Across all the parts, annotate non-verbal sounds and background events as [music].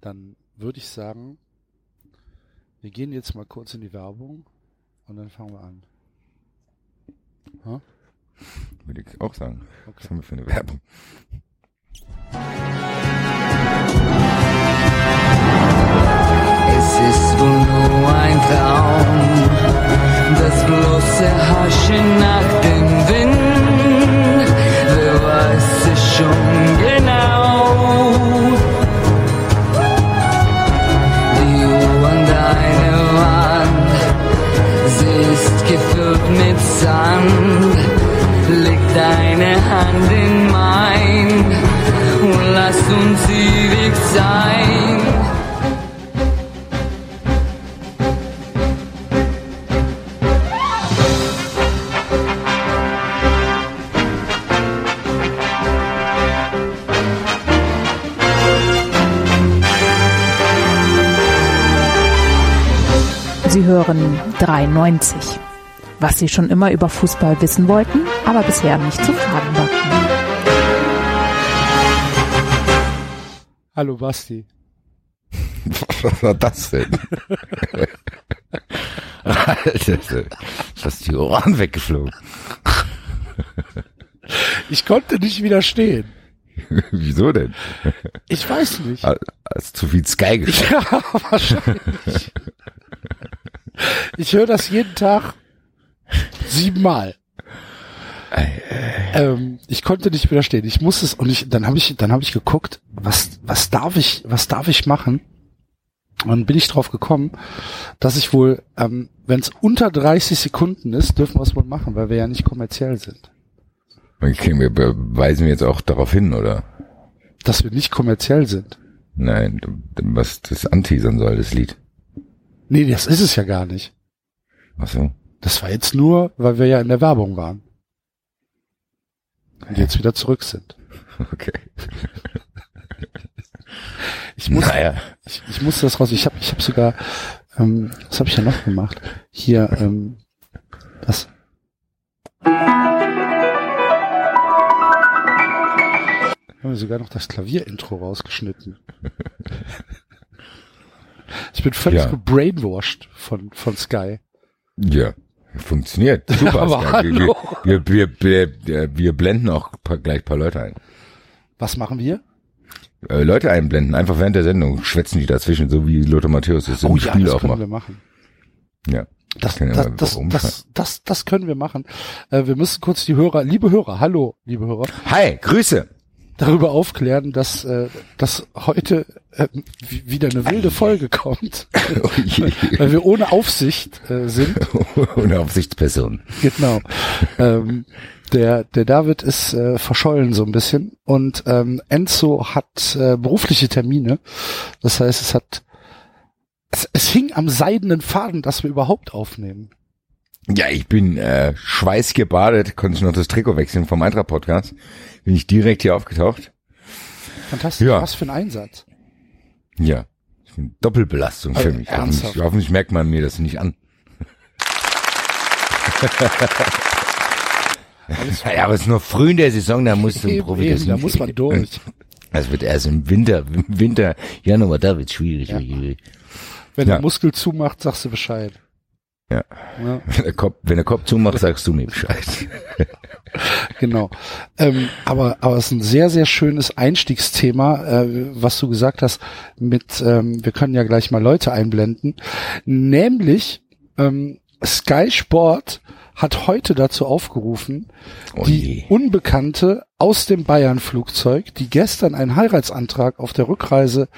dann würde ich sagen, wir gehen jetzt mal kurz in die Werbung und dann fangen wir an. Ha? Würde ich auch sagen. Okay. Was haben wir für eine Werbung? Es ist wohl nur ein Traum, das bloße Haschen nach dem Wind. Wer weiß es schon 93. Was Sie schon immer über Fußball wissen wollten, aber bisher nicht zu fragen war. Hallo Basti. [laughs] Was war das denn? Alter, hast die Ohren weggeflogen. Ich konnte nicht widerstehen. [laughs] Wieso denn? Ich weiß nicht. Hast zu viel Sky [laughs] geschaut? Ja, wahrscheinlich. Ich höre das jeden Tag siebenmal. Ähm, ich konnte nicht widerstehen. Ich muss es und ich, dann habe ich, dann habe ich geguckt, was, was darf ich, was darf ich machen? Und dann bin ich drauf gekommen, dass ich wohl, ähm, wenn es unter 30 Sekunden ist, dürfen wir es wohl machen, weil wir ja nicht kommerziell sind. Okay, wir weisen jetzt auch darauf hin, oder? Dass wir nicht kommerziell sind. Nein, was das anteasern soll, das Lied. Nee, das ist es ja gar nicht. Ach so. Das war jetzt nur, weil wir ja in der Werbung waren. Und jetzt wieder zurück sind. Okay. [laughs] Ich muss, naja. ich, ich muss das raus. Ich habe ich hab sogar, ähm, was habe ich ja noch gemacht? Hier, ähm, was? Haben wir sogar noch das Klavierintro rausgeschnitten. [laughs] Ich bin völlig ja. gebrainwashed von, von Sky. Ja, funktioniert. [laughs] Super. Aber. Wir, wir, wir, wir, wir blenden auch gleich paar Leute ein. Was machen wir? Äh, Leute einblenden, einfach während der Sendung schwätzen die dazwischen, so wie Lothar Matthäus es im oh, Spiel ja, das auch können macht. wir machen. Ja. Das, das, das, das, das, das, das können wir machen. Äh, wir müssen kurz die Hörer, liebe Hörer, hallo, liebe Hörer. Hi, Grüße darüber aufklären, dass, äh, dass heute äh, wieder eine wilde Folge kommt, [laughs] weil wir ohne Aufsicht äh, sind. [laughs] ohne Aufsichtsperson. Genau. Ähm, der, der David ist äh, verschollen so ein bisschen und ähm, Enzo hat äh, berufliche Termine. Das heißt, es hat es, es hing am seidenen Faden, dass wir überhaupt aufnehmen. Ja, ich bin äh, schweißgebadet, konnte ich noch das Trikot wechseln vom Eintracht Podcast bin ich direkt hier aufgetaucht. Fantastisch. Ja. Was für ein Einsatz. Ja. Doppelbelastung für also, mich. Hoffentlich, hoffentlich merkt man mir das nicht an. [laughs] ja, aber es ist noch früh in der Saison, da muss du Profi Da muss man durch. [laughs] Das wird erst im Winter, im Winter, Januar, da wird schwierig. Ja. Wenn ja. der Muskel zumacht, sagst du Bescheid. Ja. ja. Wenn, der Kopf, wenn der Kopf zumacht, sagst du mir Bescheid. [laughs] genau. Ähm, aber, aber es ist ein sehr, sehr schönes Einstiegsthema, äh, was du gesagt hast, mit, ähm, wir können ja gleich mal Leute einblenden. Nämlich, ähm, Sky Sport hat heute dazu aufgerufen, oh die Unbekannte aus dem Bayern-Flugzeug, die gestern einen Heiratsantrag auf der Rückreise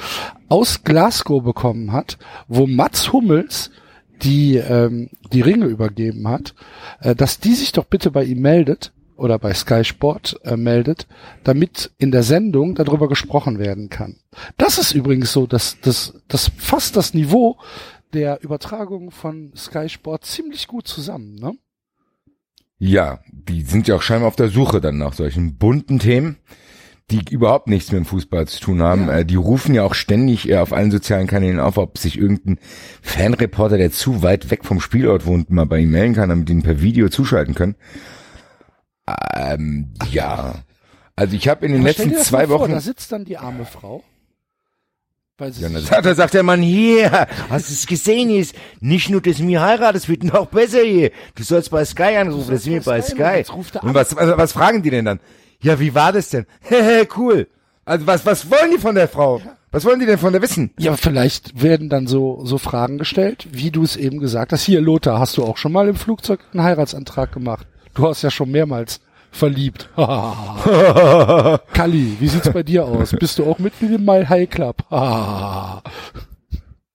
aus Glasgow bekommen hat, wo Mats Hummels die ähm, die Ringe übergeben hat, äh, dass die sich doch bitte bei ihm meldet oder bei Sky Sport äh, meldet, damit in der Sendung darüber gesprochen werden kann. Das ist übrigens so, dass das das fasst das Niveau der Übertragung von Sky Sport ziemlich gut zusammen, ne? Ja, die sind ja auch scheinbar auf der Suche dann nach solchen bunten Themen die überhaupt nichts mit dem Fußball zu tun haben. Ja. Äh, die rufen ja auch ständig äh, auf allen sozialen Kanälen auf, ob sich irgendein Fanreporter, der zu weit weg vom Spielort wohnt, mal bei ihm melden kann, damit die ihn per Video zuschalten können. Ähm, ja. Also ich habe in den Aber letzten zwei Wochen. Vor, da sitzt dann die arme Frau Weil sie Ja, dann sagt, da sagt der Mann, hier, hast du es gesehen, hier ist nicht nur, dass mir heiratet, es wird noch besser hier. Du sollst bei Sky anrufen, das sind wir bei Sky Sky. Und was, was, was fragen die denn dann? Ja, wie war das denn? [laughs] Hehe, cool. Also was, was wollen die von der Frau? Was wollen die denn von der wissen? Ja, vielleicht werden dann so, so Fragen gestellt, wie du es eben gesagt hast. Hier, Lothar, hast du auch schon mal im Flugzeug einen Heiratsantrag gemacht? Du hast ja schon mehrmals verliebt. [laughs] Kalli, wie sieht's bei dir aus? Bist du auch Mitglied im My High Club? [laughs]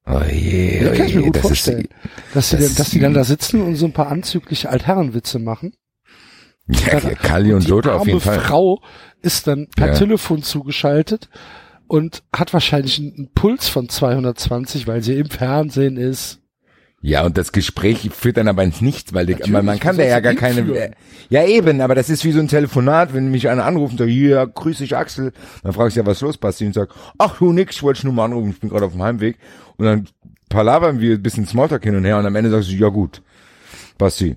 Oh je, Ja, oh kann ich mir je, gut das ist- vorstellen. dass, sie das dann, dass die dann da sitzen und so ein paar anzügliche Altherrenwitze machen. Ja, ja, Kali und die Lothar auf jeden Fall. Frau ist dann per Ja. Telefon zugeschaltet und hat wahrscheinlich einen, Puls von 220, weil sie im Fernsehen ist. Ja, und das Gespräch führt dann aber ins Nichts, weil, die, weil man kann da ja gar keine. hinführen? Ja, eben, aber das ist wie so ein Telefonat, wenn mich einer anruft und sagt, ja, grüß dich Axel, dann frage ich ja, was ist los, Basti, und sag, ach du nix, ich wollte dich nur mal anrufen, ich bin gerade auf dem Heimweg. Und dann palabern wir ein bisschen Smalltalk hin und her und am Ende sagst du, ja gut, Basti,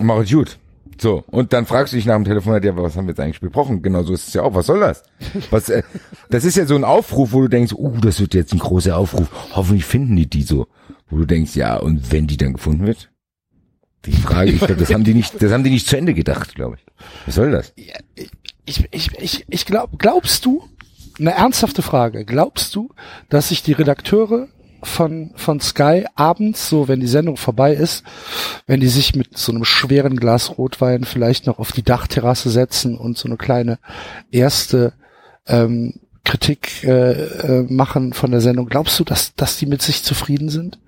mach es gut. So, und dann fragst du dich nach dem Telefonat, ja, was haben wir jetzt eigentlich besprochen? Genau so ist es ja auch. Was soll das? Was, äh, das ist ja so ein Aufruf, wo du denkst, uh, das wird jetzt ein großer Aufruf. Hoffentlich finden die die so. Wo du denkst, ja, und wenn die dann gefunden wird? Die Frage, ich glaube, das haben die nicht, das haben die nicht zu Ende gedacht, glaube ich. Was soll das? Ich, ich, ich, ich glaub, glaubst du, eine ernsthafte Frage, glaubst du, dass sich die Redakteure von, von Sky abends, so wenn die Sendung vorbei ist, wenn die sich mit so einem schweren Glas Rotwein vielleicht noch auf die Dachterrasse setzen und so eine kleine erste ähm, Kritik äh, äh, machen von der Sendung, glaubst du, dass, dass die mit sich zufrieden sind?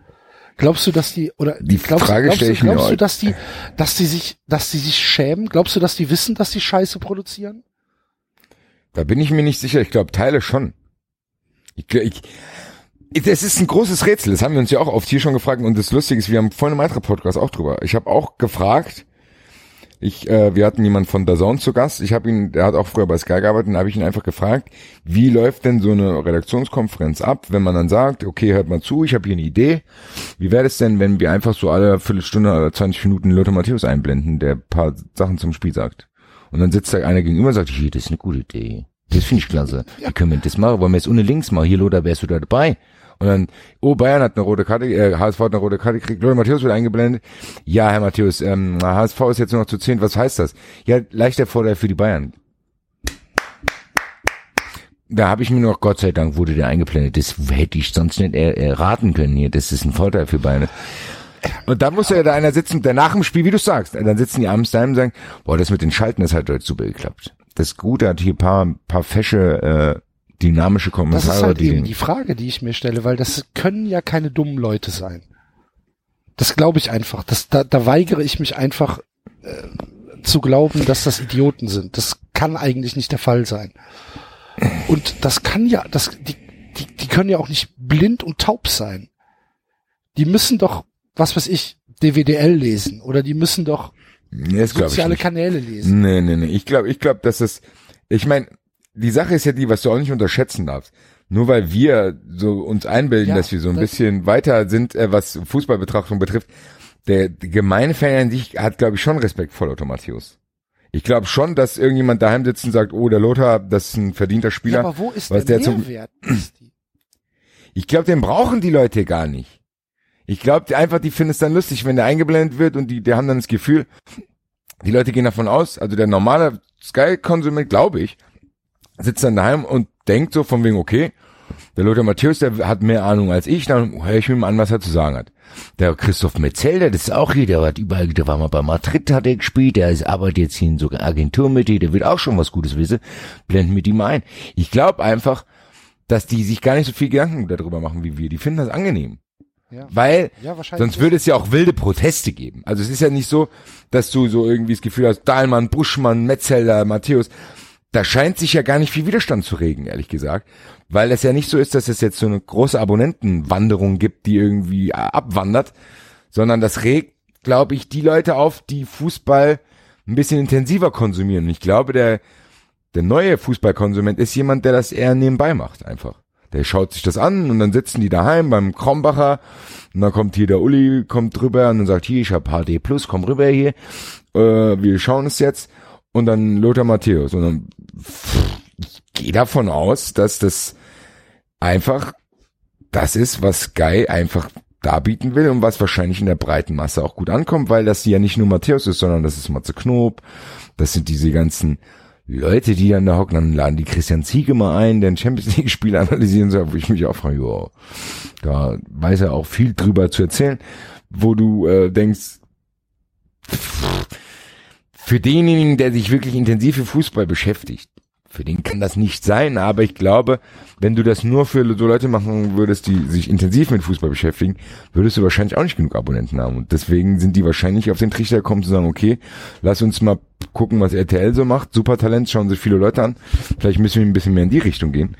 Glaubst du, dass die oder Die glaubst, Frage glaubst, stell du- ich mir glaubst du, heute. dass die, dass die sich, dass die sich schämen? Glaubst du, dass die wissen, dass die Scheiße produzieren? Da bin ich mir nicht sicher. Ich glaube, Teile schon. Ich, ich, es ist ein großes Rätsel. Das haben wir uns ja auch oft hier schon gefragt. Und das Lustige ist, wir haben vorhin im weiteren Podcast auch drüber. Ich habe auch gefragt, ich, äh, wir hatten jemanden von DAZN zu Gast. Ich habe ihn, der hat auch früher bei Sky gearbeitet, und habe ich ihn einfach gefragt, wie läuft denn so eine Redaktionskonferenz ab, wenn man dann sagt, okay, hört mal zu, ich habe hier eine Idee. Wie wäre es denn, wenn wir einfach so alle Viertelstunde oder 20 Minuten Lothar Matthäus einblenden, der ein paar Sachen zum Spiel sagt? Und dann sitzt da einer gegenüber und sagt, hier, das ist eine gute Idee. Das finde ich klasse. Wie können wir das machen? Wollen wir jetzt ohne links machen? Hier, Lothar, wärst du da dabei? Und dann, oh, Bayern hat eine rote Karte, äh, HSV hat eine rote Karte gekriegt, Lothar Matthäus wird eingeblendet. Ja, Herr Matthäus, ähm, HSV ist jetzt nur noch zu 10, was heißt das? Ja, leichter Vorteil für die Bayern. Da habe ich mir noch, Gott sei Dank wurde der eingeblendet. Das hätte ich sonst nicht er, erraten können hier. Das ist ein Vorteil für Bayern. Und da muss ja da einer sitzen, der nach dem Spiel, wie du sagst, dann sitzen die abends daheim und sagen, boah, das mit den Schalten, das hat heute super geklappt. Das Gute hat hier paar, paar fesche, äh, dynamische Das Kommentare, ist halt die, eben die Frage, die ich mir stelle, weil das können ja keine dummen Leute sein. Das glaube ich einfach. Das, da, da weigere ich mich einfach äh, zu glauben, dass das Idioten sind. Das kann eigentlich nicht der Fall sein. Und das kann ja, das, die, die, die können ja auch nicht blind und taub sein. Die müssen doch, was weiß ich, DWDL lesen oder die müssen doch nee, das soziale. Kanäle lesen. Nee, nee, nee. Ich glaube, ich glaube, dass es, ich meine, die Sache ist ja die, was du auch nicht unterschätzen darfst. Nur weil wir so uns einbilden, Ja, dass wir so ein bisschen weiter sind, äh, was Fußballbetrachtung betrifft, der, der gemeine Fan an sich hat, glaube ich, schon Respekt vor Lothar Matthäus. Ich glaube schon, dass irgendjemand daheim sitzt und sagt, oh, der Lothar, das ist ein verdienter Spieler. Ja, aber wo ist was der, der zum- Mehrwert? [clears throat] Basti? Ich glaube, den brauchen die Leute gar nicht. Ich glaube einfach, die finden es dann lustig, wenn der eingeblendet wird und die, die haben dann das Gefühl, die Leute gehen davon aus, also der normale Sky-Konsument, glaube ich, sitzt dann daheim und denkt so von wegen, okay, der Lothar Matthäus, der hat mehr Ahnung als ich, dann höre ich mir mal an, was er zu sagen hat. Der Christoph Metzelder, das ist auch hier, der hat überall, der war mal bei Madrid, hat er gespielt, der ist, arbeitet jetzt hier in so einer Agentur mit, der wird auch schon was Gutes wissen, blenden mit ihm ein. Ich glaube einfach, dass die sich gar nicht so viel Gedanken darüber machen wie wir. Die finden das angenehm. Ja. Weil Ja, sonst würde es ja auch wilde Proteste geben. Also es ist ja nicht so, dass du so irgendwie das Gefühl hast, Dahlmann, Buschmann, Metzelder, Matthäus, da scheint sich ja gar nicht viel Widerstand zu regen, ehrlich gesagt. Weil es ja nicht so ist, dass es jetzt so eine große Abonnentenwanderung gibt, die irgendwie äh, abwandert, sondern das regt, glaube ich, die Leute auf, die Fußball ein bisschen intensiver konsumieren. Und ich glaube, der, der neue Fußballkonsument ist jemand, der das eher nebenbei macht, einfach. Der schaut sich das an und dann sitzen die daheim beim Krombacher und dann kommt hier der Uli, kommt drüber und dann sagt, hier, ich hab HD Plus, komm rüber hier, äh, wir schauen es jetzt und dann Lothar Matthäus und dann ich gehe davon aus, dass das einfach das ist, was Sky einfach darbieten will und was wahrscheinlich in der breiten Masse auch gut ankommt, weil das ja nicht nur Matthäus ist, sondern das ist Matze Knob, das sind diese ganzen Leute, die dann da hocken, dann laden die Christian Ziege mal ein, den Champions League Spiel [laughs] analysieren soll, wo ich mich auch frage, jo, da weiß er auch viel drüber zu erzählen, wo du äh, denkst, für denjenigen, der sich wirklich intensiv für Fußball beschäftigt, für den kann das nicht sein, aber ich glaube, wenn du das nur für so Leute machen würdest, die sich intensiv mit Fußball beschäftigen, würdest du wahrscheinlich auch nicht genug Abonnenten haben. Und deswegen sind die wahrscheinlich auf den Trichter gekommen zu sagen, okay, lass uns mal gucken, was RTL so macht. Super Talent, schauen sich viele Leute an. Vielleicht müssen wir ein bisschen mehr in die Richtung gehen.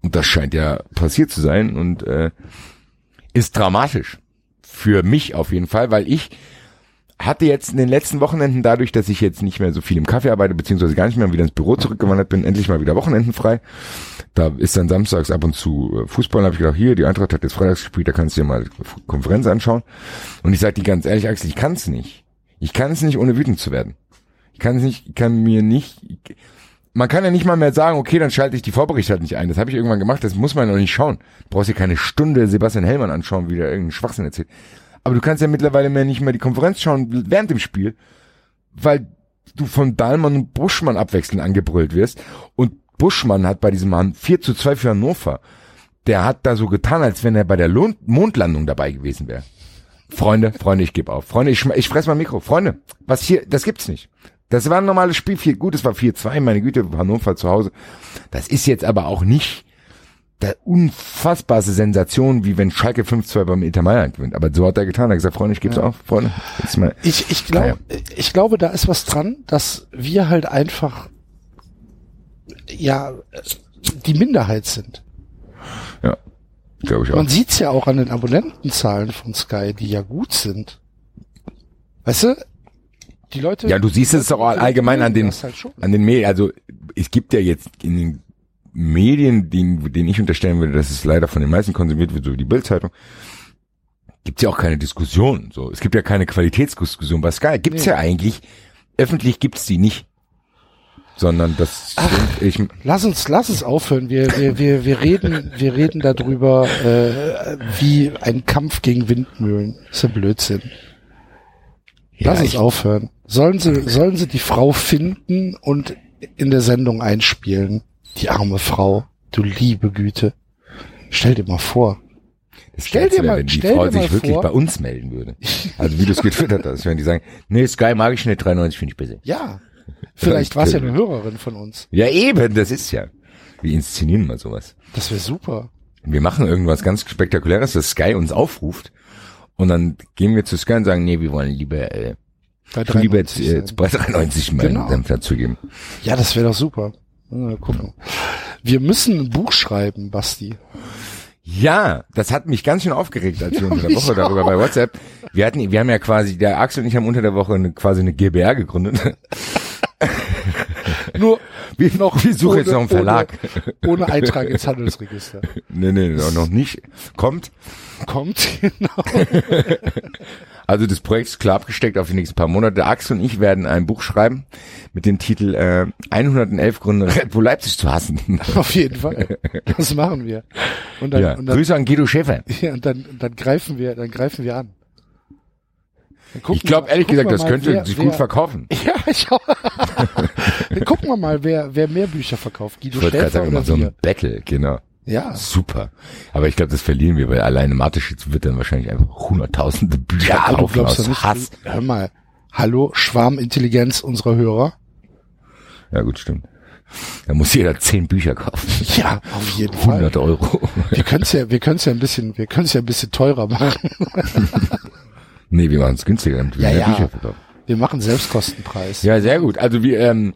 Und das scheint ja passiert zu sein und äh, ist dramatisch. Für mich auf jeden Fall, weil ich hatte jetzt in den letzten Wochenenden dadurch, dass ich jetzt nicht mehr so viel im Kaffee arbeite, beziehungsweise gar nicht mehr wieder ins Büro zurückgewandert bin, endlich mal wieder Wochenenden frei. Da ist dann samstags ab und zu äh, Fußball, habe ich gedacht, hier, die Eintracht hat jetzt freitags gespielt, da kannst du dir mal Konferenz anschauen. Und ich sage dir ganz ehrlich, Axel, ich kann es nicht. Ich kann es nicht, ohne wütend zu werden. Ich kann es nicht, ich kann mir nicht, man kann ja nicht mal mehr sagen, okay, dann schalte ich die Vorbericht halt nicht ein. Das habe ich irgendwann gemacht, das muss man noch nicht schauen. Du brauchst dir keine Stunde Sebastian Hellmann anschauen, wie der irgendeinen Schwachsinn erzählt. Aber du kannst ja mittlerweile mehr nicht mehr die Konferenz schauen während dem Spiel, weil du von Dahlmann und Buschmann abwechselnd angebrüllt wirst. Und Buschmann hat bei diesem Mann 4 zu 2 für Hannover. Der hat da so getan, als wenn er bei der Lohn Mondlandung dabei gewesen wäre. Freunde, Freunde, ich gebe auf. Freunde, ich, ich fress mal Mikro. Freunde, was hier, das gibt's nicht. Das war ein normales Spiel, viel gut, es war 4-2, meine Güte, Hannover zu Hause. Das ist jetzt aber auch nicht der unfassbarste Sensation, wie wenn Schalke 5-2 beim Inter Mailand gewinnt. Aber so hat er getan. Er hat gesagt, Freunde, ich geb's Ja. auf, Freunde. Ich, ich glaube, ich glaube, da ist was dran, dass wir halt einfach, ja, die Minderheit sind. Ja, glaube ich auch. Man sieht's ja auch an den Abonnentenzahlen von Sky, die ja gut sind. Weißt du? Die Leute. Ja, du siehst es doch allgemein an den, halt an den Medien. Also es gibt ja jetzt in den Medien, denen, denen ich unterstellen würde, dass es leider von den meisten konsumiert wird, so wie die Bildzeitung, gibt's ja auch keine Diskussion. So, es gibt ja keine Qualitätsdiskussion bei Sky. Gibt's Nee. ja eigentlich. Öffentlich gibt's die nicht. Sondern das sind, ich, Lass uns, lass es aufhören. Wir, wir, wir, wir reden, wir reden darüber, äh, wie ein Kampf gegen Windmühlen. Das ist ein Blödsinn. Lass ja, es ich, aufhören. Sollen sie, sollen sie die Frau finden und in der Sendung einspielen? Die arme Frau. Du liebe Güte. Stell dir mal vor. das stell dir mal- wenn die stell Frau dir mal sich wirklich vor- bei uns melden würde. Also wie du es getwittert hast, wenn die sagen, nee, Sky mag ich nicht, 93 finde ich besser. Ja. Vielleicht war es ja eine Hörerin von uns. Ja, eben, das ist ja. Wir inszenieren mal sowas. Das wäre super. Wir machen irgendwas ganz Spektakuläres, dass Sky uns aufruft und dann gehen wir zu Sky und sagen, nee, wir wollen lieber, äh, lieber jetzt, 93 äh, bei 93 mal Genau. Senf dazugeben. Ja, das wäre doch super. Mal gucken. Wir müssen ein Buch schreiben, Basti. Ja, das hat mich ganz schön aufgeregt, als wir Ja, unter der Woche darüber bei WhatsApp. Wir hatten, wir haben ja quasi, der Axel und ich haben unter der Woche eine, quasi eine GBR gegründet. [laughs] Nur Wir, noch, wir suchen jetzt noch einen Verlag. Ohne, ohne Eintrag ins Handelsregister. Nee, nee, noch noch nicht. Kommt. Kommt, [laughs] genau. [laughs] Also das Projekt ist klar abgesteckt auf die nächsten paar Monate. Axel und ich werden ein Buch schreiben mit dem Titel äh, 111 Gründe, Red Bull Leipzig zu hassen. [laughs] Auf jeden Fall. Das machen wir. Und dann, ja. und dann, Grüße an Guido Schäfer. ja, und dann, dann greifen wir, dann greifen wir an. Ich glaube ehrlich gesagt, das mal, könnte wer, sich wer, gut verkaufen. [laughs] Ja, ich auch. [laughs] Dann gucken wir mal, wer, wer mehr Bücher verkauft. Guido Ich Schäfer sagen, immer oder so ein Battle, genau. Ja. Super. Aber ich glaube, das verlieren wir, weil alleine Mateschitz wird dann wahrscheinlich einfach hunderttausende Bücher Ja, du kaufen glaubst aus nicht. Hass. Hör mal. Hallo, Schwarmintelligenz unserer Hörer. Ja gut, stimmt. Da muss jeder zehn Bücher kaufen. Ja, auf jeden Fall. 100 Euro. Wir können es ja, wir können es ja ein bisschen, wir können es ja ein bisschen teurer machen. [laughs] nee, wir machen es günstiger, damit wir Ja, mehr ja. Bücher verkaufen. Wir machen Selbstkostenpreis. Ja, sehr gut. Also wir, ähm,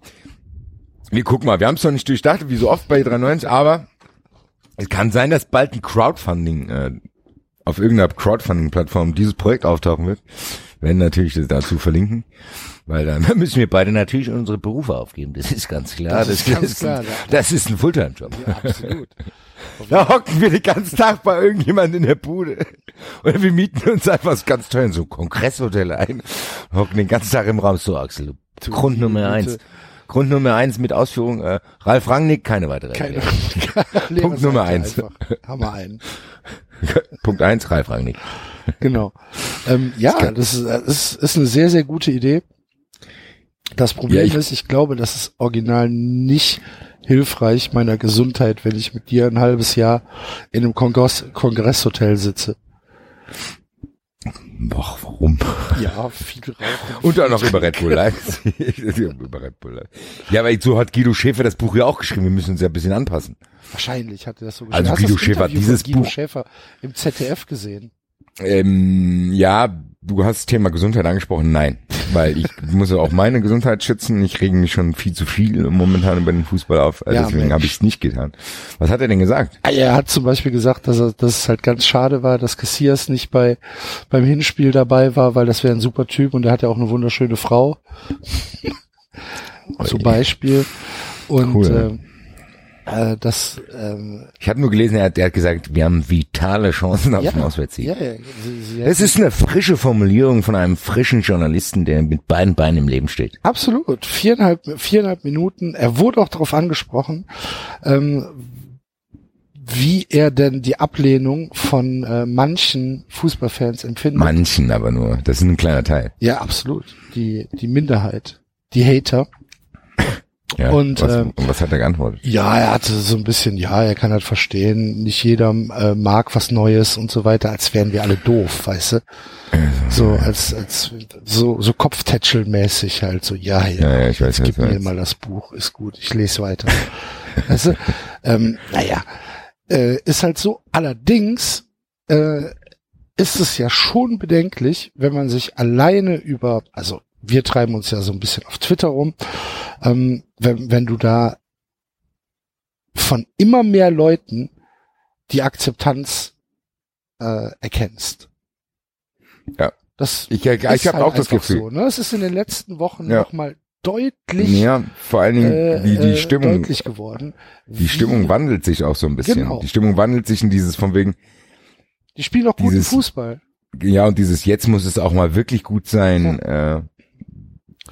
wir gucken mal, wir haben es noch nicht durchdacht, wie so oft bei 390, aber es kann sein, dass bald ein Crowdfunding äh, auf irgendeiner Crowdfunding-Plattform dieses Projekt auftauchen wird. Wir werden natürlich das dazu verlinken, weil dann [laughs] müssen wir beide natürlich unsere Berufe aufgeben. Das ist ganz klar. Das ist ganz klar, ein, ja. das ist ein Fulltime-Job. Ja, absolut. [laughs] Da hocken wir den ganzen Tag bei irgendjemandem in der Bude. Oder wir mieten uns einfach so ganz teuer in so ein Kongresshotel ein. Hocken den ganzen Tag im Raum. So, Axel, Grund Nummer eins. Grund Nummer eins mit Ausführung, äh, Ralf Rangnick, keine weitere Keine, [laughs] Erwähnung. Punkt Nummer eins. Wir einen. [laughs] Punkt eins, Ralf Rangnick. Genau. Ähm, ja, das ist, das ist, ist eine sehr, sehr gute Idee. Das Problem Ja, ich- ist, ich glaube, das ist original nicht hilfreich meiner Gesundheit, wenn ich mit dir ein halbes Jahr in einem Kongress, Kongresshotel sitze. Boah, warum? Ja, viel rauchen. Und dann noch über Red Bull Live. [laughs] über Red Bull Live. Ja, aber so hat Guido Schäfer das Buch ja auch geschrieben. Wir müssen uns ja ein bisschen anpassen. Wahrscheinlich hat er das so Also Hast du Guido Schäfer hat dieses Guido Buch- Schäfer im ZDF gesehen. Ähm, ja, du hast das Thema Gesundheit angesprochen. Nein, weil ich [laughs] muss ja auch meine Gesundheit schützen. Ich rege mich schon viel zu viel momentan über den Fußball auf. Also Ja, deswegen habe ich es nicht getan. Was hat er denn gesagt? Ah, Er hat zum Beispiel gesagt, dass, er, dass es halt ganz schade war, dass Cassias nicht bei beim Hinspiel dabei war, weil das wäre ein super Typ und er hat ja auch eine wunderschöne Frau. [laughs] zum Beispiel. Und Cool. äh, äh, das ähm, Ich habe nur gelesen, er hat, er hat gesagt, wir haben vitale Chancen auf ja, den Auswärtssieg. ja, ja, sie, sie Es ist eine frische Formulierung von einem frischen Journalisten, der mit beiden Beinen im Leben steht. Absolut. Viereinhalb, viereinhalb Minuten. Er wurde auch darauf angesprochen, ähm, wie er denn die Ablehnung von äh, manchen Fußballfans empfindet. Manchen aber nur. Das ist ein kleiner Teil. Ja, absolut. Die, die Minderheit. Die Hater. Ja, Und, was, ähm, und was hat er geantwortet? Ja, er hatte so ein bisschen, ja, er kann halt verstehen, nicht jeder äh, mag was Neues und so weiter, als wären wir alle doof, weißt du? So, als, als, so, so Kopftätschelmäßig halt, so, ja, ja, Ja, ja, ich weiß, jetzt gib mir mal das Buch, ist gut, ich lese weiter. [laughs] weißt du? Ähm, naja, äh, ist halt so, allerdings, äh, ist es ja schon bedenklich, wenn man sich alleine über, also wir treiben uns ja so ein bisschen auf Twitter rum, ähm, wenn, wenn du da von immer mehr Leuten die Akzeptanz äh, erkennst. Ja. Das Ich, ich, ist ich habe halt auch das Gefühl. So, ne? Es ist in den letzten Wochen Ja. noch mal deutlich, Ja, vor allen Dingen äh, die, die äh, Stimmung. deutlich geworden. Die Stimmung wandelt sich auch so ein bisschen. Genau. Die Stimmung wandelt sich in dieses von wegen, Die spielen auch guten dieses- Fußball. ja, und dieses jetzt muss es auch mal wirklich gut sein. Äh,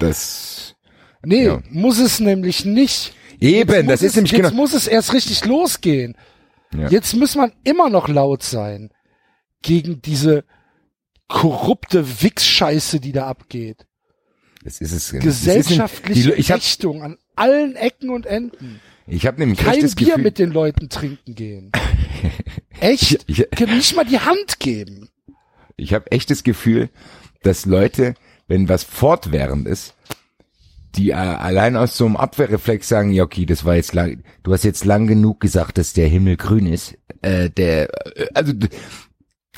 das Nee, Ja. muss es nämlich nicht. eben, Jetzt das muss ist nämlich es, genau. Jetzt muss es erst richtig losgehen. Ja. Jetzt muss man immer noch laut sein gegen diese korrupte Wichsscheiße, die da abgeht. Das ist es. das ist Gesellschaftliche die, ich habe Ächtung an allen Ecken und Enden. ich hab nämlich Kein Bier Gefühl, mit den Leuten trinken gehen. [laughs] Echt? ich, Können nicht mal die Hand geben. ich habe echt das Gefühl, dass Leute, wenn was fortwährend ist, die äh, allein aus so einem Abwehrreflex sagen, ja okay, das war jetzt lang, du hast jetzt lang genug gesagt, dass der Himmel grün ist. Äh, der, äh, also d-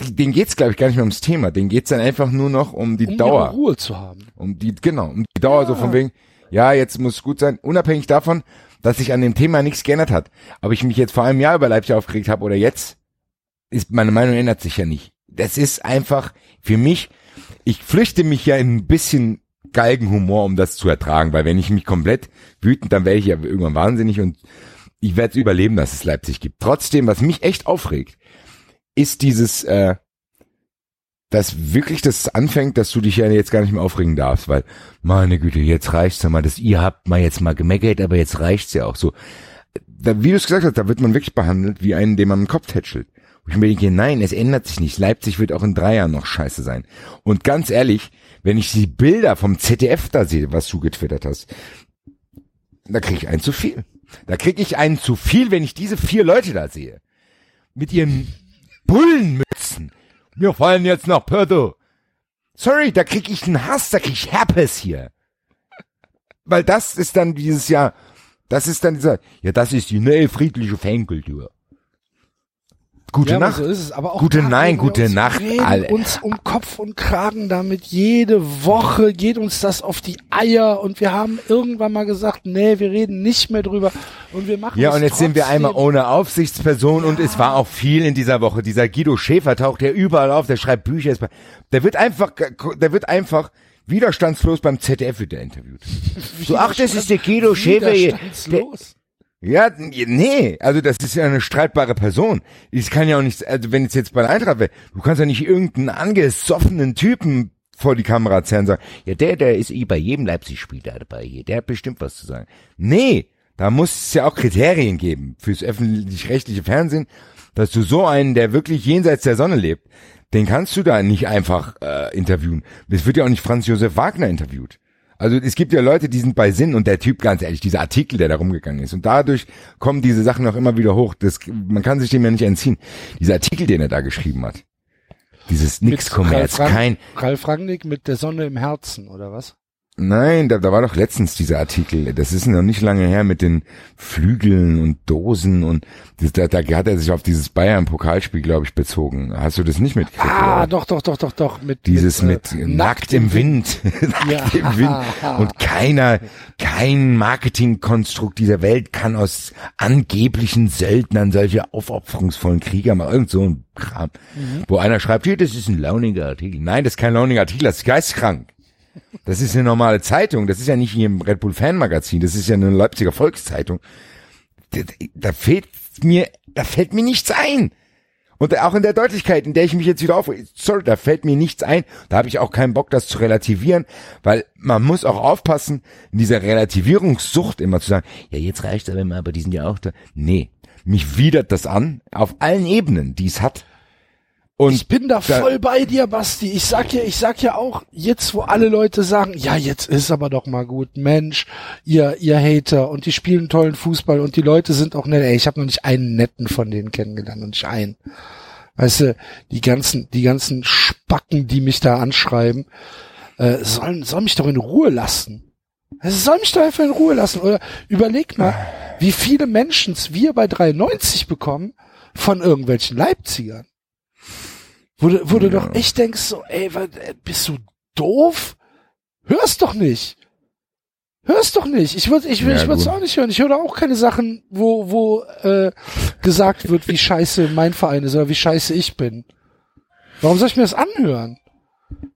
denen geht's glaube ich gar nicht mehr ums Thema, denen geht's dann einfach nur noch um die Um Dauer. Ruhe zu haben. Um die, genau, um die Dauer Ja. so von wegen, ja, jetzt muss es gut sein, unabhängig davon, dass sich an dem Thema nichts geändert hat. Ob ich mich jetzt vor einem Jahr über Leipzig aufgeregt habe oder jetzt, ist, meine Meinung ändert sich ja nicht. Das ist einfach, für mich, ich flüchte mich ja in ein bisschen Galgenhumor, um das zu ertragen, weil wenn ich mich komplett wütend, dann werde ich ja irgendwann wahnsinnig und ich werde es überleben, dass es Leipzig gibt. Trotzdem, was mich echt aufregt, ist dieses, äh, dass wirklich das anfängt, dass du dich ja jetzt gar nicht mehr aufregen darfst, weil, meine Güte, jetzt reicht's ja mal, das ihr habt mal jetzt mal gemeckert, aber jetzt reicht's ja auch so. Da, wie du es gesagt hast, da wird man wirklich behandelt wie einen, den man im Kopf tätschelt. Und ich mir denke, nein, es ändert sich nicht. Leipzig wird auch in drei Jahren noch scheiße sein. Und ganz ehrlich, wenn ich die Bilder vom ZDF da sehe, was du getwittert hast, da krieg ich einen zu viel. Da krieg ich einen zu viel, wenn ich diese vier Leute da sehe. Mit ihren Bullenmützen. Wir fallen jetzt nach Perdo. Sorry, da krieg ich einen Hass, da krieg ich Herpes hier. Weil das ist dann dieses Jahr, das ist dann dieser, ja, das ist die neue friedliche Fankultur. Gute ja, Nacht. so ist es. Aber auch Gute da Nein, gute uns, Nacht, Wir reden alle. uns um Kopf und Kragen damit. Jede Woche geht uns das auf die Eier und wir haben irgendwann mal gesagt, nee, wir reden nicht mehr drüber und wir machen Ja, und jetzt sind wir trotzdem. einmal ohne Aufsichtsperson und es war auch viel in dieser Woche. Dieser Guido Schäfer taucht ja überall auf, der schreibt Bücher. Der wird einfach, der wird einfach widerstandslos beim ZDF wieder interviewt. So, ach, das ist der Guido Schäfer. hier. Der, Widerstandslos. Ja, nee, also das ist ja eine streitbare Person. Ich kann ja auch nicht, also wenn es jetzt bei Eintracht wäre, du kannst ja nicht irgendeinen angesoffenen Typen vor die Kamera zerren und sagen, ja, der, der ist eh bei jedem Leipzig-Spiel da dabei hier, der hat bestimmt was zu sagen. Nee, da muss es ja auch Kriterien geben fürs öffentlich-rechtliche Fernsehen, dass du so einen, der wirklich jenseits der Sonne lebt, den kannst du da nicht einfach äh, interviewen. Es wird ja auch nicht Franz Josef Wagner interviewt. Also es gibt ja Leute, die sind bei Sinn und der Typ, ganz ehrlich, dieser Artikel, der da rumgegangen ist. Und dadurch kommen diese Sachen auch immer wieder hoch. Das, man kann sich dem ja nicht entziehen. Dieser Artikel, den er da geschrieben hat. Dieses Nix-Kommerz, kein, Ralf Rangnick mit der Sonne im Herzen, oder was? Nein, da, da war doch letztens dieser Artikel. Das ist noch nicht lange her mit den Flügeln und Dosen und das, da, da hat er sich auf dieses Bayern-Pokalspiel, glaube ich, bezogen. Hast du das nicht mitgekriegt? Ah, oder? doch, doch, doch, doch, doch. Mit, Dieses mit, äh, nackt im Wind, [laughs] nackt Ja. im Wind. Und keiner, kein Marketingkonstrukt dieser Welt kann aus angeblichen Söldnern solche aufopferungsvollen Krieger machen. Irgend so ein Kram. Wo einer schreibt, hier, das ist ein launiger Artikel. Nein, das ist kein launiger Artikel, das ist geistkrank. Das ist eine normale Zeitung. Das ist ja nicht hier im Red Bull Fan Magazin. Das ist ja eine Leipziger Volkszeitung. Da, da fehlt mir, da fällt mir nichts ein. Und auch in der Deutlichkeit, in der ich mich jetzt wieder auf, sorry, da fällt mir nichts ein. Da habe ich auch keinen Bock, das zu relativieren, weil man muss auch aufpassen, in dieser Relativierungssucht immer zu sagen, ja, jetzt reicht's aber mal, aber die sind ja auch da. Nee, mich widert das an, auf allen Ebenen, die es hat. Und ich bin da voll bei dir, Basti. Ich sag ja, ich sag ja auch, jetzt wo alle Leute sagen, ja, jetzt ist aber doch mal gut, Mensch, ihr, ihr Hater und die spielen tollen Fußball und die Leute sind auch nett. Ey, ich habe noch nicht einen netten von denen kennengelernt und nicht einen. Weißt du, die ganzen, die ganzen Spacken, die mich da anschreiben, äh, sollen, sollen mich doch in Ruhe lassen. Es soll mich doch einfach in Ruhe lassen. Oder überleg mal, wie viele Menschen wir bei 93 bekommen von irgendwelchen Leipzigern. Wo du, wo du Ja. doch echt denkst, so, ey, was, äh, bist du doof? Hörst doch nicht. Hörst doch nicht. Ich würde, ich, würd- Ja, ich würde es auch nicht hören. Ich höre auch keine Sachen, wo, wo äh, gesagt wird, wie scheiße mein Verein ist oder wie scheiße ich bin. Warum soll ich mir das anhören?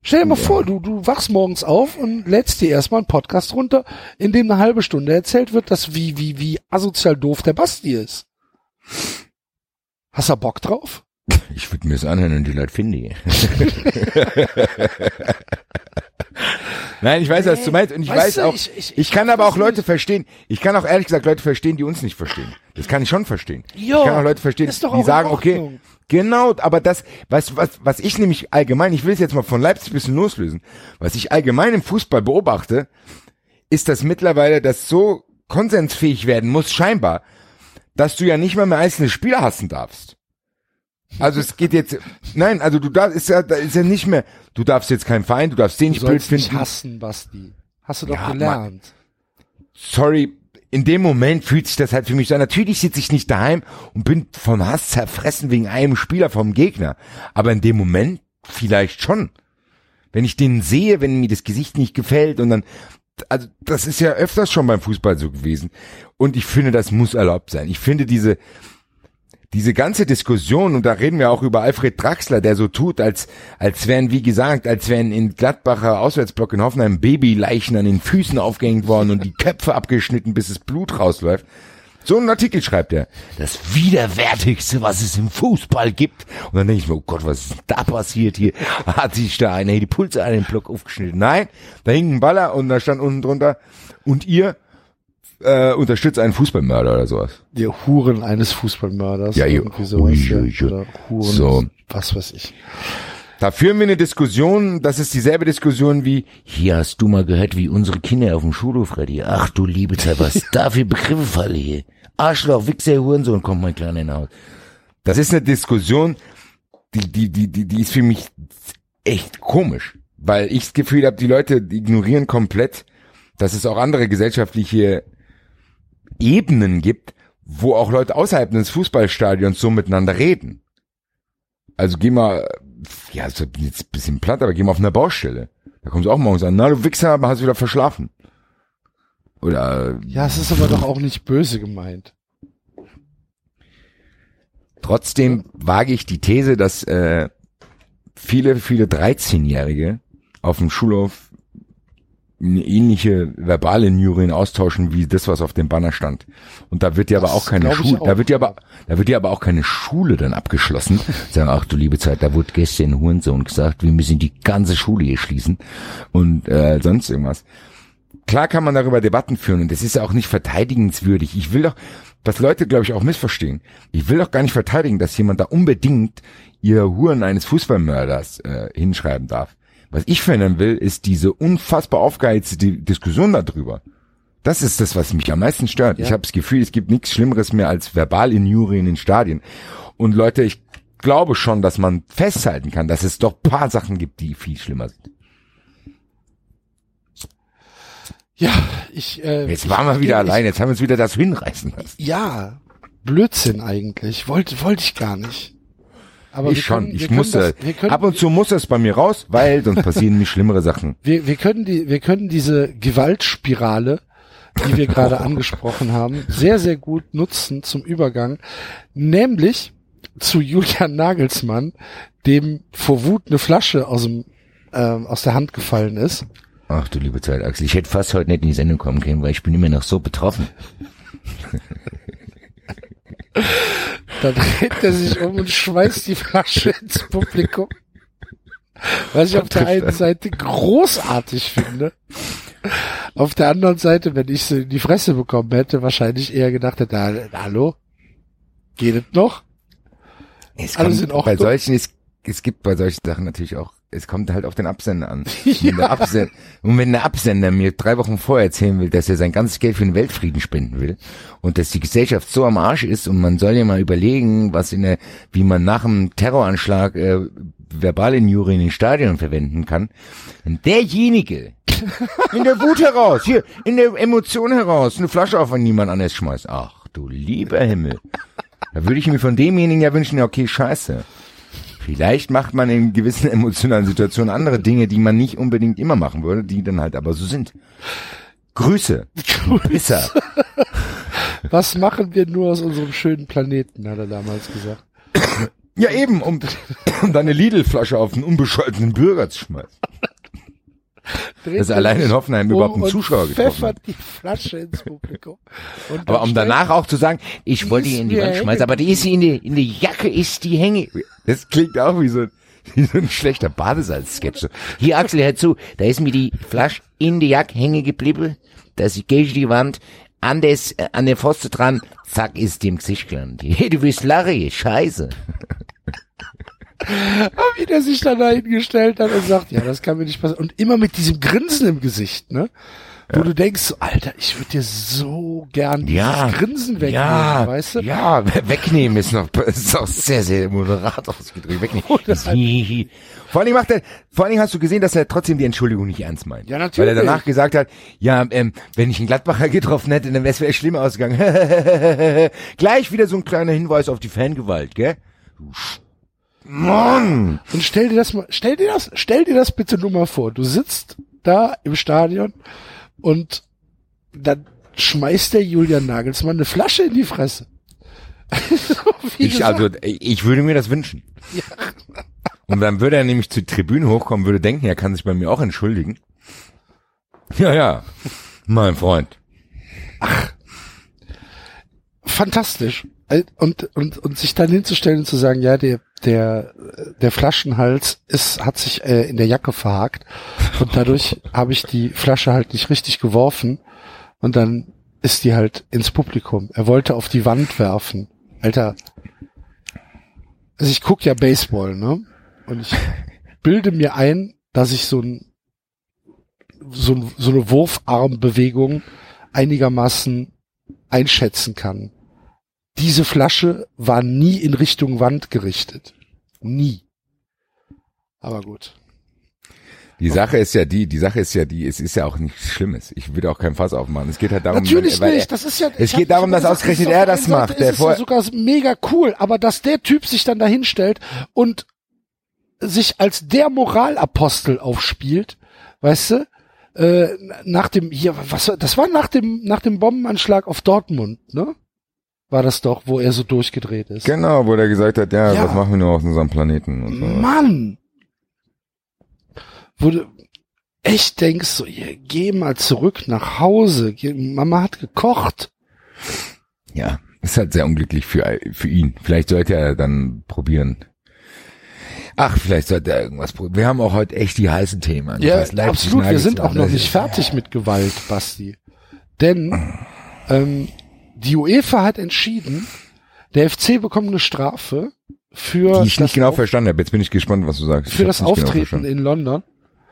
Stell dir mal vor, du, du wachst morgens auf und lädst dir erstmal einen Podcast runter, in dem eine halbe Stunde erzählt wird, dass wie, wie, wie asozial doof der Basti ist. Hast du Bock drauf? Ich würde mir das anhören und die Leute finde ich. [laughs] Nein, ich weiß, was du meinst und ich Weißt weiß du, auch, ich- ich- ich, kann aber auch Leute verstehen. Ich kann auch ehrlich gesagt Leute verstehen, die uns nicht verstehen. Das kann ich schon verstehen. Ja, ich kann auch Leute verstehen, ist doch auch die sagen, okay, genau, aber das, was, was, was ich nämlich allgemein, ich will es jetzt mal von Leipzig ein bisschen loslösen, was ich allgemein im Fußball beobachte, ist, dass mittlerweile das so konsensfähig werden muss, scheinbar, dass du ja nicht mal mehr einzelne Spieler hassen darfst. Also es geht jetzt, nein, also du darfst, ist ja, da ist ja nicht mehr, du darfst jetzt keinen Verein, du darfst den Du nicht blöd mich finden. hassen, Basti. Hast du doch Ja, gelernt. Sorry, in dem Moment fühlt sich das halt für mich so an. Natürlich sitze ich nicht daheim und bin von Hass zerfressen wegen einem Spieler vom Gegner. Aber in dem Moment vielleicht schon. Wenn ich den sehe, wenn mir das Gesicht nicht gefällt und dann, also das ist ja öfters schon beim Fußball so gewesen. Und ich finde, das muss erlaubt sein. Ich finde diese, diese ganze Diskussion, und da reden wir auch über Alfred Draxler, der so tut, als, als wären, wie gesagt, als wären in Gladbacher Auswärtsblock in Hoffenheim Babyleichen an den Füßen aufgehängt worden und die Köpfe abgeschnitten, bis das Blut rausläuft. So einen Artikel schreibt er. Das widerwärtigste, was es im Fußball gibt. Und dann denke ich mir, oh Gott, was ist da passiert hier? Hat sich da einer die Pulse an den Block aufgeschnitten? Nein, da hing ein Baller und da stand unten drunter, und ihr äh, unterstützt einen Fußballmörder oder sowas. Die Huren eines Fußballmörders. Ja, irgendwie sowas. Ui, ja. ui, ui. Oder Huren, So. was weiß ich. Da führen wir eine Diskussion, das ist dieselbe Diskussion wie, hier hast du mal gehört, wie unsere Kinder auf dem Schulhof reden. Ach du liebe Zeit, was [laughs] da für Begriffe fallen hier. Arschloch, Wichser, Hurensohn, kommt mein Kleiner in Haus. Das ist eine Diskussion, die, die, die, die, die ist für mich echt komisch, weil ich das Gefühl habe, die Leute ignorieren komplett, dass es auch andere gesellschaftliche Ebenen gibt, wo auch Leute außerhalb des Fußballstadions so miteinander reden. Also geh mal, ja, ist jetzt ein bisschen platt, aber geh mal auf eine Baustelle. Da kommst du auch morgens an, na du Wichser, aber hast wieder verschlafen. Oder Ja, es ist aber doch auch nicht böse gemeint. trotzdem wage ich die These, dass äh, viele, viele 13-Jährige auf dem Schulhof eine ähnliche verbale Nurien austauschen wie das, was auf dem Banner stand. Und da wird ja aber auch keine Schule, da wird ja aber, da wird ja aber auch keine Schule dann abgeschlossen. [laughs] Sagen, ach du liebe Zeit, da wurde gestern Hurensohn gesagt, wir müssen die ganze Schule hier schließen und äh, sonst irgendwas. Klar kann man darüber Debatten führen und das ist ja auch nicht verteidigenswürdig. Ich will doch, was Leute, glaube ich, auch missverstehen. Ich will doch gar nicht verteidigen, dass jemand da unbedingt ihr Huren eines Fußballmörders äh, hinschreiben darf. Was ich verändern will, ist diese unfassbar aufgeheizte Di- Diskussion darüber. Das ist das, was mich am meisten stört. Ich habe das Gefühl, es gibt nichts Schlimmeres mehr als verbal Injurien in Stadien. Und Leute, ich glaube schon, dass man festhalten kann, dass es doch paar Sachen gibt, die viel schlimmer sind. Ja, ich. Äh, Jetzt waren wir wieder ich, allein, jetzt haben wir uns wieder das hinreißen lassen. Ja, Blödsinn eigentlich. Wollte wollte ich gar nicht. Aber ich schon, können- ich musste, das- ab und zu muss es bei mir raus, weil sonst passieren nämlich schlimmere Sachen. [laughs] Wir, wir können die, wir können diese Gewaltspirale, die wir gerade [laughs] angesprochen haben, sehr, sehr gut nutzen zum Übergang, nämlich zu Julian Nagelsmann, dem vor Wut eine Flasche aus dem, ähm, aus der Hand gefallen ist. Ach du liebe Zeit, Axel, ich hätte fast heute nicht in die Sendung kommen können, weil ich bin immer noch so betroffen. [laughs] Dann dreht er sich um und schmeißt die Flasche ins Publikum. Was ich auf der einen Seite großartig finde. Auf der anderen Seite, wenn ich sie in die Fresse bekommen hätte, wahrscheinlich eher gedacht hätte, "Na, hallo? Geht es noch? Es Alles in Ordnung? bei solchen, es, es gibt bei solchen Sachen natürlich auch, es kommt halt auf den Absender an. Ja. [laughs] Und, wenn der Absender, und wenn der Absender mir drei Wochen vorher erzählen will, dass er sein ganzes Geld für den Weltfrieden spenden will und dass die Gesellschaft so am Arsch ist und man soll ja mal überlegen, was in der, wie man nach einem Terroranschlag äh, verbale Injurien in Stadion verwenden kann. Und derjenige [laughs] in der Wut heraus, hier, in der Emotion heraus, eine Flasche auf niemand anderes schmeißt. Ach du lieber Himmel. Da würde ich mir von demjenigen ja wünschen, ja, okay, scheiße. Vielleicht macht man in gewissen [laughs] emotionalen Situationen andere Dinge, die man nicht unbedingt immer machen würde, die dann halt aber so sind. Grüße. Pisser. [laughs] Was machen wir nur aus unserem schönen Planeten, hat er damals gesagt. Ja, eben, um, um deine Lidl-Flasche auf einen unbescholtenen Bürger zu schmeißen. Dass er allein in Hoffenheim überhaupt einen um Zuschauer getroffen pfeffert die Flasche ins Publikum. [laughs] Aber um danach auch zu sagen, ich wollte ist die in die Wand schmeißen, aber die ist in die, in die Jacke ist die hänge. Das klingt auch wie so, [laughs] wie so ein schlechter Badesalz-Sketch. Hier, Axel, hör zu, da ist mir die Flasche in die Jacke hängen geblieben, da gehe ich die Wand, an des, äh, an der Pfoste dran, zack, ist die im Gesicht gelandet. [laughs] Hey, du wirst lachen, scheiße. [laughs] wie der sich dann da hingestellt hat und sagt, ja, das kann mir nicht passieren. Und immer mit diesem Grinsen im Gesicht, ne? Wo du denkst, so, Alter, ich würde dir so gern dieses Ja, Grinsen wegnehmen, ja, weißt du? ja, we- wegnehmen ist noch, ist auch sehr, sehr moderat ausgedrückt. Wegnehmen. [laughs] Hihihi. vor allen Dingen macht er, vor Dingen hast du gesehen, dass er trotzdem die Entschuldigung nicht ernst meint. Ja, Weil er natürlich. danach gesagt hat, ja, ähm, wenn ich einen Gladbacher getroffen hätte, dann wäre es schlimmer ausgegangen. [laughs] Gleich wieder so ein kleiner Hinweis auf die Fangewalt, gell? Du Mann! Und stell dir das mal, stell dir das, stell dir das bitte nur mal vor. Du sitzt da im Stadion und dann schmeißt der Julian Nagelsmann eine Flasche in die Fresse. [laughs] Wie Ich, also, ich würde mir das wünschen. Und dann würde er nämlich zur Tribüne hochkommen, würde denken, er kann sich bei mir auch entschuldigen. Ja, ja, mein Freund. fantastisch. Äh, Und, und, und sich dann hinzustellen und zu sagen, ja, der, der, der Flaschenhals ist, hat sich äh, in der Jacke verhakt und dadurch [laughs] habe ich die Flasche halt nicht richtig geworfen und dann ist die halt ins Publikum. Er wollte auf die Wand werfen. Alter. Also ich guck ja Baseball, ne? Und ich [laughs] bilde mir ein, dass ich so ein, so, ein, so eine Wurfarmbewegung einigermaßen einschätzen kann. Diese Flasche war nie in Richtung Wand gerichtet. Nie. Aber gut. Die Sache ist ja die, die Sache ist ja die, es ist ja auch nichts Schlimmes. Ich würde auch keinen Fass aufmachen. Es geht halt darum, Natürlich weil, nicht. Das ist ja. es geht darum, dass gesagt, ausgerechnet er das einen Seite macht, der ist vor- ja sogar mega cool, aber dass der Typ sich dann dahin stellt und sich als der Moralapostel aufspielt, weißt du? Äh, nach dem hier was das war nach dem nach dem Bombenanschlag auf Dortmund, ne? War das doch, wo er so durchgedreht ist. Genau, wo der gesagt hat, ja, Ja. was machen wir nur auf unserem Planeten und so. Mann! Wurde, echt denkst, so, ihr, geh mal zurück nach Hause, Mama hat gekocht. Ja, ist halt sehr unglücklich für, für ihn. Vielleicht sollte er dann probieren. Ach, vielleicht sollte er irgendwas probieren. Wir haben auch heute echt die heißen Themen. Ja, Das Leipzig absolut. Wir sind auch noch nicht fertig mit Gewalt, Basti. Denn ähm, die UEFA hat entschieden, der FC bekommt eine Strafe für Die ich das, nicht genau Auf- verstanden habe. Jetzt bin ich gespannt, was du sagst. für Ich das genau Auftreten verstanden. in London.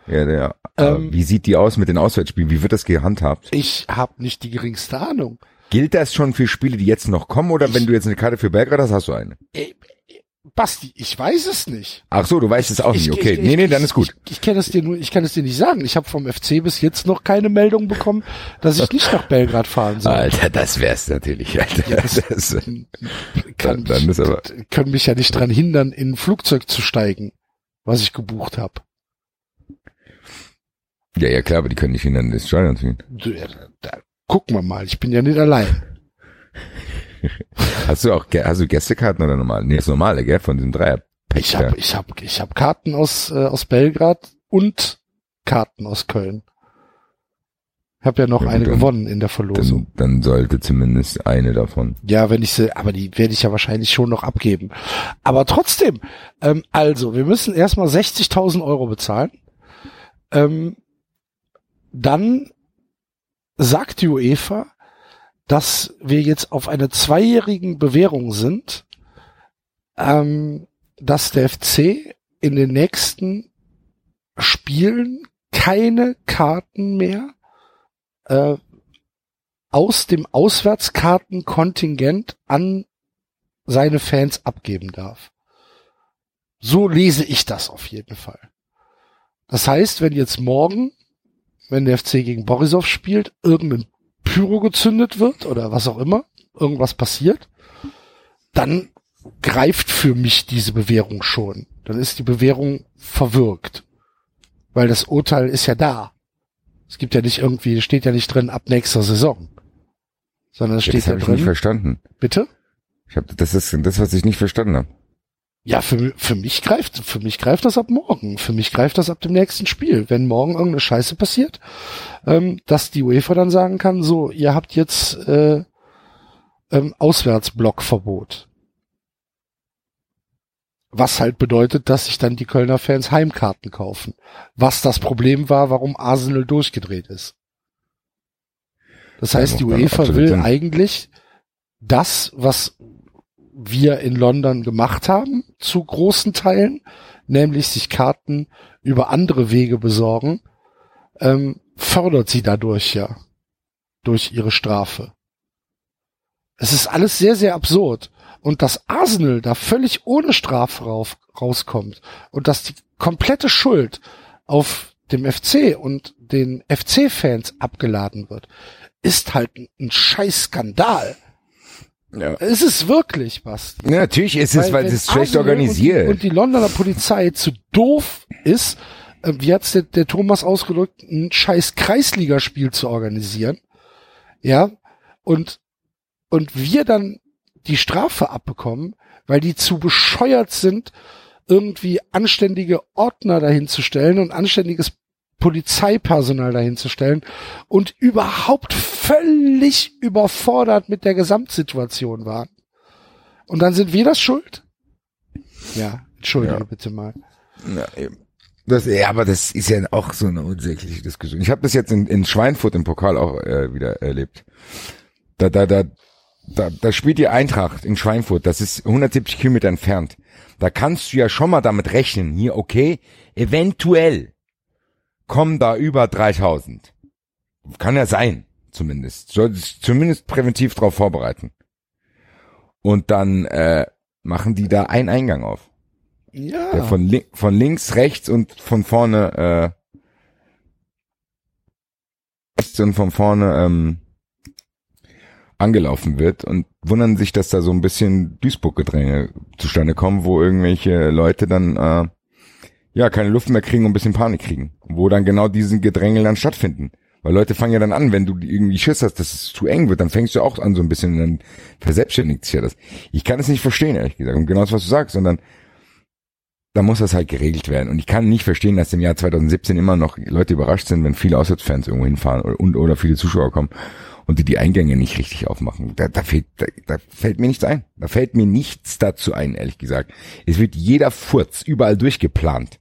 Ja, der, aber Ähm, wie sieht die aus mit den Auswärtsspielen? Wie wird das gehandhabt? Ich habe nicht die geringste Ahnung. Gilt das schon für Spiele, die jetzt noch kommen, oder wenn du jetzt eine Karte für Belgrad hast, hast du eine? Basti, ich weiß es nicht. Ach so, du weißt es auch nicht. Ich- Okay, ich- nee, nee, ich- dann ist gut. Ich, ich kann es dir nur, ich kann es dir nicht sagen. Ich habe vom FC bis jetzt noch keine Meldung bekommen, dass ich nicht nach Belgrad fahren soll. Alter, das wär's natürlich. Alter. Das, [laughs] kann, dann- dann ist aber- können mich ja nicht dran hindern, in ein Flugzeug zu steigen, was ich gebucht habe. ja, ja, klar, aber die können nicht hindern, das Stadion zu gehen. Da, gucken wir mal, ich bin ja nicht allein. [laughs] Hast du auch, hast du Gästekarten oder normal? Nee, das normale, gell, von diesem Dreier. Ich habe ich hab, ich hab Karten aus, äh, aus Belgrad und Karten aus Köln. Ich habe ja noch Ja, eine dann- gewonnen in der Verlosung. dann, dann sollte zumindest eine davon. Ja, wenn ich sie, aber die werde ich ja wahrscheinlich schon noch abgeben. Aber trotzdem, ähm, also, wir müssen erstmal 60.000 Euro bezahlen. Ähm, dann sagt die UEFA, dass wir jetzt auf einer zweijährigen Bewährung sind, ähm, dass der FC in den nächsten Spielen keine Karten mehr äh, aus dem Auswärtskartenkontingent an seine Fans abgeben darf. So lese ich das auf jeden Fall. Das heißt, wenn jetzt morgen, wenn der FC gegen Borisov spielt, irgendein Pyro gezündet wird oder was auch immer, irgendwas passiert, dann greift für mich diese Bewährung schon. Dann ist die Bewährung verwirkt. Weil das Urteil ist ja da. Es gibt ja nicht irgendwie, steht ja nicht drin ab nächster Saison. Sondern es Ja, steht das ja habe ich nicht drin. verstanden. Bitte? Ich hab, das ist das, was ich nicht verstanden habe. Ja, für, für mich greift, für mich greift das ab morgen. Für mich greift das ab dem nächsten Spiel. Wenn morgen irgendeine Scheiße passiert, ähm, dass die UEFA dann sagen kann, so, ihr habt jetzt äh, ähm, Auswärtsblockverbot. Was halt bedeutet, dass sich dann die Kölner Fans Heimkarten kaufen. Was das Problem war, warum Arsenal durchgedreht ist. Das heißt, die UEFA will eigentlich das, was wir in London gemacht haben, zu großen Teilen, nämlich sich Karten über andere Wege besorgen, ähm, fördert sie dadurch ja durch ihre Strafe. Es ist alles sehr, sehr absurd. Und dass Arsenal da völlig ohne Strafe rauf, rauskommt und dass die komplette Schuld auf dem FC und den FC-Fans abgeladen wird, ist halt ein, ein scheiß Skandal. Ja. Es ist wirklich was. ja natürlich ist es, weil es wenn ist schlecht Arsenal organisiert. Und die, und die Londoner Polizei zu doof ist, äh, wie hat's der, der Thomas ausgedrückt, ein scheiß Kreisligaspiel zu organisieren. Ja. Und, und wir dann die Strafe abbekommen, weil die zu bescheuert sind, irgendwie anständige Ordner dahinzustellen und anständiges Polizeipersonal dahinzustellen und überhaupt völlig überfordert mit der Gesamtsituation waren. Und dann sind wir das schuld? Ja, entschuldige Ja. bitte mal. Ja, eben. Das, ja, aber das ist ja auch so eine unsägliche Diskussion. Ich habe das jetzt in, in Schweinfurt im Pokal auch äh, wieder erlebt. Da, da, da, da, da spielt die Eintracht in Schweinfurt. Das ist 170 Kilometer entfernt. Da kannst du ja schon mal damit rechnen. Hier, okay, eventuell kommen da über 3000. Kann ja sein, zumindest. Sollte sich zumindest präventiv darauf vorbereiten. Und dann äh, machen die da einen Eingang auf. Ja. Der von, lin von links, rechts und von vorne, äh, rechts und von vorne ähm, angelaufen wird und wundern sich, dass da so ein bisschen Duisburg-Gedränge zustande kommen, wo irgendwelche Leute dann äh, ja keine Luft mehr kriegen und ein bisschen Panik kriegen. Wo dann genau diesen Gedränge dann stattfinden. Weil Leute fangen ja dann an, wenn du irgendwie Schiss hast, dass es zu eng wird, dann fängst du auch an so ein bisschen, dann verselbstständigt sich ja das. Ich kann es nicht verstehen, ehrlich gesagt, und genau das, was du sagst, sondern da muss das halt geregelt werden. Und ich kann nicht verstehen, dass im Jahr 2017 immer noch Leute überrascht sind, wenn viele Auswärtsfans irgendwo hinfahren oder, und, oder viele Zuschauer kommen und die die Eingänge nicht richtig aufmachen. Da, da, fehlt, da, da fällt mir nichts ein. Da fällt mir nichts dazu ein, ehrlich gesagt. Es wird jeder Furz überall durchgeplant.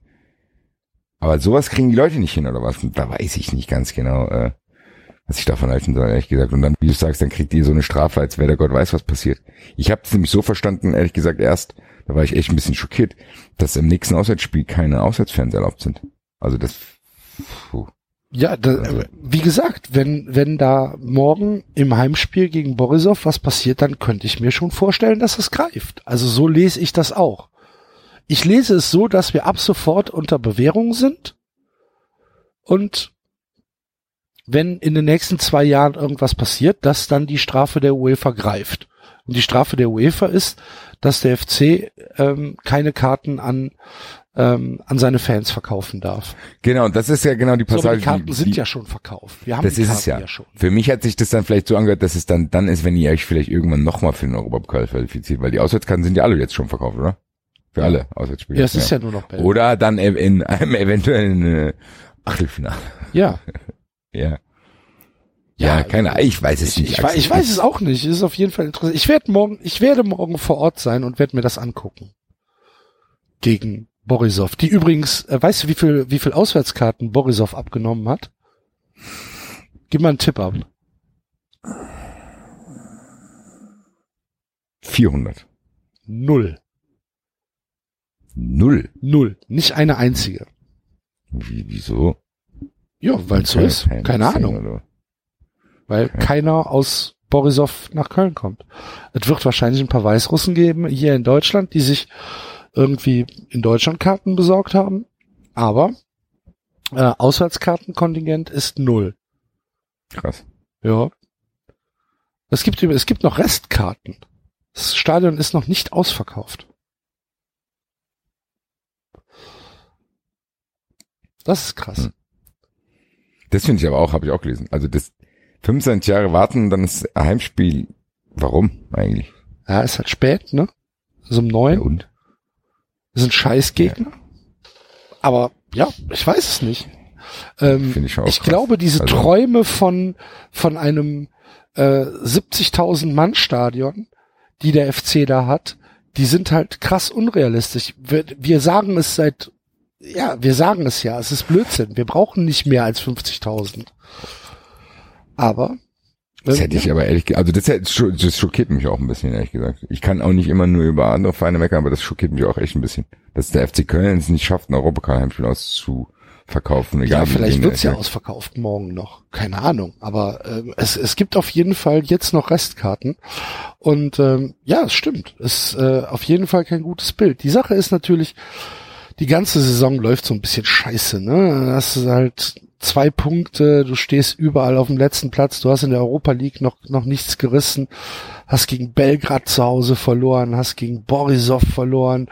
Aber sowas kriegen die Leute nicht hin, oder was? Da weiß ich nicht ganz genau, äh, was ich davon halten soll, ehrlich gesagt. Und dann, wie du sagst, dann kriegt ihr so eine Strafe, als wäre der Gott weiß, was passiert. Ich habe es nämlich so verstanden, ehrlich gesagt, erst, da war ich echt ein bisschen schockiert, dass im nächsten Auswärtsspiel keine Auswärtsfans erlaubt sind. Also das, puh. Ja, da, Also- wie gesagt, wenn, wenn da morgen im Heimspiel gegen Borisov was passiert, dann könnte ich mir schon vorstellen, dass es greift. Also so lese ich das auch. Ich lese es so, dass wir ab sofort unter Bewährung sind und wenn in den nächsten zwei Jahren irgendwas passiert, dass dann die Strafe der UEFA greift. Und die Strafe der UEFA ist, dass der FC ähm, keine Karten an, ähm, an seine Fans verkaufen darf. Genau, das ist ja genau die So, Passage. die Karten die, sind die, ja schon verkauft. Wir haben das die ist Karten es ja. ja schon. Für mich hat sich das dann vielleicht so angehört, dass es dann dann ist, wenn ihr euch vielleicht irgendwann nochmal für den Europapokal qualifiziert, weil die Auswärtskarten sind ja alle jetzt schon verkauft, oder? Für alle Auswärtsspiele. Ja, es ist ja nur noch Belgien. Oder dann in einem [laughs] eventuellen äh, Achtelfinale. [laughs] Ja. Ja. Ja, keine Ahnung, ich weiß es Ich, nicht. ich, weiß, ich weiß es auch nicht. Es ist auf jeden Fall interessant. Ich werde morgen, ich werde morgen vor Ort sein und werde mir das angucken. Gegen Borisov. Die übrigens, äh, weißt du, wie viel, wie viel Auswärtskarten Borisov abgenommen hat? Gib mal einen Tipp ab. 400. Null. Null. Null. Nicht eine einzige. Wie, wieso? Ja, weil es so Keine ist. Keine Ahnung. oder? Weil keiner aus Borisov nach Köln kommt. Es wird wahrscheinlich ein paar Weißrussen geben hier in Deutschland, die sich irgendwie in Deutschland Karten besorgt haben. Aber äh, Auswärtskartenkontingent ist null. Krass. Ja. Es gibt, es gibt noch Restkarten. Das Stadion ist noch nicht ausverkauft. Das ist krass. Hm. Das finde ich aber auch, habe ich auch gelesen. Also das 25 Jahre warten, dann ist Heimspiel. Warum eigentlich? Ja, ist halt spät, ne? So um neun. Ja, und? Das sind Scheißgegner. Aber ja, ich weiß es nicht. Ähm, Finde ich schon auch ich krass. glaube, diese Also- Träume von, von einem äh, 70.000 Mann Stadion, die der FC da hat, die sind halt krass unrealistisch. Wir, wir sagen es seit, ja, wir sagen es ja, es ist Blödsinn. Wir brauchen nicht mehr als 50.000. Aber Das hätte ich aber ehrlich, ge- also das, hätte- das schockiert mich auch ein bisschen, ehrlich gesagt. Ich kann auch nicht immer nur über andere Vereine meckern, aber das schockiert mich auch echt ein bisschen. Dass der FC Köln es nicht schafft, ein Europapokal-Heimspiel auszuverkaufen. Egal ja, vielleicht denen wird's ja ausverkauft morgen noch. Keine Ahnung. Aber ähm, es, es gibt auf jeden Fall jetzt noch Restkarten. Und ähm, ja, es stimmt. Es ist äh, auf jeden Fall kein gutes Bild. Die Sache ist natürlich, die ganze Saison läuft so ein bisschen scheiße. Ne? Das ist halt zwei Punkte, du stehst überall auf dem letzten Platz, du hast in der Europa League noch, noch nichts gerissen, hast gegen Belgrad zu Hause verloren, hast gegen Borisov verloren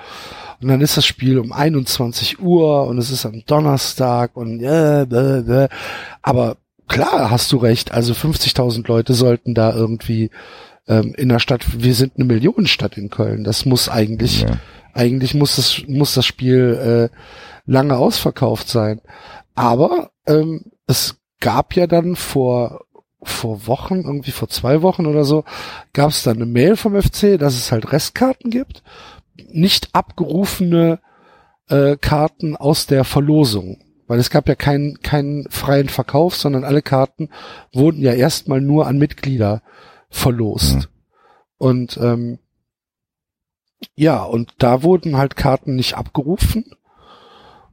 und dann ist das Spiel um 21 Uhr und es ist am Donnerstag und ja, bäh, bäh. aber klar hast du recht, also 50.000 Leute sollten da irgendwie ähm, in der Stadt, wir sind eine Millionenstadt in Köln, das muss eigentlich Ja. Eigentlich muss das, muss das Spiel äh, lange ausverkauft sein. Aber ähm, es gab ja dann vor, vor Wochen, irgendwie vor zwei Wochen oder so, gab es dann eine Mail vom FC, dass es halt Restkarten gibt. Nicht abgerufene äh, Karten aus der Verlosung. Weil es gab ja keinen keinen freien Verkauf, sondern alle Karten wurden ja erstmal nur an Mitglieder verlost. Mhm. Und ähm, ja, und da wurden halt Karten nicht abgerufen.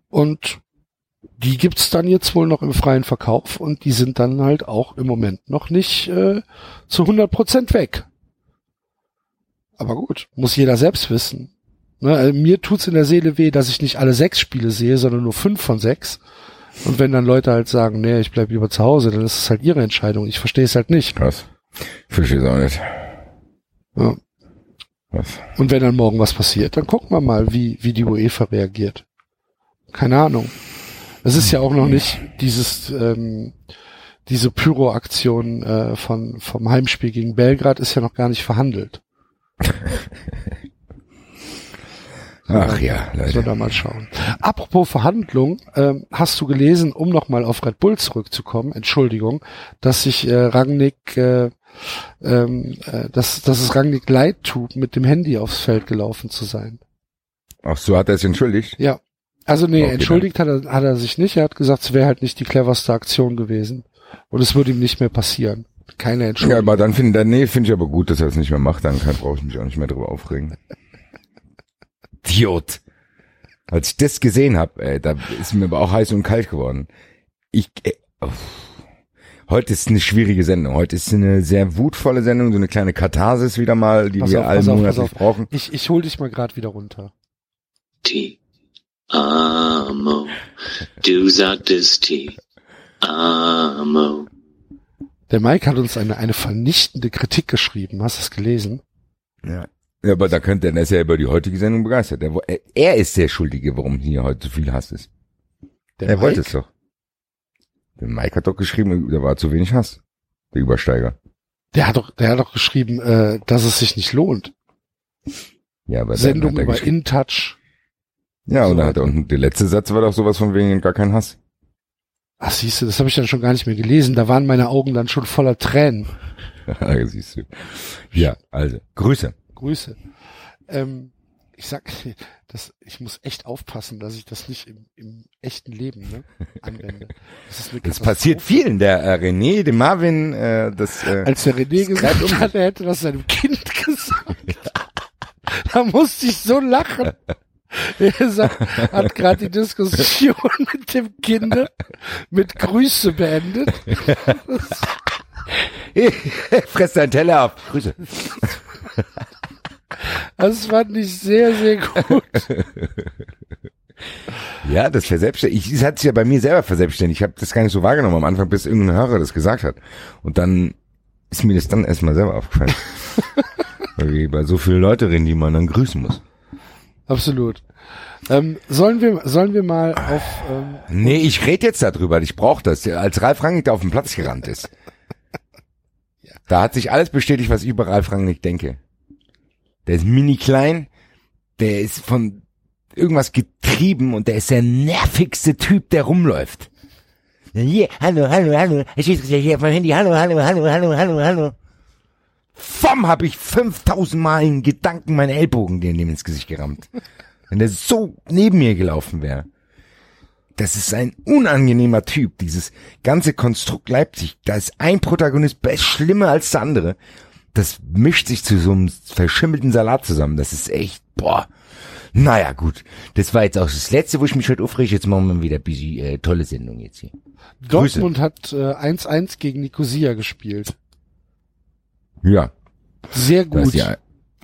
Und die gibt's dann jetzt wohl noch im freien Verkauf und die sind dann halt auch im Moment noch nicht äh, zu 100 Prozent weg. Aber gut, muss jeder selbst wissen. Ne, also mir tut's in der Seele weh, dass ich nicht alle sechs Spiele sehe, sondern nur fünf von sechs. Und wenn dann Leute halt sagen, nee, ich bleib lieber zu Hause, dann ist es halt ihre Entscheidung. Ich verstehe es halt nicht. Krass. Verstehe es auch nicht. Ja. Was? Und wenn dann morgen was passiert, dann gucken wir mal, wie, wie die UEFA reagiert. Keine Ahnung. Es ist ja auch noch nicht dieses, ähm, diese Pyro-Aktion äh, von, vom Heimspiel gegen Belgrad ist ja noch gar nicht verhandelt. [laughs] Ach ja, wir Leute. da mal schauen. Apropos Verhandlung, ähm, hast du gelesen, um nochmal auf Red Bull zurückzukommen, Entschuldigung, dass sich äh, Rangnick, äh, ähm, äh, dass, dass es Rangnick leid tut, mit dem Handy aufs Feld gelaufen zu sein. Ach so, hat er sich entschuldigt? Ja. Also nee, Okay, entschuldigt hat er, hat er sich nicht. Er hat gesagt, es wäre halt nicht die cleverste Aktion gewesen. Und es würde ihm nicht mehr passieren. Keine Ja, Entschuldigung. aber dann finde nee, finde ich aber gut, dass er es nicht mehr macht, dann kann- brauche ich mich auch nicht mehr drüber aufregen. [laughs] Idiot. Als ich das gesehen habe, da ist mir aber auch heiß und kalt geworden. Ich äh. Heute ist eine schwierige Sendung. Heute ist eine sehr wutvolle Sendung, so eine kleine Katharsis wieder mal, die Pass wir auf, alle monatlich auf. brauchen. Ich, ich hol dich mal gerade wieder runter. T. Amo. Du sagtest T. Amo. Der Mike hat uns eine, eine vernichtende Kritik geschrieben. Hast du es gelesen? Ja. ja, aber da könnte er ist ja über die heutige Sendung begeistert. Er, er, er ist der Schuldige, warum hier heute so viel Hass ist. Der er Mike? wollte es doch. Der Mike hat doch geschrieben, da war zu wenig Hass. Der Übersteiger. Der hat doch, der hat doch geschrieben, äh, dass es sich nicht lohnt. Ja, aber Sendung er über InTouch. Ja, und so dann hat er unten, der letzte Satz war doch sowas von wegen gar kein Hass. Ach, siehst du, das habe ich dann schon gar nicht mehr gelesen. Da waren meine Augen dann schon voller Tränen. [laughs] Ja, siehst du. Ja, also, Grüße. Grüße. Ähm, ich sag, [laughs] das, ich muss echt aufpassen, dass ich das nicht im, im echten Leben ne, [laughs] anwende. Das, ist Das passiert vielen. Der äh, René, dem Marvin, äh, das, äh, Als der René gesagt um. hat, er hätte das seinem Kind [laughs] gesagt, da musste ich so lachen. Er sagt, hat gerade die Diskussion mit dem Kind mit Grüße beendet. fress deinen Teller auf. Grüße. Das fand ich sehr, sehr gut. [laughs] Ja, das verselbstständigt. Ich, das hat sich ja bei mir selber verselbstständigt. Ich habe das gar nicht so wahrgenommen am Anfang, bis irgendein Hörer das gesagt hat. Und dann ist mir das dann erstmal selber aufgefallen. [laughs] Weil bei so vielen Leute reden, die man dann grüßen muss. Absolut. Ähm, sollen wir, sollen wir mal auf, ähm, Nee, ich rede jetzt darüber. Ich brauche das. Als Ralf Rangnick da auf den Platz gerannt ist. [laughs] Da hat sich alles bestätigt, was ich über Ralf Rangnick denke. Der ist mini klein, der ist von irgendwas getrieben und der ist der nervigste Typ, der rumläuft. Hier, hallo, hallo, hallo, ich schieße hier auf Handy, hallo, hallo, hallo, hallo, hallo, hallo. Vom hab ich 5000 Mal in Gedanken meinen Ellbogen dem ins Gesicht gerammt. Wenn der so neben mir gelaufen wäre. Das ist ein unangenehmer Typ, dieses ganze Konstrukt Leipzig. Da ist ein Protagonist schlimmer als der andere. Das mischt sich zu so einem verschimmelten Salat zusammen. Das ist echt, boah. Naja, gut. Das war jetzt auch das Letzte, wo ich mich heute aufrege. Jetzt machen wir wieder bisschen äh, tolle Sendung jetzt hier. Dortmund hat äh, 1-1 gegen Nicosia gespielt. Ja, Sehr da ist gut. die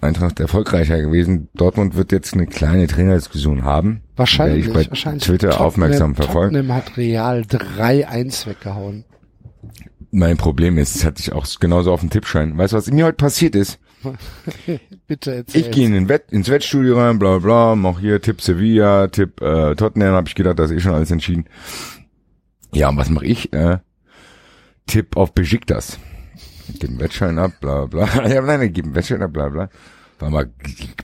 Eintracht erfolgreicher gewesen. Dortmund wird jetzt eine kleine Trainerdiskussion haben. Wahrscheinlich. Ich bei wahrscheinlich. Twitter Tottenham- aufmerksam verfolgen. Tottenham hat Real 3-1 weggehauen. Mein Problem ist, es hatte ich auch genauso auf dem Tippschein. Weißt du, was mir heute passiert ist? [laughs] Bitte erzähl. Ich gehe in den Wett, ins Wettstudio rein, bla bla, mach hier Tipp Sevilla, Tipp äh, Tottenham, habe ich gedacht, das ist eh schon alles entschieden. Ja, und was mache ich? Äh, Tipp auf Besiktas. Ich gebe einen Wettschein ab, bla bla. [laughs] Ja, nein, ich gebe einen Wettschein ab, bla bla. War mal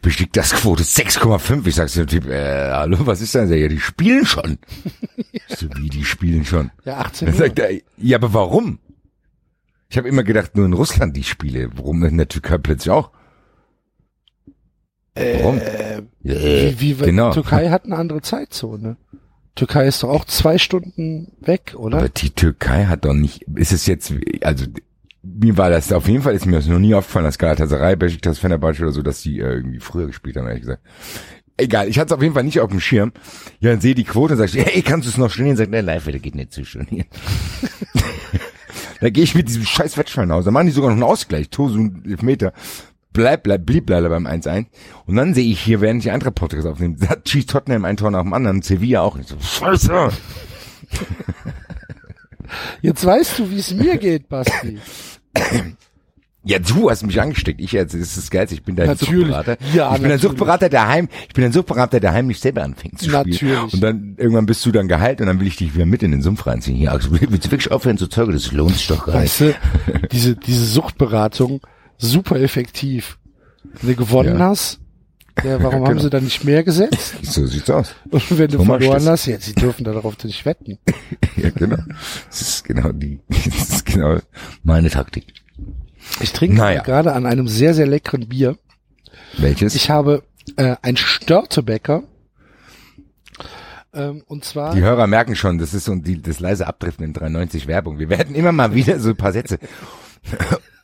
Besiktas Quote 6,5. Ich sag zu dem Typ, äh, hallo, was ist denn? Ja, die spielen schon. [laughs] So wie, die spielen schon. Ja, 18 Dann Uhr. sagt er, ja, aber warum? Ich habe immer gedacht, nur in Russland die Spiele. Warum in der Türkei plötzlich auch? Warum? Äh, Ja, wie, wie, genau. Türkei hat eine andere Zeitzone. Türkei ist doch auch zwei Stunden weg, oder? Aber die Türkei hat doch nicht, ist es jetzt, also mir war das auf jeden Fall, ist mir das noch nie aufgefallen, dass Galatasaray, Besiktas, Fenerbahce oder so, dass die äh, irgendwie früher gespielt haben, ehrlich gesagt. Egal, ich hatte es auf jeden Fall nicht auf dem Schirm. Ja, dann sehe die Quote und sag ich, hey, kannst du es noch stornieren? Sagt, ne, live, das geht nicht zu stornieren. [laughs] da gehe ich mit diesem scheiß Wettschein aus. Da machen die sogar noch einen Ausgleich, Tosu einen Elfmeter. Bleib, bleib, blieb leider beim 1-1. Und dann sehe ich hier, während ich andere Podcast aufnehme, da schießt Tottenham ein Tor nach dem anderen, Sevilla auch nicht. So, Scheiße! Jetzt weißt du, wie es mir geht, Basti. [coughs] Ja, du hast mich angesteckt. Ich jetzt, das ist das Geilste. Ich bin dein Natürlich. Suchtberater. Ja, ich bin ein natürlich. Suchtberater, der heim, ich bin ein Suchtberater, der heimlich selber anfängt zu spielen. Natürlich. Und dann, irgendwann bist du dann geheilt und dann will ich dich wieder mit in den Sumpf reinziehen. Hier, also, willst du wirklich aufhören zu zeugen? Das lohnt sich doch gar nicht. Weißt du, diese, diese Suchtberatung, super effektiv. Wenn du gewonnen Ja. hast, Ja, warum [laughs] haben sie da nicht mehr gesetzt? [laughs] So sieht's aus. Und wenn du So verloren hast, ja, sie dürfen darauf nicht wetten. [laughs] Ja, genau. Das ist genau die, das ist genau meine Taktik. Ich trinke Naja. gerade an einem sehr, sehr leckeren Bier. Welches? Ich habe äh, ein Störtebäcker. Ähm, und zwar, die Hörer merken schon, das ist so die, das leise Abdriften in 93 Werbung. Wir werden immer mal wieder so ein paar Sätze. [laughs]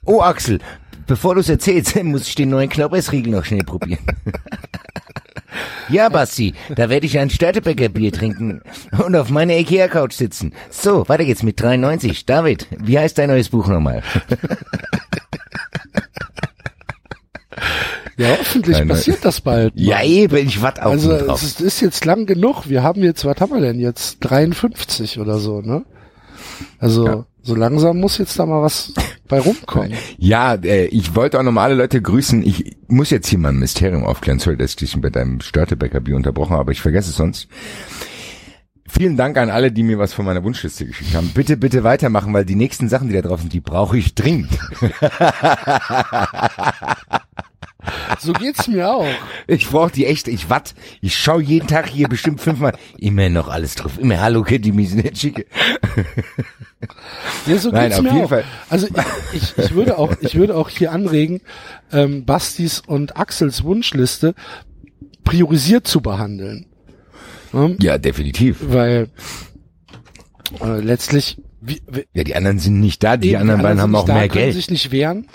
Oh Axel, bevor du es erzählst, [laughs] muss ich den neuen Knoppersriegel noch schnell probieren. [laughs] Ja, Basti, da werde ich ein Störtebäcker Bier trinken und auf meiner Ikea-Couch sitzen. So, weiter geht's mit 93. David, wie heißt dein neues Buch nochmal? ja, hoffentlich nein. passiert das bald. mal. Ja, eben, ich warte auch Also drauf. es ist, ist jetzt lang genug. Wir haben jetzt, was haben wir denn jetzt? 53 oder so, ne? Also Ja. so langsam muss jetzt da mal was bei rumkommen. Ja, äh, ich wollte auch normale Leute grüßen. Ich muss jetzt hier mal ein Mysterium aufklären. Sorry, dass ich dich bei deinem Störtebäcker-Bier unterbrochen habe, aber ich vergesse es sonst. Vielen Dank an alle, die mir was von meiner Wunschliste geschickt haben. Bitte, bitte weitermachen, weil die nächsten Sachen, die da drauf sind, die brauche ich dringend. [laughs] So geht's mir auch. Ich brauche die echt, ich watt. Ich schaue jeden Tag hier bestimmt fünfmal. Immer noch alles drauf. Immer Hallo Kitty, sind nicht schicke. Ja, so Nein, geht's mir auch. Fall. Also ich, ich, ich würde auch, ich würde auch hier anregen, ähm, Bastis und Axels Wunschliste priorisiert zu behandeln. Ne? Ja, definitiv. Weil äh, letztlich wie, wie, Ja, die anderen sind nicht da. Die eben, anderen beiden haben auch da, mehr können Geld. sich nicht wehren.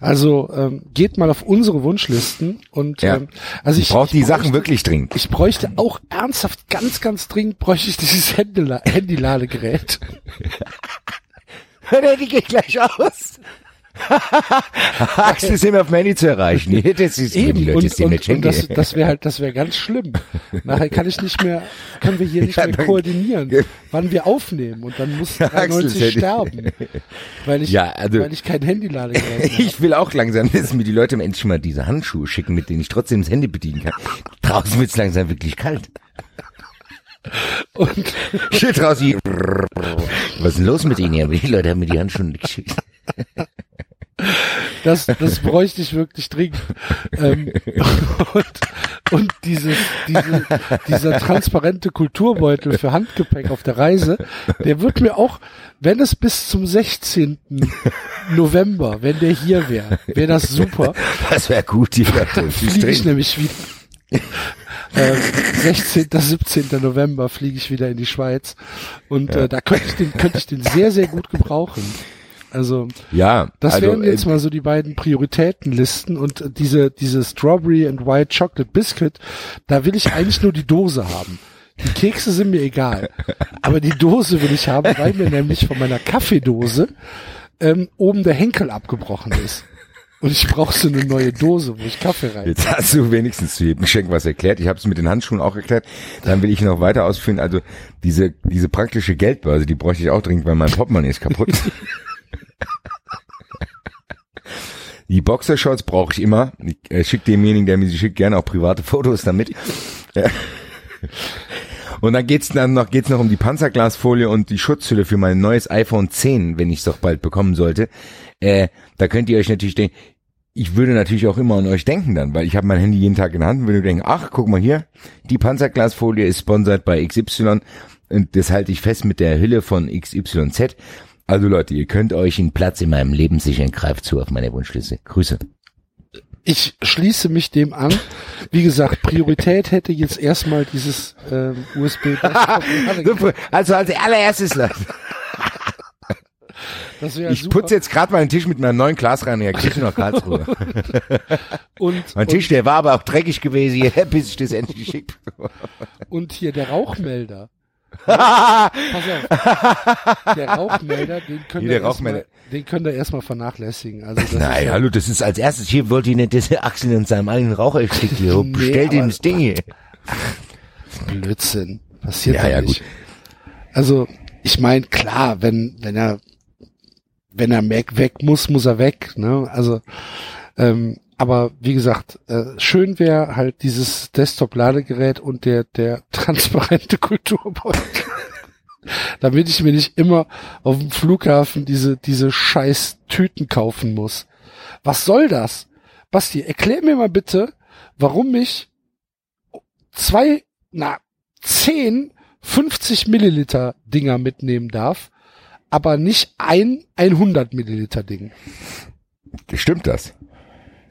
Also ähm, geht mal auf unsere Wunschlisten und Ja. ähm, also Ich brauche die bräuchte- Sachen wirklich dringend. Ich bräuchte auch ernsthaft ganz, ganz dringend bräuchte ich dieses Handyla Handyladegerät. [laughs] Hör die geht gleich aus. [laughs] Axel ist immer auf Handy zu erreichen. [laughs] Nee, Das ist wenn die Eben, Leute und, es dem und, nicht und das, das wäre halt, das wäre ganz schlimm. Nachher kann ich nicht mehr, können wir hier [laughs] nicht Ja, mehr dann- koordinieren, wann wir aufnehmen und dann muss Axel, 93 hätte- sterben, weil ich, Ja, also- weil ich kein Handyladegerät habe. Ich will auch langsam, dass mir die Leute endlich mal diese Handschuhe schicken, mit denen ich trotzdem das Handy bedienen kann. Draußen wird's langsam wirklich kalt. Und draußen hier. Was ist denn los mit Ihnen? Ja, die Leute haben mir die Handschuhe geschickt. Das, das bräuchte ich wirklich dringend. Ähm, und, und dieses, diese, dieser transparente Kulturbeutel für Handgepäck auf der Reise, der wird mir auch, wenn es bis zum 16. November, wenn der hier wäre, wäre das super. Das wäre gut, die Leute. fliege ich nämlich wieder. Ähm, 16. 17. November fliege ich wieder in die Schweiz und äh, da könnte ich den könnte ich den sehr sehr gut gebrauchen. Also Ja, das also, wären jetzt äh, mal so die beiden Prioritätenlisten und äh, diese diese Strawberry and White Chocolate Biscuit, da will ich eigentlich nur die Dose haben. Die Kekse sind mir egal, [laughs] aber die Dose will ich haben, weil mir nämlich von meiner Kaffeedose ähm, oben der Henkel abgebrochen ist. Und ich brauche so eine neue Dose, wo ich Kaffee rein. Jetzt hast du wenigstens zu jedem Geschenk was erklärt. Ich habe es mit den Handschuhen auch erklärt. Dann will ich noch weiter ausführen. Also diese diese praktische Geldbörse, die bräuchte ich auch dringend, weil mein Portemonnaie ist kaputt. [laughs] Die Boxershorts brauche ich immer. Ich äh, schicke demjenigen, der mir sie schickt, gerne auch private [laughs] Fotos damit. Und dann geht's dann noch geht's noch um die Panzerglasfolie und die Schutzhülle für mein neues iPhone 10, wenn ich es doch bald bekommen sollte. Äh, da könnt ihr euch natürlich denken, ich würde natürlich auch immer an euch denken dann, weil ich habe mein Handy jeden Tag in der Hand und würde denken, ach, guck mal hier, die Panzerglasfolie ist sponsert bei XY und das halte ich fest mit der Hülle von XYZ. Also Leute, ihr könnt euch einen Platz in meinem Leben sichern. Greift zu auf meine Wunschliste. Grüße. Ich schließe mich dem an. Wie gesagt, Priorität hätte jetzt erstmal dieses ähm, USB. [laughs] Also als allererstes, Leute. Ich super. putze jetzt gerade meinen Tisch mit meinem neuen Glasreiniger Küche nach Karlsruhe. [laughs] und, Mein Tisch, der war aber auch dreckig gewesen, hier, [laughs] bis ich das endlich geschickt und, und hier der Rauchmelder. Pass auf. Der Rauchmelder, den können der Rauchmelder. erstmal, den können wir erstmal vernachlässigen. Also das Nein, ja, hallo, das ist als erstes hier, wollte ich nicht, der Axel in seinem eigenen Rauch erstickt. hier. Nee, Bestellt ihm das Ding hier. Blödsinn. Passiert Ja, ja, nicht. Also, ich meine, klar, wenn, wenn er, wenn er weg, weg muss, muss er weg, ne? Also, ähm, aber wie gesagt, äh, schön wäre halt dieses Desktop-Ladegerät und der, der [laughs] transparente Kulturbeutel. Damit ich mir nicht immer auf dem Flughafen diese, diese scheiß Tüten kaufen muss. Was soll das? Basti, erklär mir mal bitte, warum ich zwei, na, zehn 50 Milliliter Dinger mitnehmen darf, aber nicht ein 100 Milliliter Ding. Stimmt das?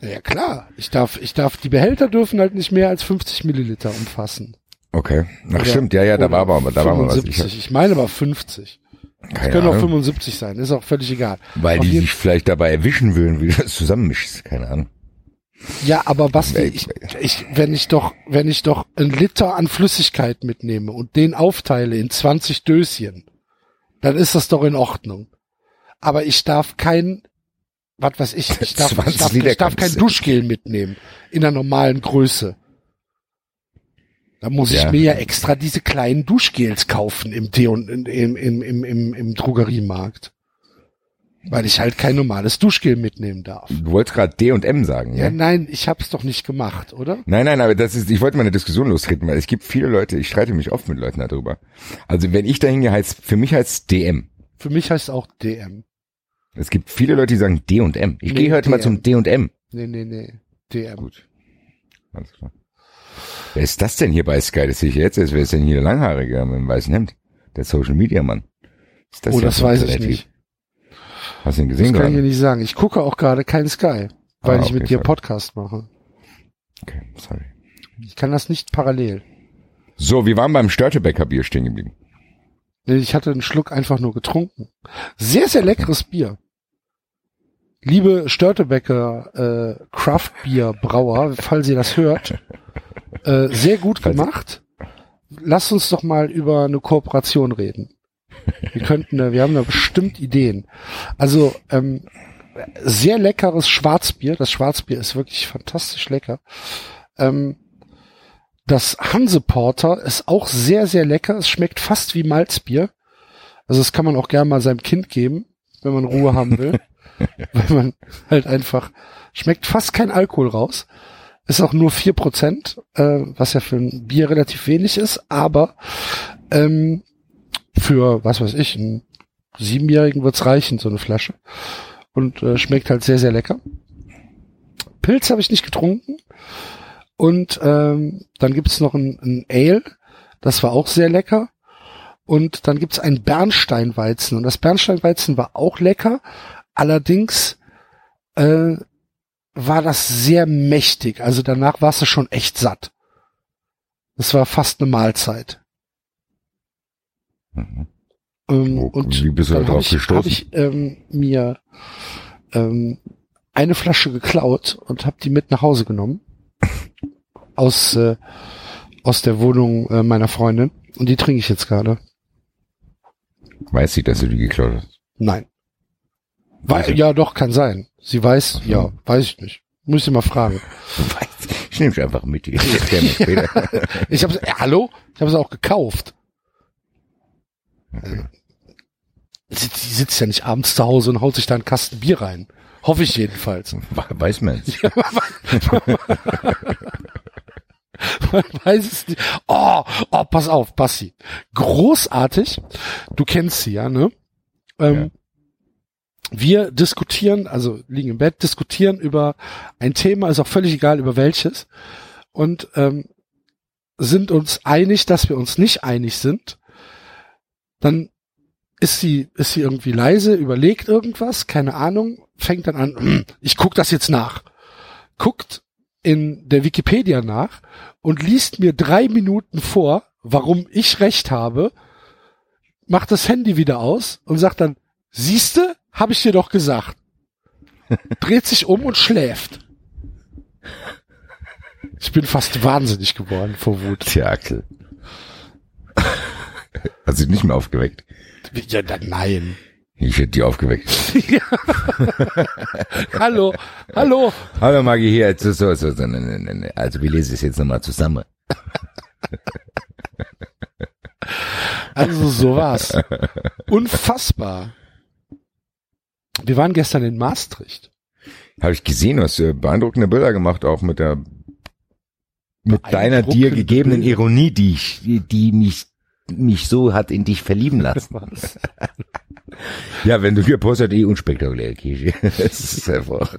Ja klar, ich darf, ich darf, die Behälter dürfen halt nicht mehr als 50 Milliliter umfassen. Okay. Ach Oder- stimmt, ja, ja, da war aber, da war mal was. 75. Ich Ich, meine aber 50. keine Können auch Ahnung, 75 sein, ist auch völlig egal. weil Auf die sich vielleicht dabei erwischen würden, wie du das zusammenmischst. Keine Ahnung. Ja, aber Basti, ich, ich, wenn ich doch, wenn ich doch einen Liter an Flüssigkeit mitnehme und den aufteile in 20 Döschen, dann ist das doch in Ordnung. Aber ich darf kein, was weiß ich, ich darf, ich 20 darf, ich darf kein Duschgel mitnehmen in der normalen Größe. Da muss ich Ja. mir ja extra diese kleinen Duschgels kaufen im Tee und im, im, im, im, im, Drogeriemarkt. Weil ich halt kein normales Duschgel mitnehmen darf. Du wolltest gerade D und M sagen, Ja, ja? nein, ich hab's doch nicht gemacht, oder? Nein, nein, aber das ist, ich wollte mal eine Diskussion lostreten, weil es gibt viele Leute, ich streite mich oft mit Leuten darüber. Also wenn ich da hingehe, heißt, für mich heißt DM. Für mich heißt auch DM. Es gibt viele Leute, die sagen D und M. Ich Nee, gehe heute mal zum D und M. Nee, nee, nee. DM. Gut. Alles klar. Wer ist das denn hier bei Sky? Das sehe ich jetzt. Wer ist denn hier der Langhaarige mit dem weißen Hemd? Der Social Media Mann. Ist oh, das so ein weiß ich nicht. Hast du ihn Das gesehen kann ich dir gerade? nicht sagen. Ich gucke auch gerade keinen Sky, weil Ah, ich okay, mit dir sorry. Podcast mache. Okay, sorry. Ich kann das nicht parallel. So, wir waren beim Störtebecker Bier stehen geblieben. Ich hatte einen Schluck einfach nur getrunken. Sehr, sehr leckeres Bier. Liebe Störtebecker äh, Craft Bier Brauer, falls ihr das hört, [laughs] äh, sehr gut gemacht. Lasst uns doch mal über eine Kooperation reden. Wir könnten, wir haben da bestimmt Ideen. Also ähm, sehr leckeres Schwarzbier. Das Schwarzbier ist wirklich fantastisch lecker. Ähm, das Hanseporter ist auch sehr, sehr lecker. Es schmeckt fast wie Malzbier. Also das kann man auch gerne mal seinem Kind geben, wenn man Ruhe haben will. [laughs] Weil man halt einfach, schmeckt fast kein Alkohol raus. Ist auch nur vier Prozent, äh, was ja für ein Bier relativ wenig ist, aber ähm, für, was weiß ich, einen Siebenjährigen wird's reichen, so eine Flasche. Und äh, schmeckt halt sehr, sehr lecker. Pilz habe ich nicht getrunken. Und ähm, dann gibt's noch ein, ein Ale, das war auch sehr lecker. Und dann gibt's ein Bernsteinweizen. Und das Bernsteinweizen war auch lecker. Allerdings äh, war das sehr mächtig. Also danach warst du schon echt satt. Das war fast eine Mahlzeit. Mhm. Ähm, Wo- und wie bist du da dann drauf habe ich, gestoßen? hab ich ähm, mir ähm, eine Flasche geklaut und habe die mit nach Hause genommen aus äh, aus der Wohnung äh, meiner Freundin und die trinke ich jetzt gerade. Weiß sie, dass du die geklaut hast? Nein. Weil, sie? ja, doch, kann sein. Sie weiß, so. ja, weiß ich nicht. Muss ich mal fragen. [laughs] Ich nehme dich einfach mit. Ich erklär mir [laughs] später. Ich habe äh, hallo? Ich habe es auch gekauft. Okay. Sie, sie sitzt ja nicht abends zu Hause und haut sich da einen Kasten Bier rein. Hoffe ich jedenfalls. Weiß man es. Man [laughs] weiß es nicht. Oh, oh, pass auf, Bassi. Großartig. Du kennst sie ja, ne? Ähm, Wir diskutieren, also liegen im Bett, diskutieren über ein Thema, ist auch völlig egal über welches, und ähm, sind uns einig, dass wir uns nicht einig sind. Dann ist sie, ist sie irgendwie leise, überlegt irgendwas, keine Ahnung, fängt dann an, [clears throat] ich guck das jetzt nach. Guckt in der Wikipedia nach und liest mir drei Minuten vor, warum ich recht habe, macht das Handy wieder aus und sagt dann, siehste, habe ich dir doch gesagt. [laughs] Dreht sich um und schläft. Ich bin fast wahnsinnig geworden vor Wut. Tja, Axel. [laughs] Hast du dich nicht mehr aufgeweckt? Ja, dann nein. Ich hätte die aufgeweckt. [laughs] Hallo, hallo. Hallo Maggie hier. ist So, so, so, ne, ne, ne. Also wir lesen es jetzt nochmal zusammen. Also so war's. Unfassbar. Wir waren gestern in Maastricht. Habe ich gesehen, du hast beeindruckende Bilder gemacht, auch mit der mit deiner dir gegebenen. Ironie, die ich, die mich mich so hat in dich verlieben lassen. Was? [laughs] Ja, wenn du hier postet, eh unspektakulär, Kirche. [laughs] Das ist einfach.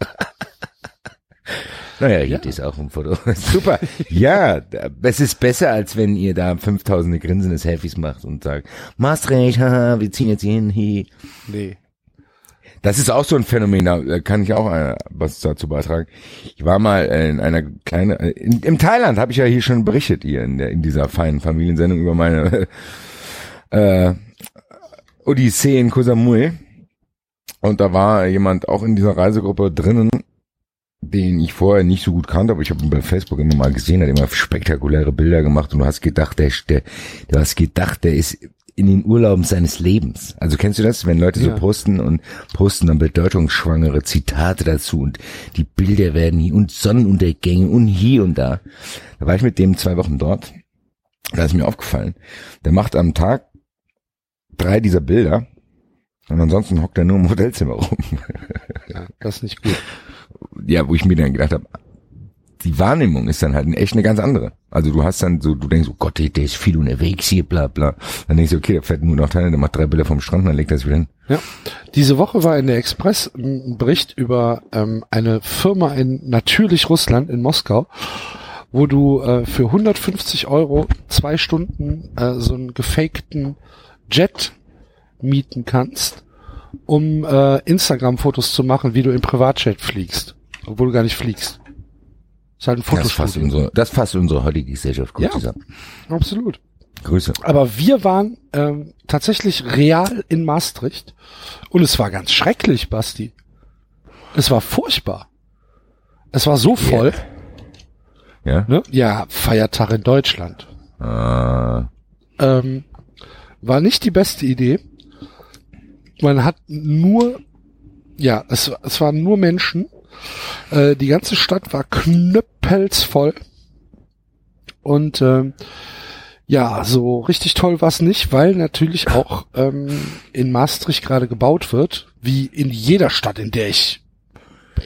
Naja, hier ist auch ein Foto. [laughs] Super. Ja, es ist besser, als wenn ihr da 5000 grinsende Selfies macht und sagt, Maastricht, haha, wir ziehen jetzt hier hin, hi. Nee. Das ist auch so ein Phänomen, da kann ich auch äh, was dazu beitragen. Ich war mal in einer kleinen, äh, in, im Thailand habe ich ja hier schon berichtet, hier in, der, in dieser feinen Familiensendung über meine [laughs] äh, Odyssee in Koh Samui. Und da war jemand auch in dieser Reisegruppe drinnen, den ich vorher nicht so gut kannte, aber ich habe ihn bei Facebook immer mal gesehen, hat immer spektakuläre Bilder gemacht und du hast gedacht, der, der du hast gedacht, der ist in den Urlauben seines Lebens. Also kennst du das, wenn Leute Ja. so posten und posten dann bedeutungsschwangere Zitate dazu und die Bilder werden hier und Sonnenuntergänge und hier und da. Da war ich mit dem zwei Wochen dort. Da ist mir aufgefallen, der macht am Tag drei dieser Bilder und ansonsten hockt er nur im Hotelzimmer rum. Ja, das ist nicht gut. ja, wo ich mir dann gedacht habe, die Wahrnehmung ist dann halt echt eine ganz andere. Also du hast dann so, du denkst, oh Gott, der ist viel unterwegs hier, bla bla. Dann denkst du, okay, der fährt nur nach Thailand, der macht drei Bilder vom Strand, dann legt er es wieder hin. Ja. Diese Woche war in der Express ein Bericht über ähm, eine Firma in natürlich Russland in Moskau, wo du äh, für 150 Euro zwei Stunden äh, so einen gefakten Jet mieten kannst, um äh, Instagram-Fotos zu machen, wie du im Privatjet fliegst, obwohl du gar nicht fliegst. Ist halt ein Das fasst Fotostudio. unsere, das fasst unsere heutige Gesellschaft gut Ja. zusammen. Absolut. Grüße. Aber wir waren ähm, tatsächlich real in Maastricht und es war ganz schrecklich, Basti. Es war furchtbar. Es war so voll. Ja? Ne? Ja, Feiertag in Deutschland. Äh, Ähm, war nicht die beste Idee. Man hat nur, ja, es, es waren nur Menschen. Äh, die ganze Stadt war knüppelsvoll. Und ähm, ja, so richtig toll war es nicht, weil natürlich auch ähm, in Maastricht gerade gebaut wird, wie in jeder Stadt, in der ich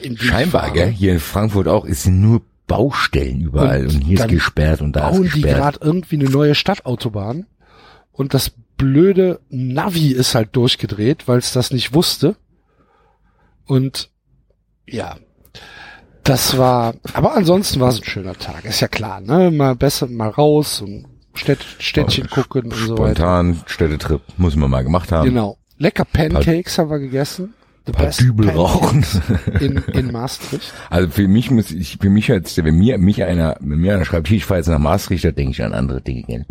in die scheinbar, fahre. gell? Hier in Frankfurt auch, ist nur Baustellen überall und, Und hier ist gesperrt und da ist bauen die gesperrt. gerade irgendwie eine neue Stadtautobahn und das blöde Navi ist halt durchgedreht, weil es das nicht wusste. Und ja, das war, aber ansonsten war es ein schöner Tag, ist ja klar, ne? Mal besser mal raus und Städt, Städtchen gucken und so weiter. Spontan, Städtetrip, muss man mal gemacht haben. Genau. Lecker Pancakes haben wir gegessen. The Paar Dübel rauchen. In, in Maastricht. [laughs] Also für mich muss ich, für mich jetzt, wenn mir, mich einer, wenn mir einer schreibt, hier, ich fahre jetzt nach Maastricht, da denke ich an andere Dinge. Gell?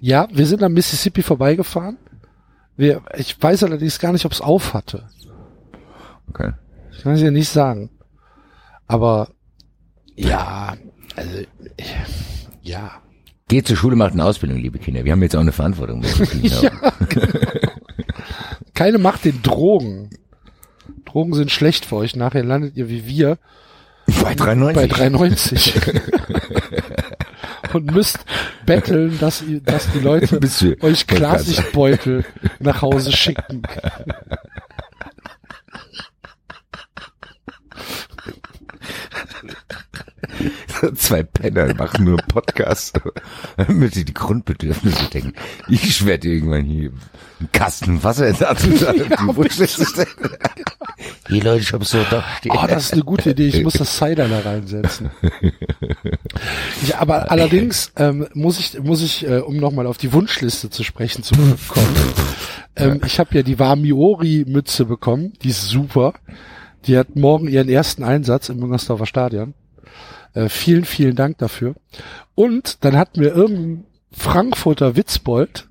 Ja, wir sind am Mississippi vorbeigefahren. Wir, ich weiß allerdings gar nicht, ob es auf hatte. Okay. Ich kann es ja nicht sagen. Aber ja, also ich- ja. Geht zur Schule, macht eine Ausbildung, liebe Kinder. Wir haben jetzt auch eine Verantwortung. Kinder haben. [laughs] Keine Macht den Drogen. Drogen sind schlecht für euch. Nachher landet ihr wie wir Bei 93. bei 93. [laughs] Und müsst betteln, dass, ihr, dass die Leute euch Klarsichtbeutel nach Hause schicken. [laughs] [laughs] Zwei Penner machen nur Podcasts, damit sie die Grundbedürfnisse denken. Ich werde irgendwann hier einen Kasten Wasser dazu sagen, die Wunschliste stellen. Hier Leute, ich hab so da stehen. Oh, das ist eine gute Idee. Ich muss das Cider da reinsetzen. Ja, aber allerdings ähm, muss ich, muss ich, äh, um nochmal auf die Wunschliste zu sprechen zu kommen, [laughs] ähm, ich habe ja die Wamiori-Mütze bekommen. Die ist super. Die hat morgen ihren ersten Einsatz im Müngersdorfer Stadion. Äh, vielen, vielen Dank dafür. Und dann hat mir irgendein Frankfurter Witzbold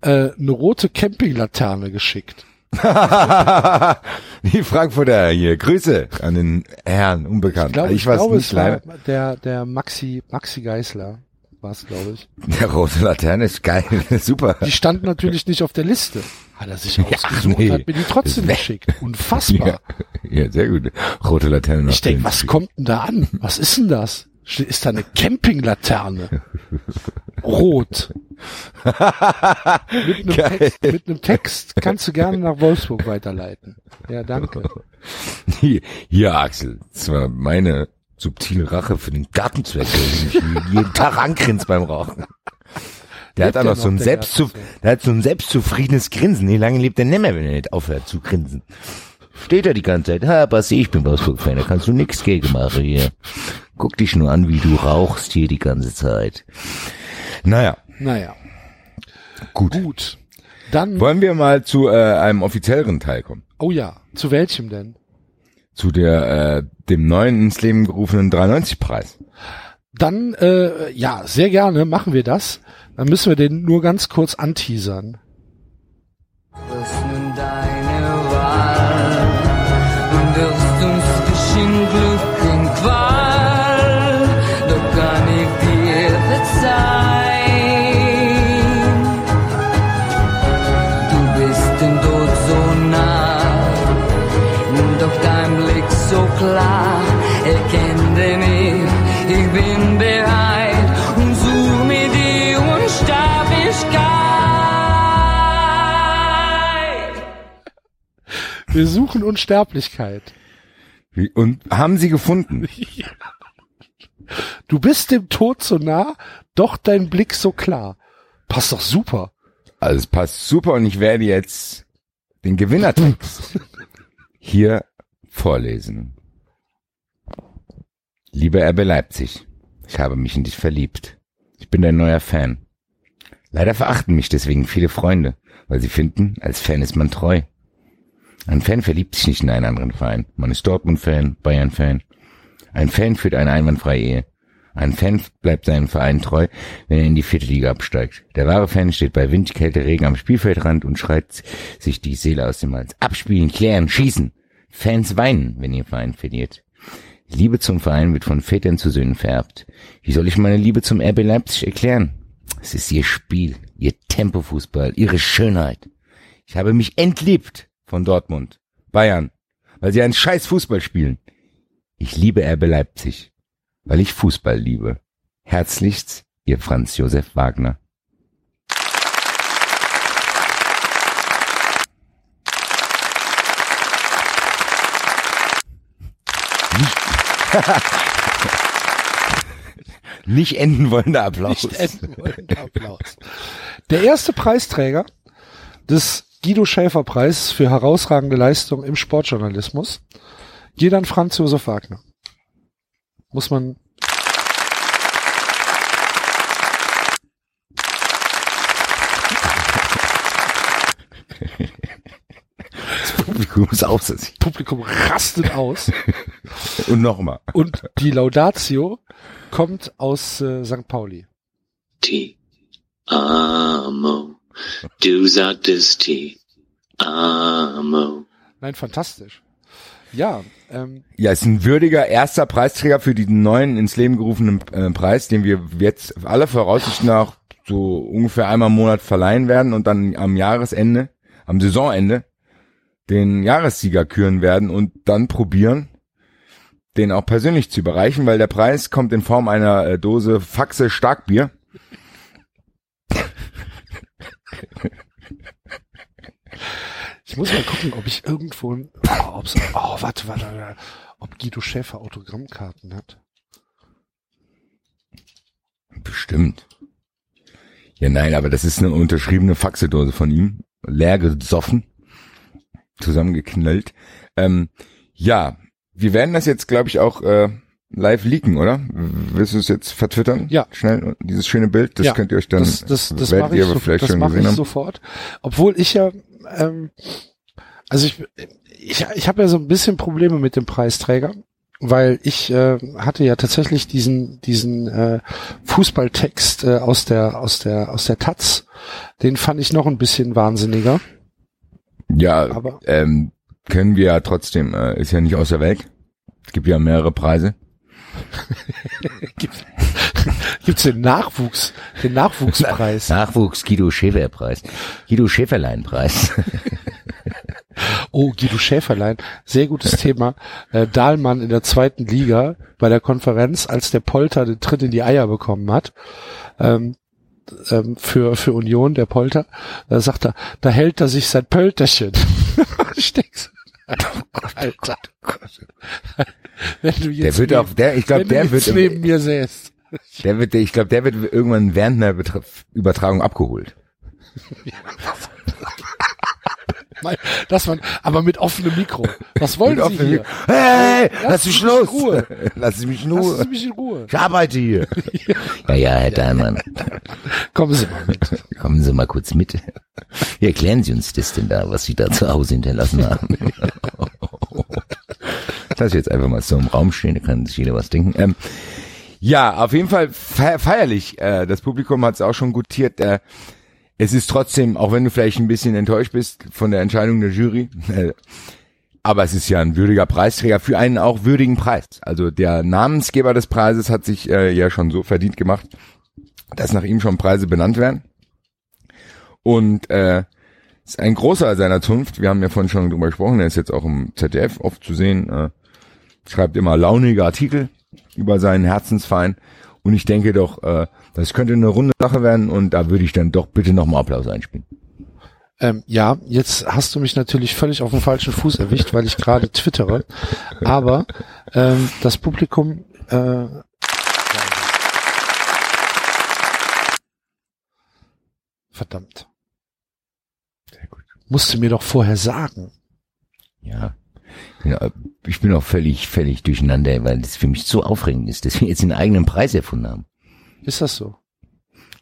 äh, eine rote Campinglaterne geschickt. [laughs] die Frankfurter hier. Grüße an den Herrn, unbekannt. Ich glaube, ich, weiß glaube nicht es war der, der Maxi, Maxi Geisler war es, glaube ich. Der rote Laterne ist geil, [laughs] super. Die stand natürlich nicht auf der Liste. Hat er sich ausgesucht nee. und hat mir die trotzdem geschickt. Unfassbar. Ja, [laughs] ja, sehr gut. Rote Laterne. Ich denke, was kommt denn da an? Was ist denn das? Ist da eine Campinglaterne? Rot. [laughs] mit, einem Text, mit einem Text kannst du gerne nach Wolfsburg weiterleiten. Ja, danke. Hier, hier Axel, das war meine subtile Rache für den Gartenzwerg, der mich jeden Tag angrinst beim Rauchen. Der hat Lebt auch der noch so ein noch, der hat so ein selbstzufriedenes Grinsen. Wie lange lebt der nimmer, wenn er nicht aufhört zu grinsen? Steht er die ganze Zeit. Ha, Basti, ich bin Wolfsburg-Fan, da kannst du nix gegen machen hier. Guck dich nur an, wie du rauchst hier die ganze Zeit. Naja, Naja, gut. gut. Dann, Wollen wir mal zu äh, einem offizielleren Teil kommen? oh ja, zu welchem denn? Zu der äh, dem neuen ins Leben gerufenen 93-Preis. Dann, äh, ja, sehr gerne machen wir das. Dann müssen wir den nur ganz kurz anteasern. Was nun deine Wahl? Und wirst uns geschehen Wir suchen Unsterblichkeit. Wie- Und haben sie gefunden? [laughs] Du bist dem Tod so nah, doch dein Blick so klar. Passt doch super. Also es passt super und ich werde jetzt den Gewinnertext [laughs] hier vorlesen. Lieber RB Leipzig, ich habe mich in dich verliebt. Ich bin dein neuer Fan. Leider verachten mich deswegen viele Freunde, weil sie finden, als Fan ist man treu. Ein Fan verliebt sich nicht in einen anderen Verein. Man ist Dortmund-Fan, Bayern-Fan. Ein Fan führt eine einwandfreie Ehe. Ein Fan bleibt seinem Verein treu, wenn er in die vierte Liga absteigt. Der wahre Fan steht bei Wind, Kälte, Regen am Spielfeldrand und schreit sich die Seele aus dem Hals. Abspielen, klären, schießen. Fans weinen, wenn ihr Verein verliert. Liebe zum Verein wird von Vätern zu Söhnen vererbt. Wie soll ich meine Liebe zum RB Leipzig erklären? Es ist ihr Spiel, ihr Tempofußball, ihre Schönheit. Ich habe mich entliebt von Dortmund, Bayern, weil sie einen scheiß Fußball spielen. Ich liebe RB Leipzig, weil ich Fußball liebe. Herzlichst, ihr Franz Josef Wagner. Nicht [laughs] enden wollender Applaus. Nicht enden wollender Applaus. Der erste Preisträger des Guido Schäfer Preis für herausragende Leistung im Sportjournalismus geht an Franz Josef Wagner. Muss man Das Publikum ist außer sich. Publikum rastet aus [laughs] Und nochmal. und die Laudatio kommt aus äh, St. Pauli. T. Amo. Du sagtest T. Amo. Nein, fantastisch. Ja, ähm, Ja, ist ein würdiger erster Preisträger für diesen neuen ins Leben gerufenen äh, Preis, den wir jetzt alle Voraussicht nach so ungefähr einmal im Monat verleihen werden und dann am Jahresende, am Saisonende, den Jahressieger küren werden und dann probieren, den auch persönlich zu überreichen, weil der Preis kommt in Form einer äh, Dose Faxe Starkbier. Muss mal gucken, ob ich irgendwo, oh, oh, warte, warte, warte, ob Guido Schäfer Autogrammkarten hat. Bestimmt. Ja, nein, aber das ist eine unterschriebene Faxedose von ihm. Leer gesoffen. Zusammengeknallt. Ähm, ja, wir werden das jetzt, glaube ich, auch äh, live leaken, oder? Willst du es jetzt vertwittern? Ja. Schnell, dieses schöne Bild, das Ja, könnt ihr euch dann, das, das, das werdet mache ich, ihr so, vielleicht das schon gesehen haben. sofort. Obwohl ich ja, ähm, also ich, ich, ich habe ja so ein bisschen Probleme mit dem Preisträger, weil ich äh, hatte ja tatsächlich diesen diesen äh, Fußballtext äh, aus der aus der aus der Taz, den fand ich noch ein bisschen wahnsinniger. Ja, Aber- ähm, können wir ja trotzdem, äh, ist ja nicht aus der Welt. Es gibt ja mehrere Preise. [laughs] Gibt, [laughs] gibt's den Nachwuchs, den Nachwuchspreis? [laughs] Nachwuchs Guido Schäfer Preis. Guido Schäferlein Preis. Oh, Guido Schäferlein, sehr gutes Thema. Äh, Dahlmann in der zweiten Liga bei der Konferenz, als der Polter den Tritt in die Eier bekommen hat, ähm, ähm, für, für Union, der Polter, da sagt er, da hält er sich sein Pölterchen. ich denk so, Alter. Wenn du Der jetzt wird neben, auch, der, ich glaube, der wird, neben mir säßt. der wird, ich glaube, der wird irgendwann während einer Übertragung abgeholt. [laughs] dass man, aber mit offenem Mikro. Was wollen Mit Sie hier? Mikro. Hey, lass Lass mich los. Ruhe. [laughs] Lass mich in Ruhe. Sie mich in Ruhe. Ich arbeite hier. [laughs] Ja, ja, Herr Dahlmann, Kommen Sie mal mit. kommen Sie mal kurz mit. Wie erklären Sie uns das denn da, was Sie da zu Hause hinterlassen haben? Lasse ich jetzt einfach mal so im Raum stehen, da kann sich jeder was denken. Ähm, ja, auf jeden Fall fe feierlich. Äh, das Publikum hat es auch schon gutiert. Äh, es ist trotzdem, auch wenn du vielleicht ein bisschen enttäuscht bist von der Entscheidung der Jury, [laughs] äh, aber es ist ja ein würdiger Preisträger für einen auch würdigen Preis. Also der Namensgeber des Preises hat sich äh, ja schon so verdient gemacht, dass nach ihm schon Preise benannt werden. Und äh, ist ein großer seiner Zunft. Wir haben ja vorhin schon drüber gesprochen. Er ist jetzt auch im ZDF oft zu sehen. Äh, schreibt immer launige Artikel über seinen Herzensverein. Und ich denke doch, äh, das könnte eine runde Sache werden. Und da würde ich dann doch bitte nochmal Applaus einspielen. Ähm, ja, jetzt hast du mich natürlich völlig auf dem falschen Fuß erwischt, weil ich gerade twittere. Aber ähm, das Publikum äh, verdammt. Musste mir doch vorher sagen. Ja. Ja, ich bin auch völlig, völlig durcheinander, weil das für mich so aufregend ist, dass wir jetzt einen eigenen Preis erfunden haben. Ist das so?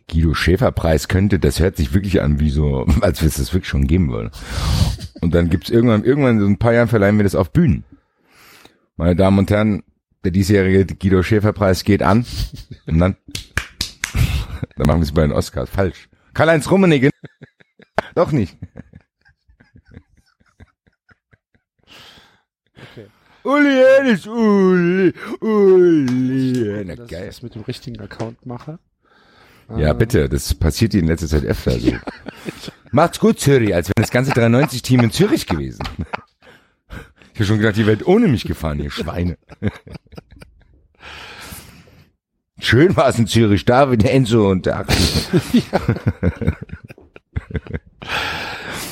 Guido Schäfer Preis könnte, das hört sich wirklich an wie so, [laughs] als wir es das wirklich schon geben wollen. Und dann gibt's irgendwann, irgendwann so ein paar Jahren verleihen wir das auf Bühnen. Meine Damen und Herren, der diesjährige Guido Schäfer Preis geht an. Und dann, [laughs] dann machen wir es bei den Oscars. Falsch. Karl-Heinz Rummenigge. [laughs] Doch nicht. Okay. Uli Hennes, Uli, Uli. Na dass ich geil. das mit dem richtigen Account mache. Ja, bitte, das passiert in letzter Zeit öfter [laughs] so. Macht's gut, Zürich, als wäre das ganze 93-Team in Zürich gewesen. Ich habe schon gedacht, die Welt ohne mich gefahren, ihr Schweine. Schön war es in Zürich, David, Enzo und der Axel.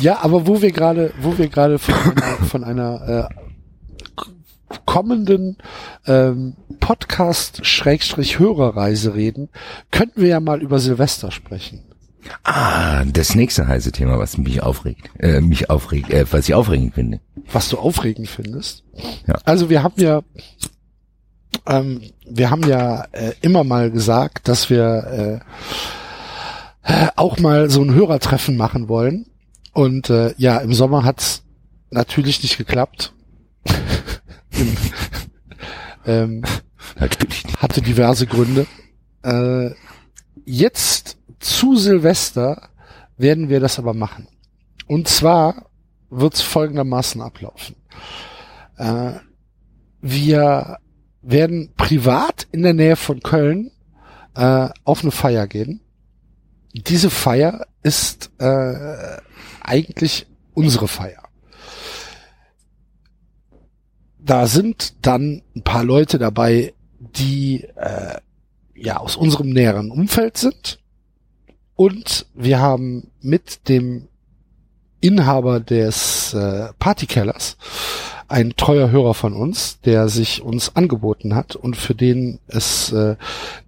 Ja, aber wo wir gerade, wo wir gerade von einer, von einer äh, kommenden ähm, Podcast-Hörerreise reden, könnten wir ja mal über Silvester sprechen. Ah, das nächste heiße Thema, was mich aufregt, äh, mich aufregt, äh, was ich aufregend finde. Was du aufregend findest. Ja. Also wir haben ja, ähm, wir haben ja äh, immer mal gesagt, dass wir äh, äh, auch mal so ein Hörertreffen machen wollen. Und äh, ja, im Sommer hat's natürlich nicht geklappt. [laughs] Ähm, Natürlich nicht. hatte diverse Gründe. Äh, jetzt zu Silvester werden wir das aber machen. Und zwar wird es folgendermaßen ablaufen. Äh, wir werden privat in der Nähe von Köln äh, auf eine Feier gehen. Diese Feier ist äh, eigentlich unsere Feier. Da sind dann ein paar Leute dabei, die äh, ja aus unserem näheren Umfeld sind. Und wir haben mit dem Inhaber des äh, Partykellers ein treuer Hörer von uns, der sich uns angeboten hat und für den es äh,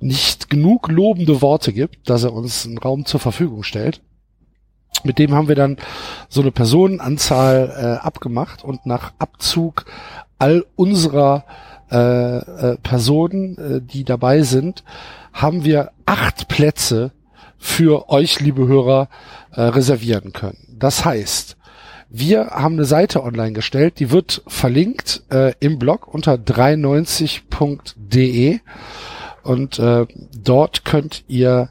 nicht genug lobende Worte gibt, dass er uns einen Raum zur Verfügung stellt. Mit dem haben wir dann so eine Personenanzahl äh, abgemacht und nach Abzug all unserer äh, äh, Personen, äh, die dabei sind, haben wir acht Plätze für euch, liebe Hörer, äh, reservieren können. Das heißt, wir haben eine Seite online gestellt, die wird verlinkt äh, im Blog unter 390.de und äh, dort könnt ihr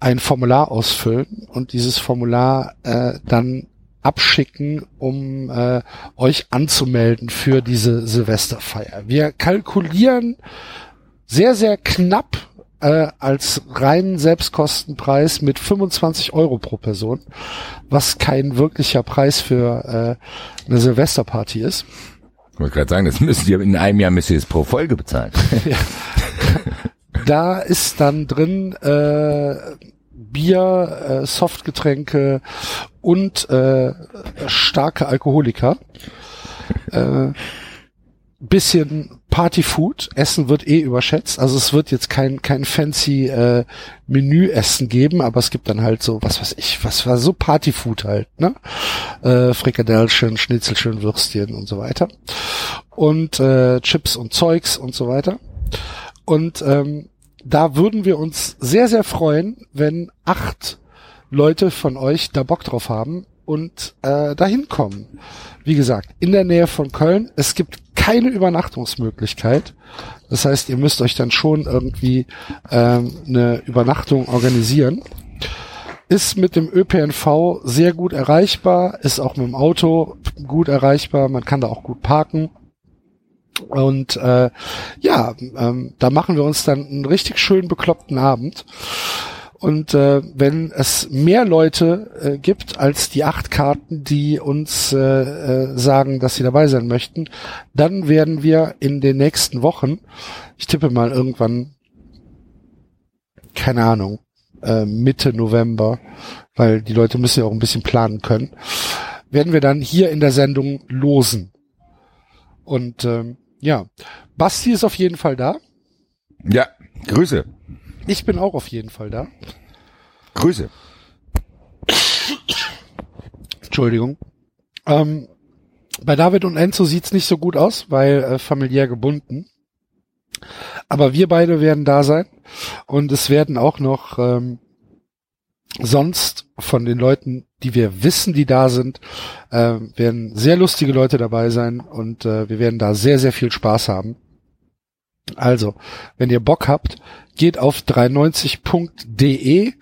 ein Formular ausfüllen und dieses Formular äh, dann abschicken, um äh, euch anzumelden für diese Silvesterfeier. Wir kalkulieren sehr, sehr knapp äh, als reinen Selbstkostenpreis mit 25 Euro pro Person, was kein wirklicher Preis für äh, eine Silvesterparty ist. Ich wollte gerade sagen, das müssen ihr in einem Jahr müsst ihr es pro Folge bezahlen. [laughs] Da ist dann drin äh, Bier, äh, Softgetränke und äh, starke Alkoholiker. Äh, bisschen Partyfood. Essen wird eh überschätzt. Also es wird jetzt kein kein fancy äh, Menüessen geben, aber es gibt dann halt so was weiß ich, was war so Partyfood halt, ne? Äh, Frikadellchen, Schnitzelchen, Würstchen und so weiter und äh, Chips und Zeugs und so weiter. Und ähm, da würden wir uns sehr sehr freuen, wenn acht Leute von euch da Bock drauf haben und äh, dahin kommen. Wie gesagt, in der Nähe von Köln. Es gibt keine Übernachtungsmöglichkeit. Das heißt, ihr müsst euch dann schon irgendwie ähm, eine Übernachtung organisieren. Ist mit dem ÖPNV sehr gut erreichbar, ist auch mit dem Auto gut erreichbar, man kann da auch gut parken. Und äh, ja, ähm, da machen wir uns dann einen richtig schönen bekloppten Abend. Und äh, wenn es mehr Leute äh, gibt als die acht Karten, die uns äh, äh, sagen, dass sie dabei sein möchten, dann werden wir in den nächsten Wochen, ich tippe mal irgendwann, keine Ahnung, äh, Mitte November, weil die Leute müssen ja auch ein bisschen planen können, werden wir dann hier in der Sendung losen. Und ähm, ja, Basti ist auf jeden Fall da. Ja, Grüße. Ich bin auch auf jeden Fall da. Grüße. Entschuldigung. Ähm, bei David und Enzo sieht's nicht so gut aus, weil äh, familiär gebunden. Aber wir beide werden da sein und es werden auch noch ähm, sonst von den Leuten, die wir wissen, die da sind, äh, werden sehr lustige Leute dabei sein und äh, wir werden da sehr, sehr viel Spaß haben. Also, wenn ihr Bock habt, geht auf 390.de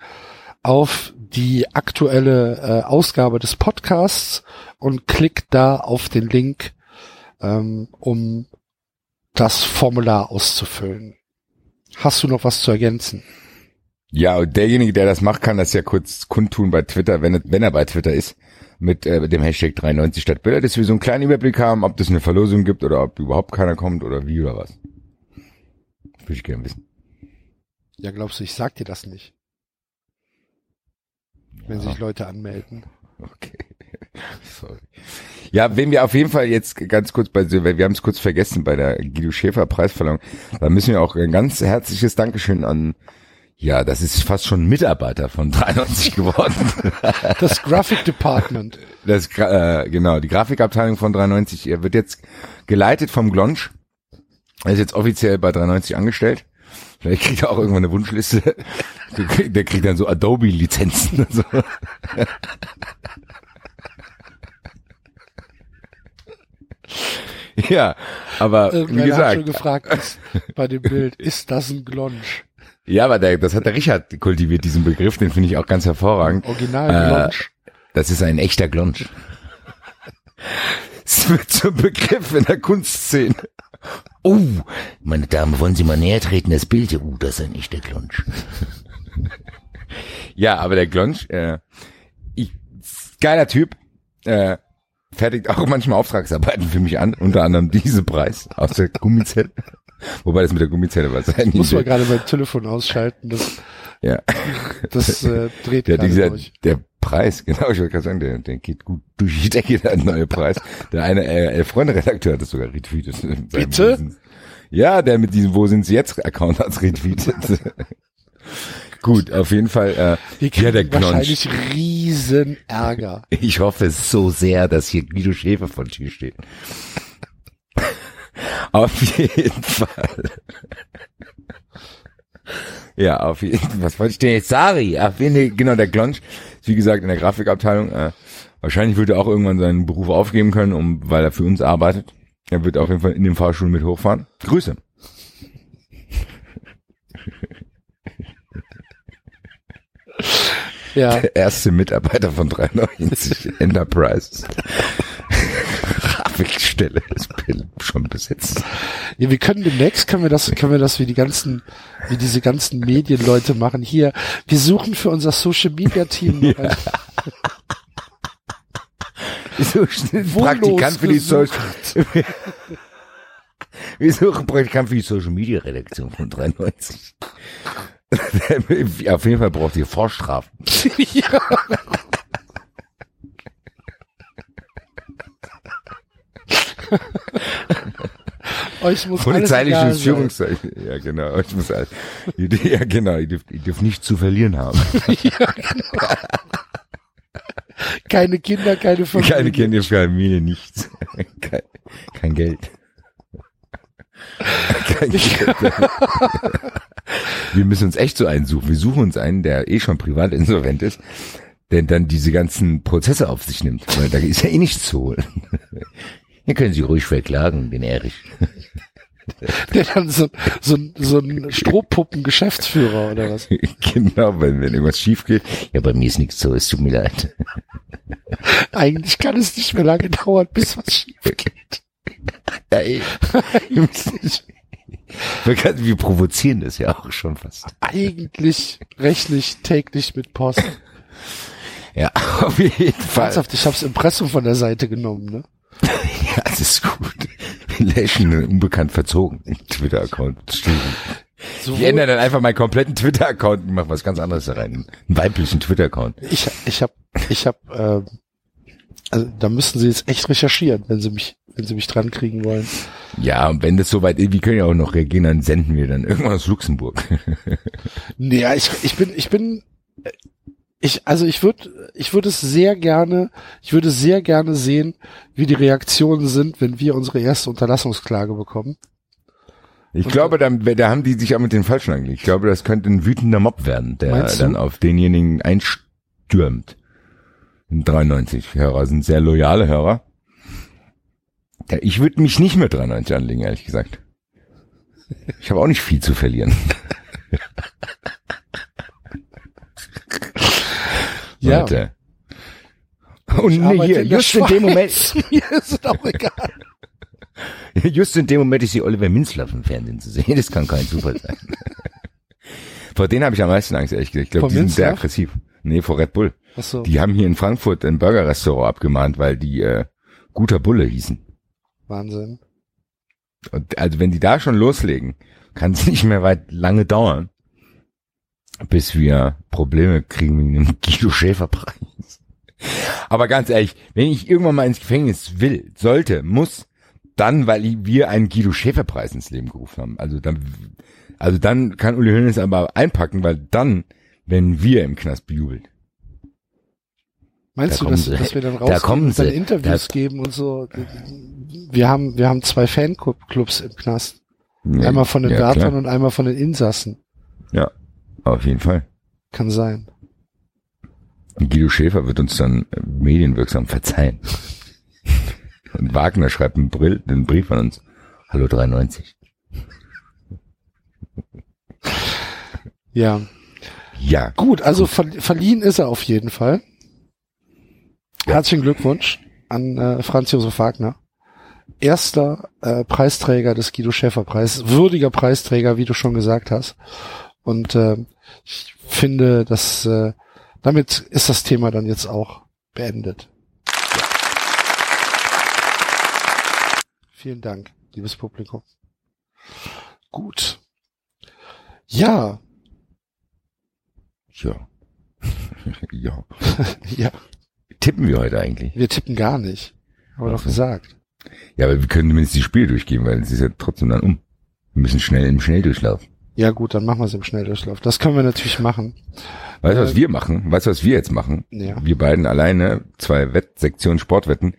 auf die aktuelle äh, Ausgabe des Podcasts und klickt da auf den Link, ähm, um das Formular auszufüllen. Hast du noch was zu ergänzen? Ja, und derjenige, der das macht, kann das ja kurz kundtun bei Twitter, wenn, er- wenn er bei Twitter ist, mit äh, dem Hashtag 93 statt Bilder, dass wir so einen kleinen Überblick haben, ob das eine Verlosung gibt oder ob überhaupt keiner kommt oder wie oder was. Würde ich gerne wissen. Ja, glaubst du, ich sag dir das nicht? Wenn sich Leute anmelden. Okay. [laughs] Sorry. Ja, wen wir auf jeden Fall jetzt ganz kurz bei, wir haben es kurz vergessen bei der Guido Schäfer Preisverleihung, da müssen wir auch ein ganz herzliches Dankeschön an, ja, das ist fast schon Mitarbeiter von 93 geworden. [laughs] Das Graphic Department. Das, äh, genau, die Grafikabteilung von 93 er wird jetzt geleitet vom Glonsch. Er ist jetzt offiziell bei 93 angestellt. Vielleicht kriegt er auch irgendwann eine Wunschliste. Der kriegt, dann so Adobe-Lizenzen und so. [laughs] Ja, aber wie Irgendwer hat schon gesagt, gefragt, ist, bei dem Bild, [laughs] ist das ein Glonsch? ja, aber der, das hat der Richard kultiviert, diesen Begriff, den finde ich auch ganz hervorragend. Original Äh, Glonsch. Das ist ein echter Glonsch. [laughs] Es wird zum Begriff in der Kunstszene. Oh, meine Dame, wollen Sie mal näher treten, das Bild? Oh, das ist ein echter Klunsch. [laughs] Ja, aber der Glonsch, äh, ich, geiler Typ, äh, fertigt auch manchmal Auftragsarbeiten für mich an, unter anderem diese Preis aus der Gummizelle. [laughs] Wobei das mit der Gummizelle war sein. Muss man gerade mein Telefon ausschalten, das, ja. das äh, dreht [laughs] Der, dieser, durch. der Preis, [laughs] genau, ich wollte gerade sagen, der, der geht gut durch die [laughs] Decke, der neue Preis. Der eine äh, Elf-Freunde-Redakteur hat das sogar retweetet. [laughs] Bitte? Ja, der mit diesem Wo sind sie jetzt Account hat's retweetet. gut, auf jeden Fall, äh, ja, der wahrscheinlich riesen Ärger. Ich hoffe so sehr, dass hier Guido Schäfer von dir steht. Auf jeden Fall. Ja, auf jeden Fall. Was wollte ich denn jetzt sagen? Auf jeden Fall, genau, der Glonsch wie gesagt in der Grafikabteilung. Äh, wahrscheinlich wird er auch irgendwann seinen Beruf aufgeben können, um, weil er für uns arbeitet. Er wird auf jeden Fall in dem Fahrstuhl mit hochfahren. Grüße. Ja, Der erste Mitarbeiter von 93 [laughs] Enterprise. Ist schon besetzt. ja, wir können demnächst können wir das, können wir das wie die ganzen, wie diese ganzen Medienleute machen. Hier, wir suchen für unser Social Media Team ein- [laughs] So Praktikant für die. Social. Wir suchen Praktikant für die Social Media Redaktion von 93. [laughs] Auf jeden Fall braucht ihr Vorstrafen. [laughs] ja. Euch muss Polizeiliches. Führungszeichen. Ja, genau. Euch muss alles, [laughs] ja, genau. Ihr dürft, ihr dürft nichts zu verlieren haben. [laughs] Keine Kinder, keine [laughs] Familie. Keine Kinder, Familie, nichts. Kein, kein Geld. Kein Geld. Wir müssen uns echt so einen suchen. Wir suchen uns einen, der eh schon privat insolvent ist, der dann diese ganzen Prozesse auf sich nimmt. Weil da ist ja eh nichts zu holen. Hier können Sie ruhig verklagen, den Erich. [laughs] Der dann so, so, so ein Strohpuppen-Geschäftsführer oder was? [laughs] genau, wenn, wenn irgendwas schief geht. Ja, bei mir ist nichts so, es tut mir leid. [laughs] Eigentlich kann es nicht mehr lange dauern, bis was schief geht. Ja, eh. Wir, können- wir provozieren das ja auch schon fast. Eigentlich rechtlich täglich mit Post. Ja, auf jeden Fall. Ernsthaft, ich hab's Impressum von der Seite genommen, ne? [laughs] Ja, das ist gut. Lächeln unbekannt verzogen. Twitter-Account. Stimmt. So, Ich ändere dann einfach meinen kompletten Twitter-Account und mache was ganz anderes da rein. Einen weiblichen Twitter-Account. ich, ich hab, ich hab, ähm, also da müssen Sie jetzt echt recherchieren, wenn Sie mich, wenn Sie mich dran kriegen wollen. Ja, und wenn das soweit ist, wir können ja auch noch reagieren, dann senden wir dann irgendwann aus Luxemburg. [laughs] Ja, ich, ich bin, ich bin, äh, ich, also ich würde, ich würde es sehr gerne, ich würde sehr gerne sehen, wie die Reaktionen sind, wenn wir unsere erste Unterlassungsklage bekommen. Ich Und- glaube, dann, da haben die sich auch mit den Falschen angelegt. Ich glaube, das könnte ein wütender Mob werden, der dann auf denjenigen einstürmt. 93 Hörer sind sehr loyale Hörer. Ich würde mich nicht mit 93 anlegen, ehrlich gesagt. Ich habe auch nicht viel zu verlieren. [laughs] Ja. Leute. Und Ich nee, hier, in just in dem Moment, Schweiz. [laughs] Mir ist auch egal. [laughs] just in dem Moment ist die Oliver Minzlaff im Fernsehen zu sehen. Das kann kein Zufall sein. [laughs] vor denen habe ich am meisten Angst, ehrlich gesagt. Ich glaube, die sind sehr Minzlaff? aggressiv. Nee, vor Red Bull. Ach so. Die haben hier in Frankfurt ein Burger-Restaurant abgemahnt, weil die äh, guter Bulle hießen. Wahnsinn. Und also wenn die da schon loslegen, kann es nicht mehr weit lange dauern, bis wir Probleme kriegen mit dem [laughs] Guido Schäfer Preis. Aber ganz ehrlich, wenn ich irgendwann mal ins Gefängnis will, sollte, muss, dann, weil wir einen Guido Schäfer Preis ins Leben gerufen haben. Also dann, also dann kann Uli Hoeneß aber einpacken, weil dann, wenn wir im Knast bejubelt. Meinst Da du, dass, dass wir dann Da rausgehen und dann. Interviews Da- geben und so? Wir haben, wir haben zwei Fanclubs im Knast. Ja, Einmal von den ja, Wärtern und einmal von den Insassen. Ja, auf jeden Fall. Kann sein. Guido Schäfer wird uns dann medienwirksam verzeihen. Und Wagner schreibt einen, Brill, einen Brief an uns. Hallo 93. Ja. Ja, Gut, also ver verliehen ist er auf jeden Fall. Herzlichen Glückwunsch an äh, Franz Josef Wagner. Erster äh, Preisträger des Guido Schäfer Preis, würdiger Preisträger, wie du schon gesagt hast. Und äh, ich finde, dass äh, damit ist das Thema dann jetzt auch beendet. Vielen Dank, liebes Publikum. Gut. Ja, ja. [laughs] ja. [laughs] ja, Tippen wir heute eigentlich? wir tippen gar nicht. Haben wir doch gesagt. Ja, aber wir können zumindest die Spiele durchgehen, weil es ist ja trotzdem dann um. Wir müssen schnell im Schnelldurchlauf. Ja gut, dann machen wir es im Schnelldurchlauf. Das können wir natürlich machen. Weißt du, Äh, was wir machen? Weißt du, was wir jetzt machen? Ja. Wir beiden alleine, zwei Wettsektionen Sportwetten.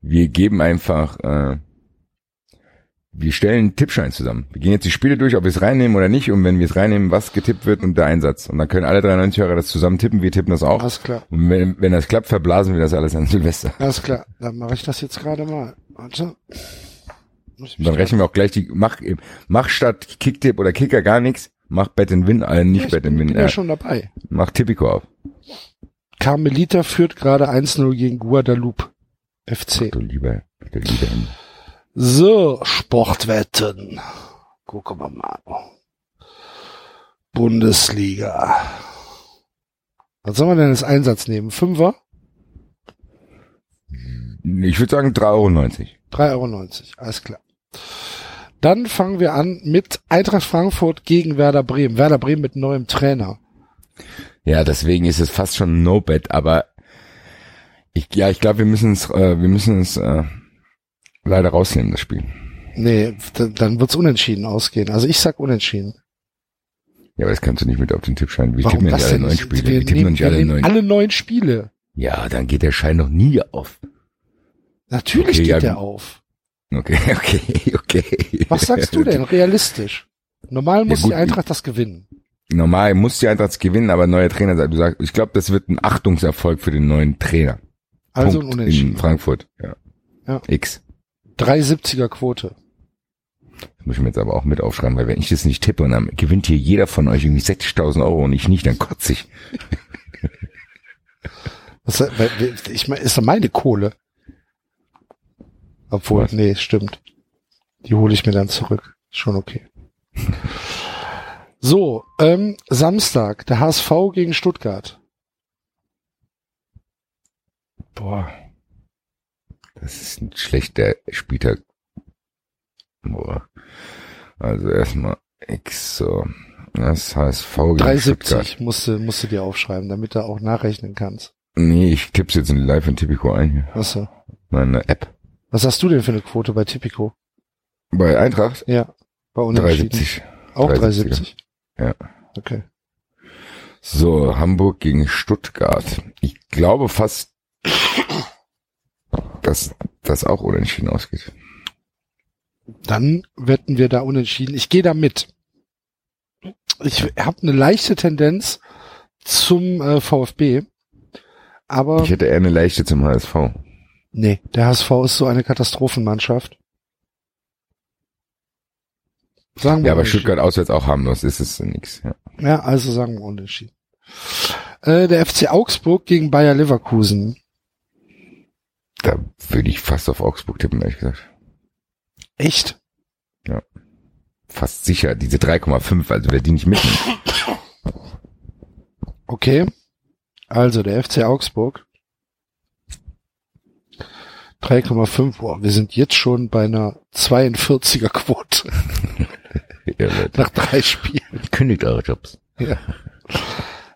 Wir geben einfach, äh, wir stellen Tippschein zusammen. Wir gehen jetzt die Spiele durch, ob wir es reinnehmen oder nicht. Und wenn wir es reinnehmen, was getippt wird und der Einsatz. Und dann können alle 93 Hörer das zusammen tippen. Wir tippen das auch. Alles klar. Und wenn, wenn das klappt, verblasen wir das alles an Silvester. Alles klar. Dann mache ich das jetzt gerade mal. Warte. Muss ich Und mich dann rechnen wir auch gleich die, mach, mach statt Kicktipp oder Kicker gar nichts. Mach Bet and Win, äh, Ja, nicht ich Bet and Win, bin äh, ja schon dabei. mach Tipico auf. Carmelita führt gerade 1-0 gegen Guadalupe FC. Du lieber, du lieber. So, Sportwetten. Gucken wir mal. Bundesliga. Was soll man denn als Einsatz nehmen? Fünfer? Ich würde sagen 3,90 Euro. 3,90 Euro. Alles klar. Dann fangen wir an mit Eintracht Frankfurt gegen Werder Bremen. Werder Bremen mit neuem Trainer. Ja, deswegen ist es fast schon No-Bet, aber ich, ja, ich glaube, wir müssen es, äh, wir müssen es äh, leider rausnehmen, das Spiel. Nee, dann wird's unentschieden ausgehen. Also ich sag unentschieden. Ja, aber das kannst du nicht mit auf den Tipp schreiben. Wir Warum tippen ja alle neun? Spiele. Wir Wir tippen nehmen, wir alle neun. alle neun Spiele. Ja, dann geht der Schein noch nie auf. Natürlich Okay, geht ja, der gut. auf. Okay, [laughs] okay, okay. Was sagst du denn realistisch? Normal muss gut, die Eintracht das gewinnen. Normal muss die Eintracht gewinnen, aber neuer Trainer sagt, du sagst, ich glaube, das wird ein Achtungserfolg für den neuen Trainer. Also Punkt ein Unentschieden. In Frankfurt. Ja. Ja. X. 370er Quote. Das muss ich mir jetzt aber auch mit aufschreiben, weil wenn ich das nicht tippe und dann gewinnt hier jeder von euch irgendwie 60.000 Euro und ich nicht, dann kotze ich. Was, ich meine, ist doch meine Kohle. Obwohl, Was? nee, stimmt. Die hole ich mir dann zurück. Schon okay. So, ähm, Samstag, der HSV gegen Stuttgart. Boah. Das ist ein schlechter Spieltag. Boah. Also erstmal X so. Das heißt V gegen Stuttgart. 370 musste, musste dir aufschreiben, damit du auch nachrechnen kannst. Nee, ich tipp's jetzt in live in Tipico ein hier. Achso. Meine App. Was hast du denn für eine Quote bei Tipico? Bei Eintracht? Ja, bei Unentschieden. 370. Auch 370er. 370? Ja. Okay. So, Hamburg gegen Stuttgart. Ich glaube fast, dass das auch unentschieden ausgeht. Dann wetten wir da unentschieden. Ich gehe da mit. Ich habe eine leichte Tendenz zum äh, VfB, aber Ich hätte eher eine leichte zum HSV. Nee, der HSV ist so eine Katastrophenmannschaft. Sagen wir Ja, aber unentschieden. Stuttgart auswärts auch harmlos, ist es nix. Ja. Ja, also sagen wir unentschieden. Äh, der FC Augsburg gegen Bayer Leverkusen. Da würde ich fast auf Augsburg tippen, ehrlich gesagt. Echt? Fast sicher, diese 3,5, also wer die nicht mitnimmt. Okay. Also der FC Augsburg. 3,5. Boah, wir sind jetzt schon bei einer 42er Quote [laughs] Ja, nach drei Spielen. Kündigt eure Jobs. Ja.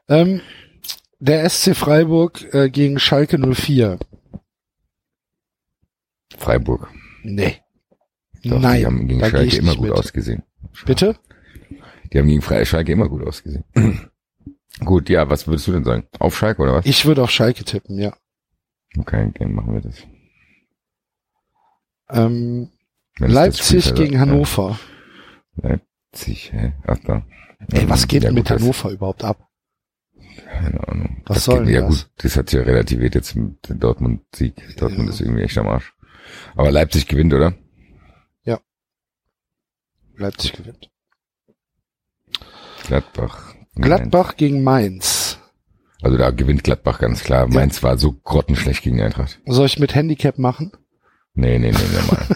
Ähm, der SC Freiburg äh, gegen Schalke 04. Freiburg. Nee. Doch, Nein, die haben gegen da Schalke immer gut mit. ausgesehen. Bitte? Die haben gegen Fre Schalke immer gut ausgesehen. [clears throat] gut, ja, was würdest du denn sagen? Auf Schalke oder was? Ich würde auf Schalke tippen, ja. Okay, okay, machen wir das. Ähm, das Leipzig gegen ja, Hannover. Leipzig, hä? Ach da. Ey, was geht Ja, denn mit gut, das- Hannover überhaupt ab? Keine Ahnung. Was das soll geht, ja das? gut, das hat sich ja relativiert jetzt mit dem Dortmund-Sieg. Dortmund Ja. ist irgendwie echt am Arsch. Aber Leipzig gewinnt, oder? Leipzig gewinnt. Gladbach. Gladbach gegen Mainz. Also da gewinnt Gladbach ganz klar. Mainz war so grottenschlecht gegen Eintracht. Soll ich mit Handicap machen? Nee, nee, nee, nee, mal.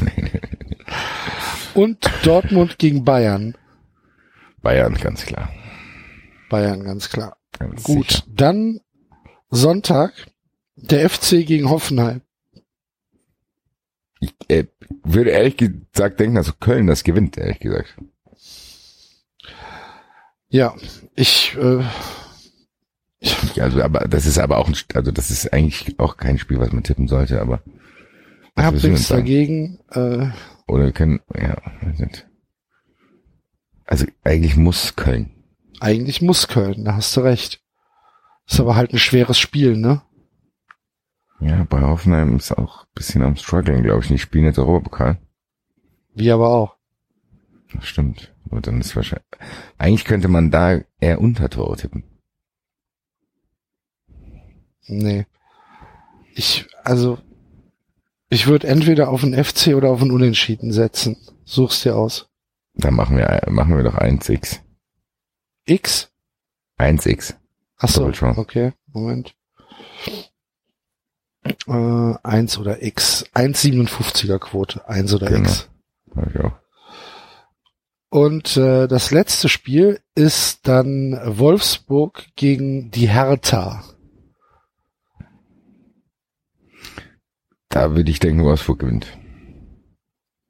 nee, nee. Und Dortmund gegen Bayern. Bayern, ganz klar. Bayern, ganz klar. Ganz Gut, Sicher. dann Sonntag. Der FC gegen Hoffenheim. Ich äh, würde ehrlich gesagt denken, dass Köln das gewinnt, ehrlich gesagt. Ja, ich, äh, Ich, also, aber das ist aber auch ein, also das ist eigentlich auch kein Spiel, was man tippen sollte, aber. Was hab würdest du denn nichts dagegen. Äh, Oder wir können, ja. Also eigentlich muss Köln. eigentlich muss Köln, da hast du recht. Ist aber halt ein schweres Spiel, ne? Ja, bei Hoffenheim ist auch ein bisschen am struggling, glaube ich. Die spielen jetzt Europapokal. Wie aber auch. Das stimmt. Aber dann ist wahrscheinlich, eigentlich könnte man da eher Untertore tippen. Nee. Ich, also, ich würde entweder auf einen FC oder auf einen Unentschieden setzen. Such's dir aus. Da machen wir, machen wir doch 1x. X? 1x. Achso, okay, Moment. Äh, 1 oder X. 1,57er Quote. 1 oder Genau. X. Hab ich auch. Und äh, das letzte Spiel ist dann Wolfsburg gegen die Hertha. Da würde ich denken, Wolfsburg gewinnt.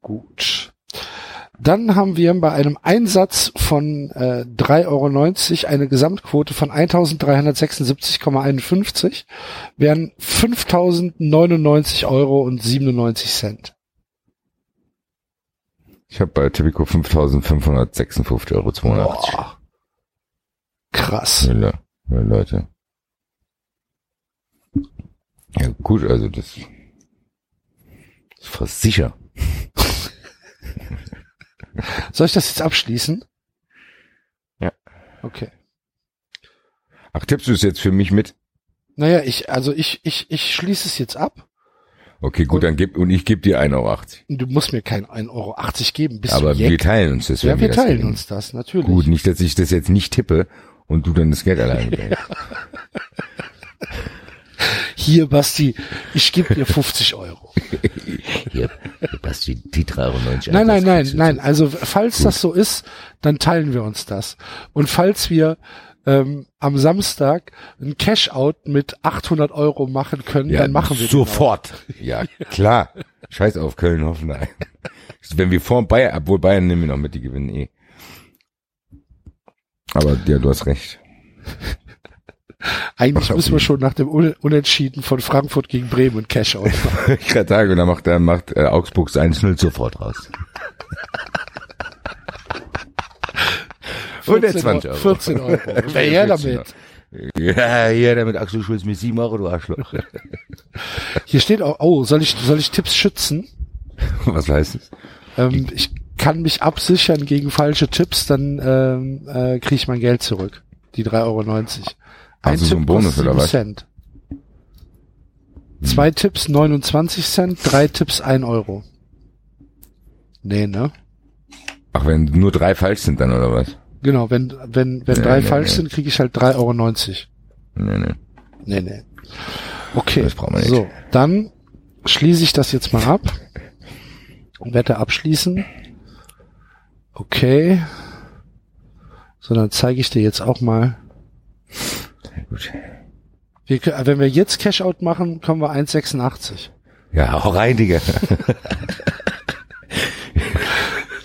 Gut. Dann haben wir bei einem Einsatz von äh, 3,90 Euro eine Gesamtquote von 1.376,51, wären 5.099 Euro und 97 Cent. Ich habe bei Tipico 5.556 Euro 82. Boah. Krass. Ja, Leute. Ja, gut, also das ist fast sicher. [laughs] Soll ich das jetzt abschließen? Ja. Okay. Ach, tippst du es jetzt für mich mit? Naja, ich, also ich, ich, ich schließe es jetzt ab. Okay, gut, dann gib, und ich gebe dir 1,80 Euro. Du musst mir kein 1,80 Euro geben. Bist Aber du wir teilen uns das. Ja, wir das teilen gewinnen. uns das, natürlich. Gut, nicht, dass ich das jetzt nicht tippe und du dann das Geld alleine [laughs] behältst. Hier, Basti, ich gebe dir 50 Euro. [laughs] Hier, Basti, die 3,90 Euro. Nein, nein, nein, nein. Also falls das so ist, dann teilen wir uns das. Und falls wir ähm, am Samstag ein Cash-out mit 800 Euro machen können, dann machen wir sofort. [laughs] Ja, klar. Scheiß auf Köln, Hoffenheim. Wenn wir vor Bayern, obwohl Bayern nehmen wir noch mit, die gewinnen eh. Aber ja, du hast recht. Eigentlich müssen wir schon nach dem Un Unentschieden von Frankfurt gegen Bremen ein Cash-out machen. Ich gerade sagen, und [laughs] dann macht, dann macht äh, Augsburg 1-0 sofort raus. Und der 20 Euro. [laughs] 14 Euro. Wer her 14 damit? Ja, hier damit Axel Schulz mit 7 Euro, du Arschloch. [laughs] Hier steht auch, oh, soll ich, soll ich Tipps schützen? Was heißt es? Ähm, ich kann mich absichern gegen falsche Tipps, dann ähm, äh, kriege ich mein Geld zurück. Die 3,90 Euro. Also so ein Bonus oder 7 was? Cent. Zwei Tipps 29 Cent, drei Tipps 1 Euro. Nee, ne? Ach, wenn nur drei falsch sind dann, oder was? Genau, wenn, wenn, wenn Nee, drei nee, falsch nee. sind, kriege ich halt 3,90 Euro. Nee, nee. Nee, nee. Okay, Das brauchen wir nicht. so, dann schließe ich das jetzt mal ab. Wette abschließen. Okay. So, dann zeige ich dir jetzt auch mal. Gut. Wir, kö- wenn wir jetzt Cash-Out machen, kommen wir 1,86. Ja, hau rein, Digga. [laughs]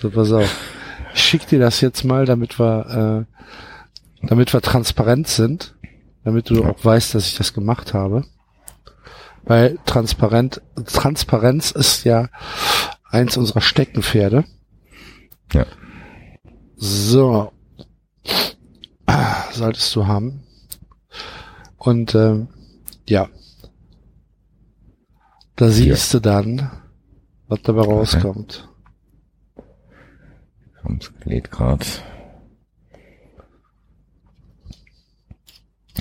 So, pass auf. Ich schick dir das jetzt mal, damit wir, äh, damit wir transparent sind. Damit du auch weißt, dass ich das gemacht habe. Weil transparent, Transparenz ist ja eins unserer Steckenpferde. Ja. So. Solltest du haben. Und ähm, ja. Da siehst du dann, was dabei rauskommt. Kommt, lädt grad.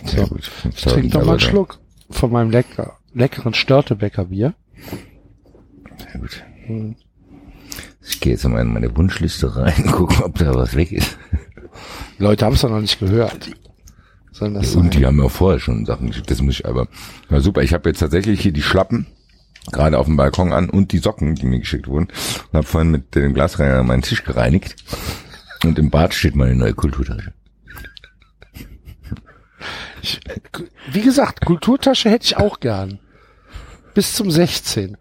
Sehr So. gut. Ich trinke doch mal einen Schluck von meinem lecker, leckeren Störtebecker Bier. Sehr gut. Hm. Ich gehe jetzt mal in meine Wunschliste rein, [laughs] gucken, ob da was weg ist. Leute haben es doch noch nicht gehört. Sollen das Und sein? die haben ja vorher schon Sachen geschickt, das muss ich aber. Na super, ich habe jetzt tatsächlich hier die Schlappen gerade auf dem Balkon an und die Socken, die mir geschickt wurden. Und habe vorhin mit dem Glasreiniger meinen Tisch gereinigt. Und im Bad steht meine neue Kulturtasche. Ich, wie gesagt, Kulturtasche hätte ich auch gern. Bis zum 16.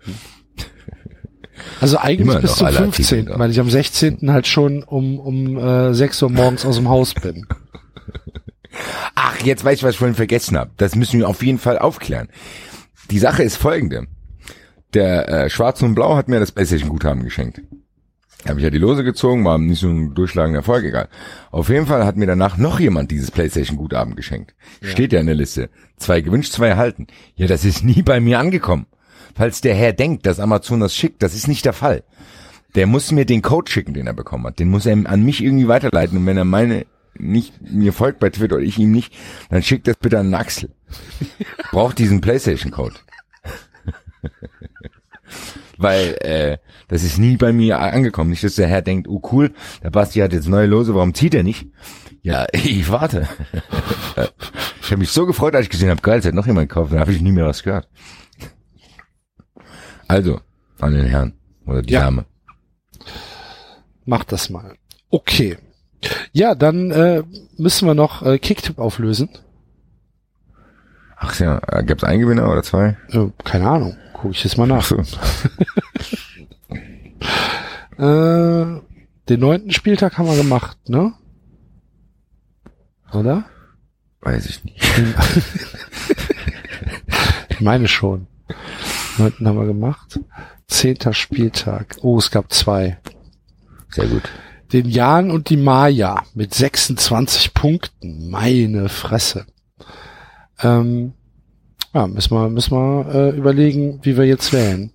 Also eigentlich Immer bis zum alle 15., Artikel da. weil ich am 16. halt schon um, um äh, 6 Uhr morgens aus dem Haus bin. Ach, jetzt weiß ich, was ich vorhin vergessen habe. Das müssen wir auf jeden Fall aufklären. Die Sache ist folgende. Der äh, Schwarz und Blau hat mir das PlayStation-Guthaben geschenkt. Habe ich ja die Lose gezogen, war nicht so ein durchschlagender Erfolg, egal. Auf jeden Fall hat mir danach noch jemand dieses PlayStation-Guthaben geschenkt. Steht ja in der Liste. Zwei gewünscht, zwei erhalten. Ja, das ist nie bei mir angekommen. Falls der Herr denkt, dass Amazon das schickt, das ist nicht der Fall. Der muss mir den Code schicken, den er bekommen hat. Den muss er an mich irgendwie weiterleiten. Und wenn er meine nicht mir folgt bei Twitter oder ich ihm nicht, dann schickt das bitte an Axel. Braucht diesen PlayStation-Code. [laughs] Weil äh, das ist nie bei mir angekommen. Nicht, dass der Herr denkt, oh cool, der Basti hat jetzt neue Lose, warum zieht er nicht? Ja, [laughs] ich warte. ich habe mich so gefreut, als ich gesehen habe, geil, es hat noch jemand gekauft, dann habe ich nie mehr was gehört. Also, an den Herrn oder die Ja. Dame. Mach das mal. Okay. Ja, dann äh, müssen wir noch äh, Kicktip auflösen. Ach ja, äh, gab's einen Gewinner oder zwei? Äh, keine Ahnung. Guck ich jetzt mal Ach nach. so. [laughs] Äh, den neunten Spieltag haben wir gemacht, ne? Oder? Weiß ich nicht. [laughs] Ich meine schon. Neunten haben wir gemacht. Zehnter Spieltag. Oh, es gab zwei. Sehr gut. Den Jan und die Maya mit 26 Punkten. Meine Fresse. Ähm, ja, müssen wir, müssen wir äh, überlegen, wie wir jetzt wählen.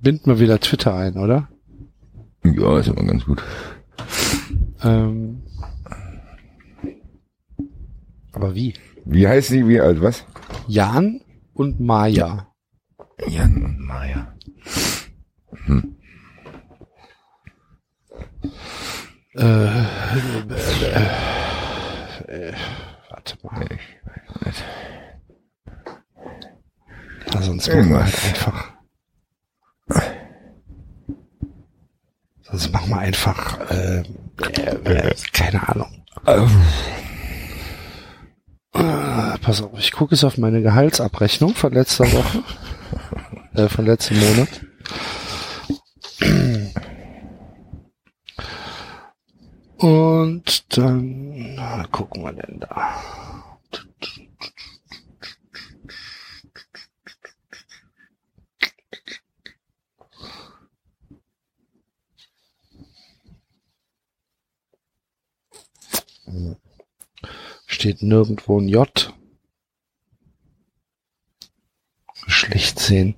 Binden wir wieder Twitter ein, oder? Ja, ist immer ganz gut. Ähm, aber wie? Wie heißt sie? Wie, also was? Jan und Maya. Jan und Maya. Äh, äh, äh, warte mal. Ja, sonst machen wir halt einfach. Sonst machen wir einfach, äh, äh, keine Ahnung. Äh, pass auf, ich gucke jetzt auf meine Gehaltsabrechnung von letzter Woche. äh, von letzten Monat. Und dann gucken wir denn da. Steht nirgendwo ein J. Schlecht sehen.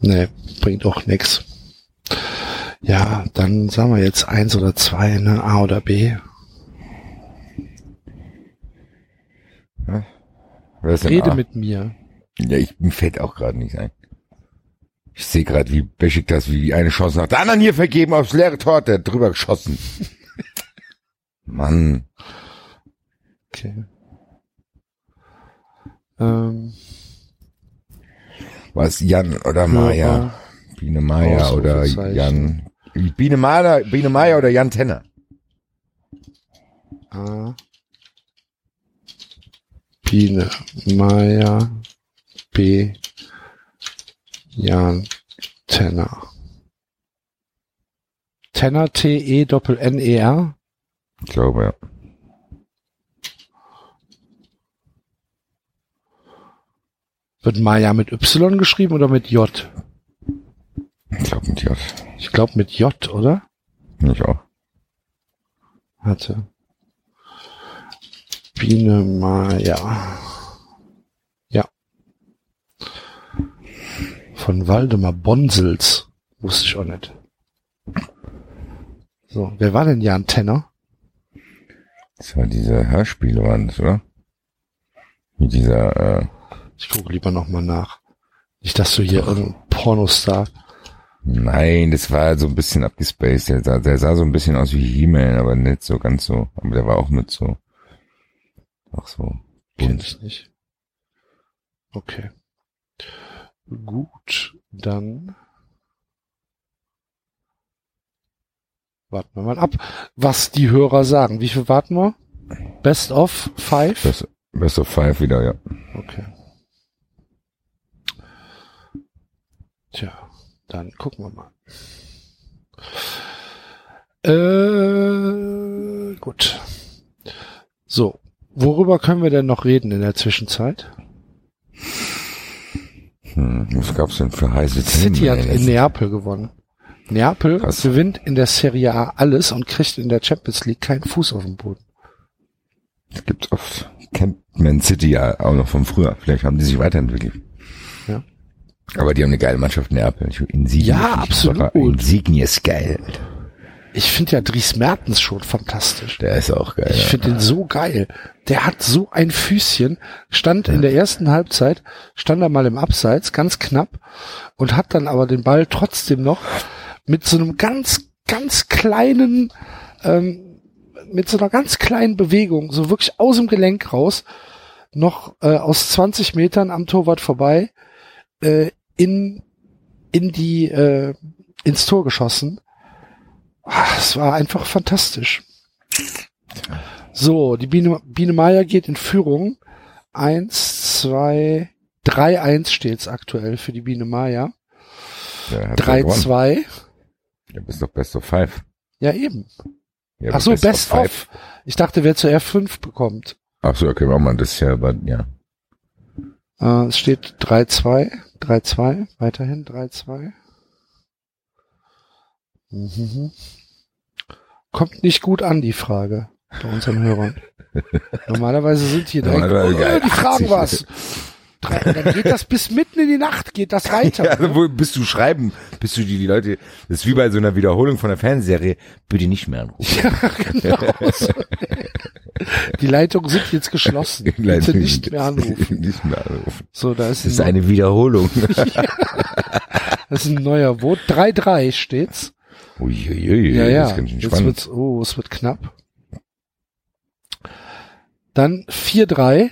Nee, bringt auch nix. Ja, dann sagen wir jetzt eins oder zwei, ne? A oder B. Denn Rede A? mit mir. Ja, ich, mir fällt auch gerade nicht ein. Ich sehe gerade, wie Beschik das wie eine Chance nach der anderen hier vergeben aufs leere Tor, hat der hat drüber geschossen. [laughs] Mann. Okay. Ähm, Was, Jan oder Maya? Biene Maya oder. Jan. Biene Maya, Biene Maya oder Jan Tenner? A. Biene, Maya, B. Jan, Tenner. Tenner, T-E, Doppel-N-E-R. Ich glaube, ja. Wird Maya mit Y geschrieben oder mit J? Ich glaube mit J. Ich glaube mit J, oder? Ich auch. Hatte. Biene Maya. Ja. Von Waldemar Bonsels. Wusste ich auch nicht. So, wer war denn Jan Tenner? Das war diese Hörspiele, waren das, oder? Mit dieser, äh, Ich gucke lieber nochmal nach. Nicht, dass du hier irgendein Pornostar. Nein, das war so ein bisschen abgespaced. Der sah, der sah so ein bisschen aus wie He-Man, aber nicht so ganz so. Aber der war auch mit so, auch so. Kenn bunt. ich nicht. Okay. Gut, dann warten wir mal ab, was die Hörer sagen. Wie viel warten wir? Best of five? Best, Best of Five wieder, ja. Okay. Tja, dann gucken wir mal. Äh, gut. So, worüber können wir denn noch reden in der Zwischenzeit? Hm, was gab's denn für heiße Themen? City hat in Neapel gewonnen. Neapel Krass. gewinnt in der Serie A alles und kriegt in der Champions League keinen Fuß auf den Boden. Das gibt's oft. Kennt Man City ja auch noch von früher. Vielleicht haben die sich weiterentwickelt. Ja. Aber die haben eine geile Mannschaft in Neapel. Insigne Ja, absolut. Insigne ist geil. Ich finde ja Dries Mertens schon fantastisch. Der ist auch geil. Ich ja. finde den so geil. Der hat so ein Füßchen, stand in der ersten Halbzeit, stand er mal im Abseits, ganz knapp, und hat dann aber den Ball trotzdem noch mit so einem ganz, ganz kleinen, ähm, mit so einer ganz kleinen Bewegung, so wirklich aus dem Gelenk raus, noch äh, aus 20 Metern am Torwart vorbei, äh, in, in die, äh, ins Tor geschossen. Ah, Es war einfach fantastisch. So, die Biene, Biene Maya geht in Führung. Eins, zwei, drei, eins steht's aktuell für die Biene hat ja Drei, zwei. Ja, bist doch Best of Five. Ja, eben. Ja, Ach so, Best, Five. of. Ich dachte, wer zuerst fünf bekommt. Ach so, okay, machen wir das ja, aber ja. Äh, es steht 3-2, 3-2, weiterhin 3-2. Mhm. kommt nicht gut an, die Frage bei unseren Hörern. [laughs] Normalerweise sind hier direkt, oh, die fragen 80. was. Drei- Dann geht das bis mitten in die Nacht, geht das weiter. [laughs] Ja, also wo bist du schreiben, bist du die, die Leute, das ist wie bei so einer Wiederholung von einer Fernsehserie, bitte nicht mehr anrufen. Ja, genau. so. Die Leitungen sind jetzt geschlossen. [laughs] Bitte nicht mehr anrufen. [laughs] Nicht mehr anrufen. So, da ist, Das ist ein, eine Wiederholung. das ist ein neuer Vote. 3-3 steht's. Uiuiui, Ja, ja. das ist ganz schön Jetzt spannend. wird's, oh, es wird knapp. Dann 4-3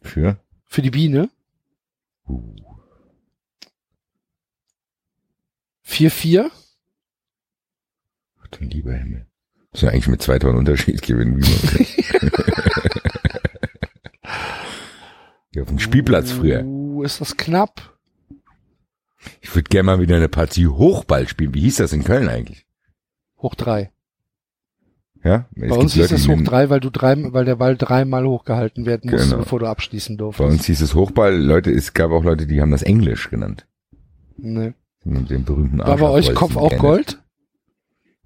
Für? Für die Biene. Uh. 4-4. Ach, du lieber Himmel. Muss ja eigentlich mit zwei Toren Unterschied gewinnen. Wie man [laughs] ja, auf dem Spielplatz früher. Uh, ist das knapp? Ich würde gerne mal wieder eine Partie Hochball spielen. Wie hieß das in Köln eigentlich? Hoch 3. Ja? Bei uns hieß es die hoch 3, weil du drei, weil der Ball dreimal hochgehalten werden musste, Genau. bevor du abschließen Bei durftest. uns hieß es Hochball. Leute, es gab auch Leute, die haben das Englisch genannt. Nee. Mit dem berühmten War bei euch Kopf auch es Gold?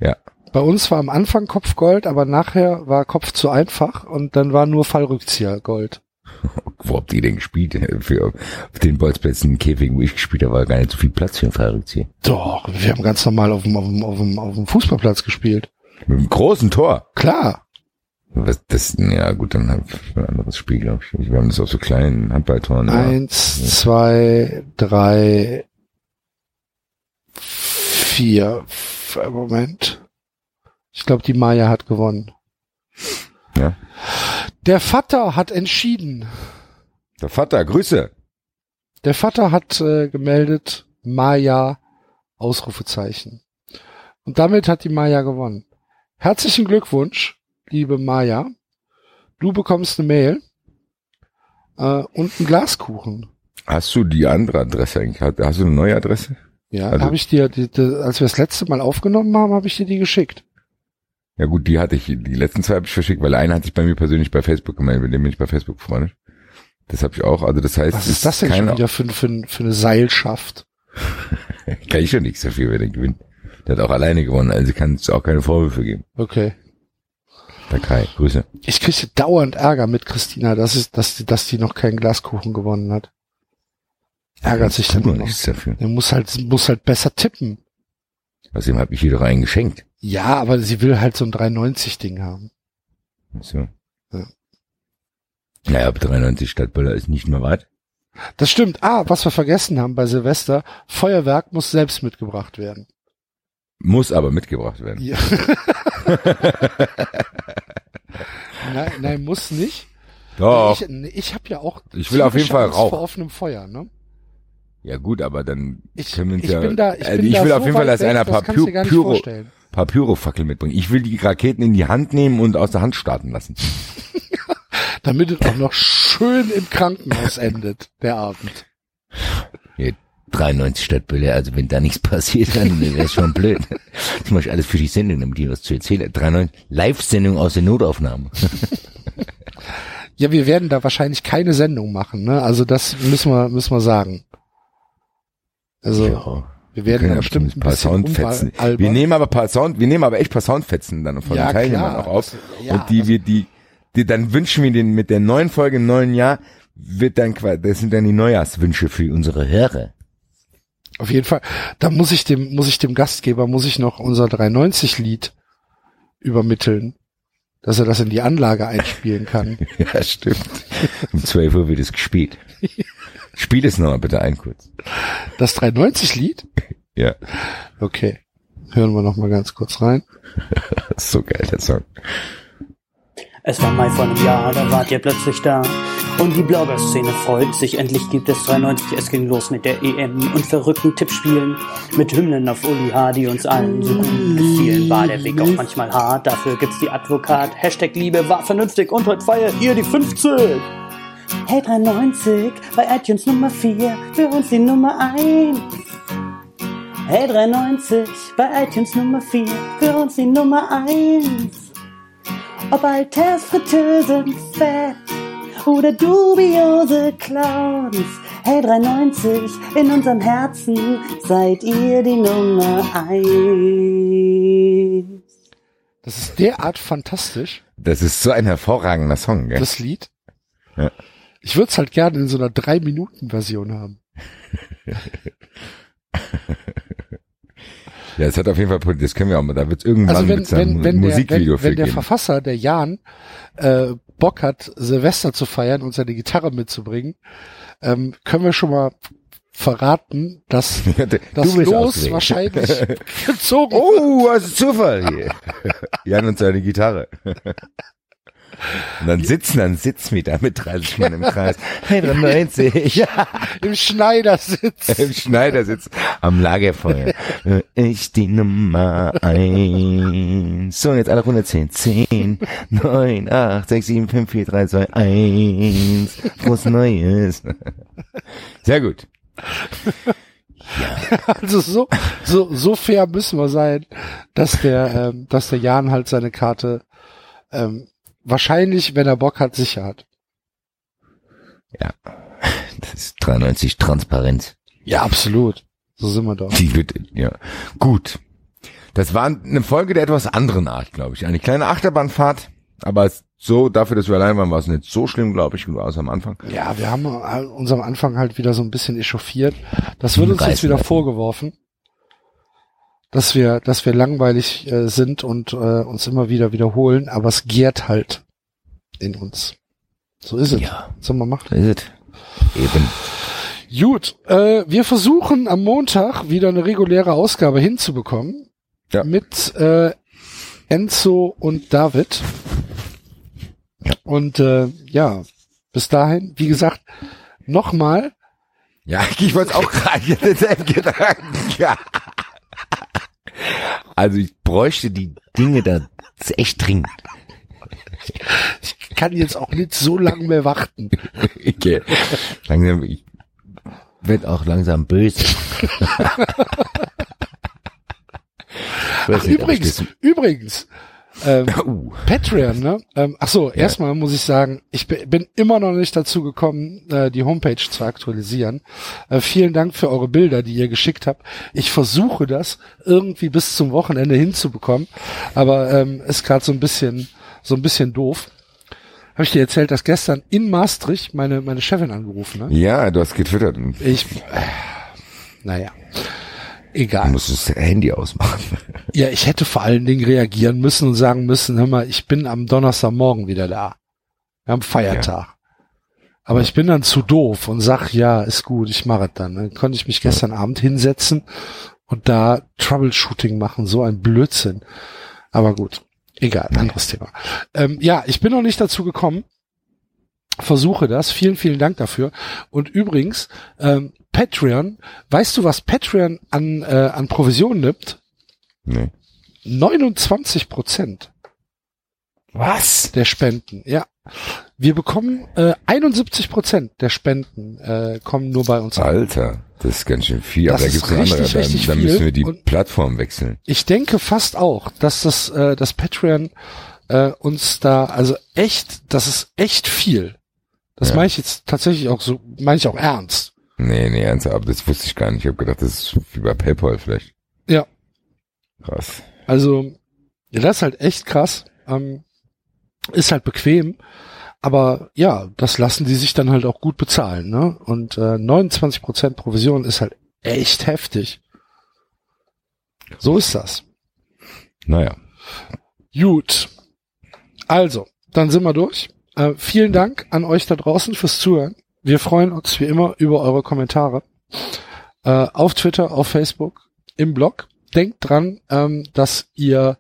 Ja. Bei uns war am Anfang Kopf Gold, aber nachher war Kopf zu einfach und dann war nur Fallrückzieher Gold. [laughs] Wo habt ihr denn gespielt? Für, auf den Bolzplätzen in Käfigen, wo ich gespielt habe, war gar nicht so viel Platz für einen Fallrückzieher. Doch, wir haben ganz normal auf dem, auf dem, auf dem, auf dem Fußballplatz gespielt. Mit einem großen Tor. Klar. Was, das, ja gut, dann haben wir ein anderes Spiel, glaube ich. Wir haben das auf so kleinen Handballtoren. ja. Eins, zwei, drei, vier. Moment. Ich glaube, die Maya hat gewonnen. Ja. Der Vater hat entschieden. Der Vater, Grüße. Der Vater hat äh, gemeldet, Maya, Ausrufezeichen. Und damit hat die Maya gewonnen. Herzlichen Glückwunsch, liebe Maya. Du bekommst eine Mail äh, und einen Glaskuchen. Hast du die andere Adresse eigentlich? Hast du eine neue Adresse? Ja, Also- habe ich dir, die, die, als wir das letzte Mal aufgenommen haben, habe ich dir die geschickt. Ja gut, die hatte ich, die letzten zwei habe ich verschickt, weil einer hat sich bei mir persönlich bei Facebook gemeldet, mit dem bin ich bei Facebook befreundet. Das habe ich auch, also das heißt, Was ist das denn schon wieder für, für, für eine Seilschaft? [laughs] Kann ich schon nichts dafür, wenn er gewinnt. Der hat auch alleine gewonnen, also kann es auch keine Vorwürfe geben. Okay. Der Kai, Grüße. Ich kriege dauernd Ärger mit Christina, dass, es, dass, die, dass die noch keinen Glaskuchen gewonnen hat. Ärgert sich dann noch nichts dafür. Er muss halt, muss halt besser tippen. Außerdem habe ich ihr doch einen geschenkt. Ja, aber sie will halt so ein 390-Ding haben. So. Ja. Naja, aber 93 Stadtböller ist nicht mehr weit. Das stimmt. Ah, was wir vergessen haben bei Silvester, Feuerwerk muss selbst mitgebracht werden. Muss aber mitgebracht werden. Ja. [laughs] nein, nein, muss nicht. Doch. Ich, ich habe ja auch. Ich will auf jeden Fall Angst Rauch. Vor offenem Feuer, ne? Ja gut, aber dann Ich, können wir uns ich ja. bin da, ich, also bin ich da will so auf jeden Fall, dass weg, einer das paar, Pyro, Pyrofackeln mitbringt. Ich will die Raketen in die Hand nehmen und aus der Hand starten lassen. [laughs] Damit es auch noch schön im Krankenhaus endet, der Abend. 93 Stadtböller, also wenn da nichts [laughs] passiert, dann wäre es schon blöd. Das mache ich alles für die Sendung, damit ich was zu erzählen. 93 Live-Sendung aus der Notaufnahme. [laughs] Ja, wir werden da wahrscheinlich keine Sendung machen, ne? Also das müssen wir, müssen wir sagen. Also Ja. wir Wir werden ja bestimmt ein paar Soundfetzen. Wir nehmen aber paar Sound, wir nehmen aber echt paar Soundfetzen dann von Ja, den Teilnehmern klar. auch auf. Das- ja, und die das- wir, die, die, dann wünschen wir den mit der neuen Folge im neuen Jahr, wird dann, qua- das sind dann die Neujahrswünsche für unsere Hörer. Auf jeden Fall. Da muss ich dem, muss ich dem Gastgeber, muss ich noch unser 390 Lied übermitteln, dass er das in die Anlage einspielen kann. [laughs] Ja, stimmt. Um 12 Uhr wird es gespielt. Spiel es nochmal bitte ein kurz. Das 390 Lied? [laughs] Ja, Okay. Hören wir noch mal ganz kurz rein. [laughs] so geil, der Song. Es war Mai vor einem Jahr, da wart ihr plötzlich da. Und die Blogger-Szene freut sich, endlich gibt es 93. Es ging los mit der EM und verrückten Tippspielen. Mit Hymnen auf Uli H., die uns allen so gut gefielen. War der Weg auch manchmal hart, dafür gibt's die Advokat. Hashtag Liebe war vernünftig und heute feiert ihr die 50. Hey 93, bei iTunes Nummer 4, für uns die Nummer 1. Hey 93, bei iTunes Nummer 4, für uns die Nummer 1. Ob Alters Fritteusen fett oder dubiose Clowns. Hey 93, in unserem Herzen seid ihr die Nummer 1. Das ist derart fantastisch, Das ist so ein hervorragender Song, gell? das Lied. Ja. Ich würde es halt gerne in so einer Drei-Minuten-Version haben. [laughs] Ja, es hat auf jeden Fall, das können wir auch mal, da wird irgendwann Also wenn, wird's da ein wenn, wenn, der, Musikvideo wenn, für wenn der geben. Verfasser, der Jan, äh, Bock hat, Silvester zu feiern und seine Gitarre mitzubringen, ähm, können wir schon mal verraten, dass [laughs] das Los aufgeregt. wahrscheinlich [laughs] gezogen Oh, was ist Zufall hier. [laughs] Jan und seine Gitarre. Und dann sitzen, dann sitzen wir da mit 30 Mann im Kreis. 91, [laughs] ja, im Schneidersitz. im Schneidersitz am Lagerfeuer. Ich die Nummer eins. So, und jetzt alle 110. 10, 9, 8, 6, 7, 5, 4, 3, 2, 1. Frohes Neues. Sehr gut. Also so, so, so fair müssen wir sein, dass der, ähm, dass der Jan halt seine Karte ähm, wahrscheinlich, wenn er Bock hat, sicher hat. Ja. Das ist 93 Transparenz. Ja, absolut. So sind wir doch. Die wird, ja. Gut. Das war eine Folge der etwas anderen Art, glaube ich. Eine kleine Achterbahnfahrt, aber so, dafür, dass wir allein waren, war es nicht so schlimm, glaube ich, außer am Anfang. Ja, wir haben äh, uns am Anfang halt wieder so ein bisschen echauffiert. Das wird uns jetzt wieder vorgeworfen, dass wir, dass wir langweilig äh, sind und äh, uns immer wieder wiederholen, aber es gärt halt in uns. So ist es. Ja. Soll man machen? So ist es. Eben. Gut, äh, wir versuchen am Montag wieder eine reguläre Ausgabe hinzubekommen. Ja. Mit äh, Enzo und David. Und äh, ja, bis dahin, wie gesagt, nochmal, Ja, ich wollte es auch gerade jetzt gedacht. Ja. [laughs] Also ich bräuchte die Dinge da echt dringend. ich kann jetzt auch nicht so lange mehr warten. [laughs] Okay. Langsam, ich, Wird auch langsam böse. [laughs] Ach, übrigens, übrigens, ähm, [laughs] uh, Patreon, ne? Ähm, ach so, erstmal muss ich sagen, ich bi- bin immer noch nicht dazu gekommen, äh, die Homepage zu aktualisieren. Äh, vielen Dank für eure Bilder, die ihr geschickt habt. Ich versuche das irgendwie bis zum Wochenende hinzubekommen, aber ähm, ist gerade so ein bisschen so ein bisschen doof. Habe ich dir erzählt, dass gestern in Maastricht meine meine Chefin angerufen hat? ja, du hast getwittert. Ich, äh, naja, egal. musst das Handy ausmachen. Ja, ich hätte vor allen Dingen reagieren müssen und sagen müssen, hör mal, ich bin am Donnerstagmorgen wieder da. Wir haben Feiertag. Aber ich bin dann zu doof und sag, ja, ist gut, ich mache es dann. Dann konnte ich mich gestern Abend hinsetzen und da Troubleshooting machen, so ein Blödsinn. Aber gut, egal, anderes Thema. Ähm, ja, ich bin noch nicht dazu gekommen. Versuche das. Vielen, vielen Dank dafür. Und übrigens, ähm, Patreon, weißt du, was Patreon an, äh, an Provision nimmt? Nee. 29 Prozent Was? der Spenden, ja. Wir bekommen äh, 71 Prozent der Spenden äh, kommen nur bei uns an. Alter, das ist ganz schön viel. Das aber da noch richtig, andere. richtig Dann, dann viel. müssen wir die Und- Plattform wechseln. Ich denke fast auch, dass das, äh, das Patreon äh, uns da, also echt, das ist echt viel. Das Ja. meine ich jetzt tatsächlich auch so, meine ich auch ernst. Nee, nee, ernsthaft, aber das wusste ich gar nicht. Ich habe gedacht, das ist wie bei PayPal vielleicht. Ja. Krass. Also, ja, das ist halt echt krass. Ähm, ist halt bequem. Aber ja, das lassen die sich dann halt auch gut bezahlen. Ne? Und äh, 29% Provision ist halt echt heftig. So ist das. Naja. Gut. Also, dann sind wir durch. Äh, vielen Dank an euch da draußen fürs Zuhören. Wir freuen uns wie immer über eure Kommentare. Äh, auf Twitter, auf Facebook, im Blog. Denkt dran, ähm, dass ihr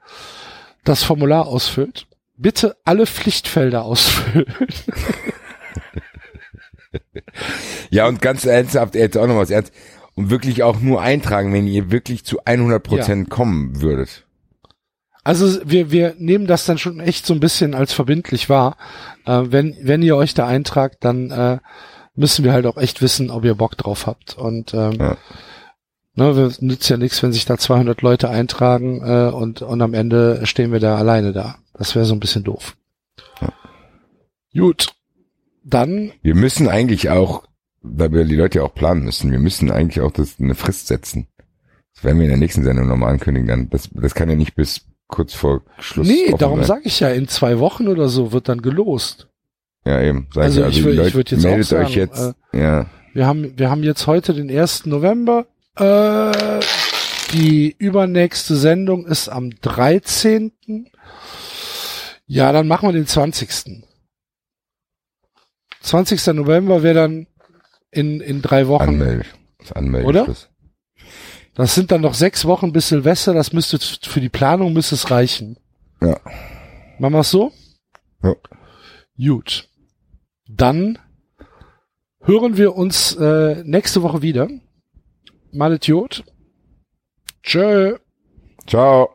das Formular ausfüllt. Bitte alle Pflichtfelder ausfüllen. [laughs] Ja, und ganz ernsthaft, jetzt auch noch was ernst. Und wirklich auch nur eintragen, wenn ihr wirklich zu 100 Prozent kommen würdet. Also wir, wir nehmen das dann schon echt so ein bisschen als verbindlich wahr. Äh, wenn, wenn ihr euch da eintragt, dann äh, müssen wir halt auch echt wissen, ob ihr Bock drauf habt. Und ähm, Ja. ne, wir nützt ja nichts, wenn sich da 200 Leute eintragen äh, und, und am Ende stehen wir da alleine da. Das wäre so ein bisschen doof. Gut, dann Wir müssen eigentlich auch, weil wir die Leute ja auch planen müssen, wir müssen eigentlich auch das, eine Frist setzen. Das werden wir in der nächsten Sendung nochmal ankündigen. Dann, das, das kann ja nicht bis kurz vor Schluss. Nee, darum sage ich ja, in zwei Wochen oder so wird dann gelost. Ja, eben. Sag Also ich würd- ich Leute, würd jetzt auch meldet sagen, euch jetzt. äh, ja. Wir haben, wir haben jetzt heute den 1. November. Äh, die übernächste Sendung ist am 13. Ja, dann machen wir den 20. 20. November wäre dann in, in drei Wochen. Anmeld. Das Anmelden. Oder? Das sind dann noch sechs Wochen bis Silvester. Das müsste für die Planung müsste es reichen. Ja. Machen wir es so? Ja. Gut. Dann hören wir uns äh, nächste Woche wieder. Malet Jod. Tschö. Ciao.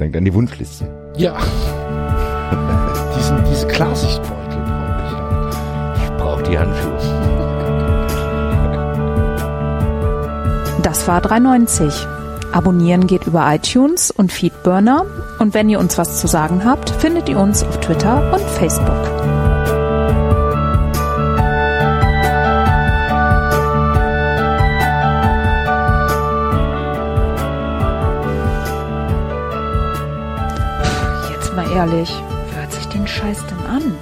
Denkt an die Wunschliste. Ja. [laughs] Diesen, diese Klarsichtbeutel brauche Ich brauche die Handschuhe. Das war 390. Abonnieren geht über iTunes und Feedburner. Und wenn ihr uns was zu sagen habt, findet ihr uns auf Twitter und Facebook. Jetzt mal ehrlich, wer hört sich den Scheiß denn an?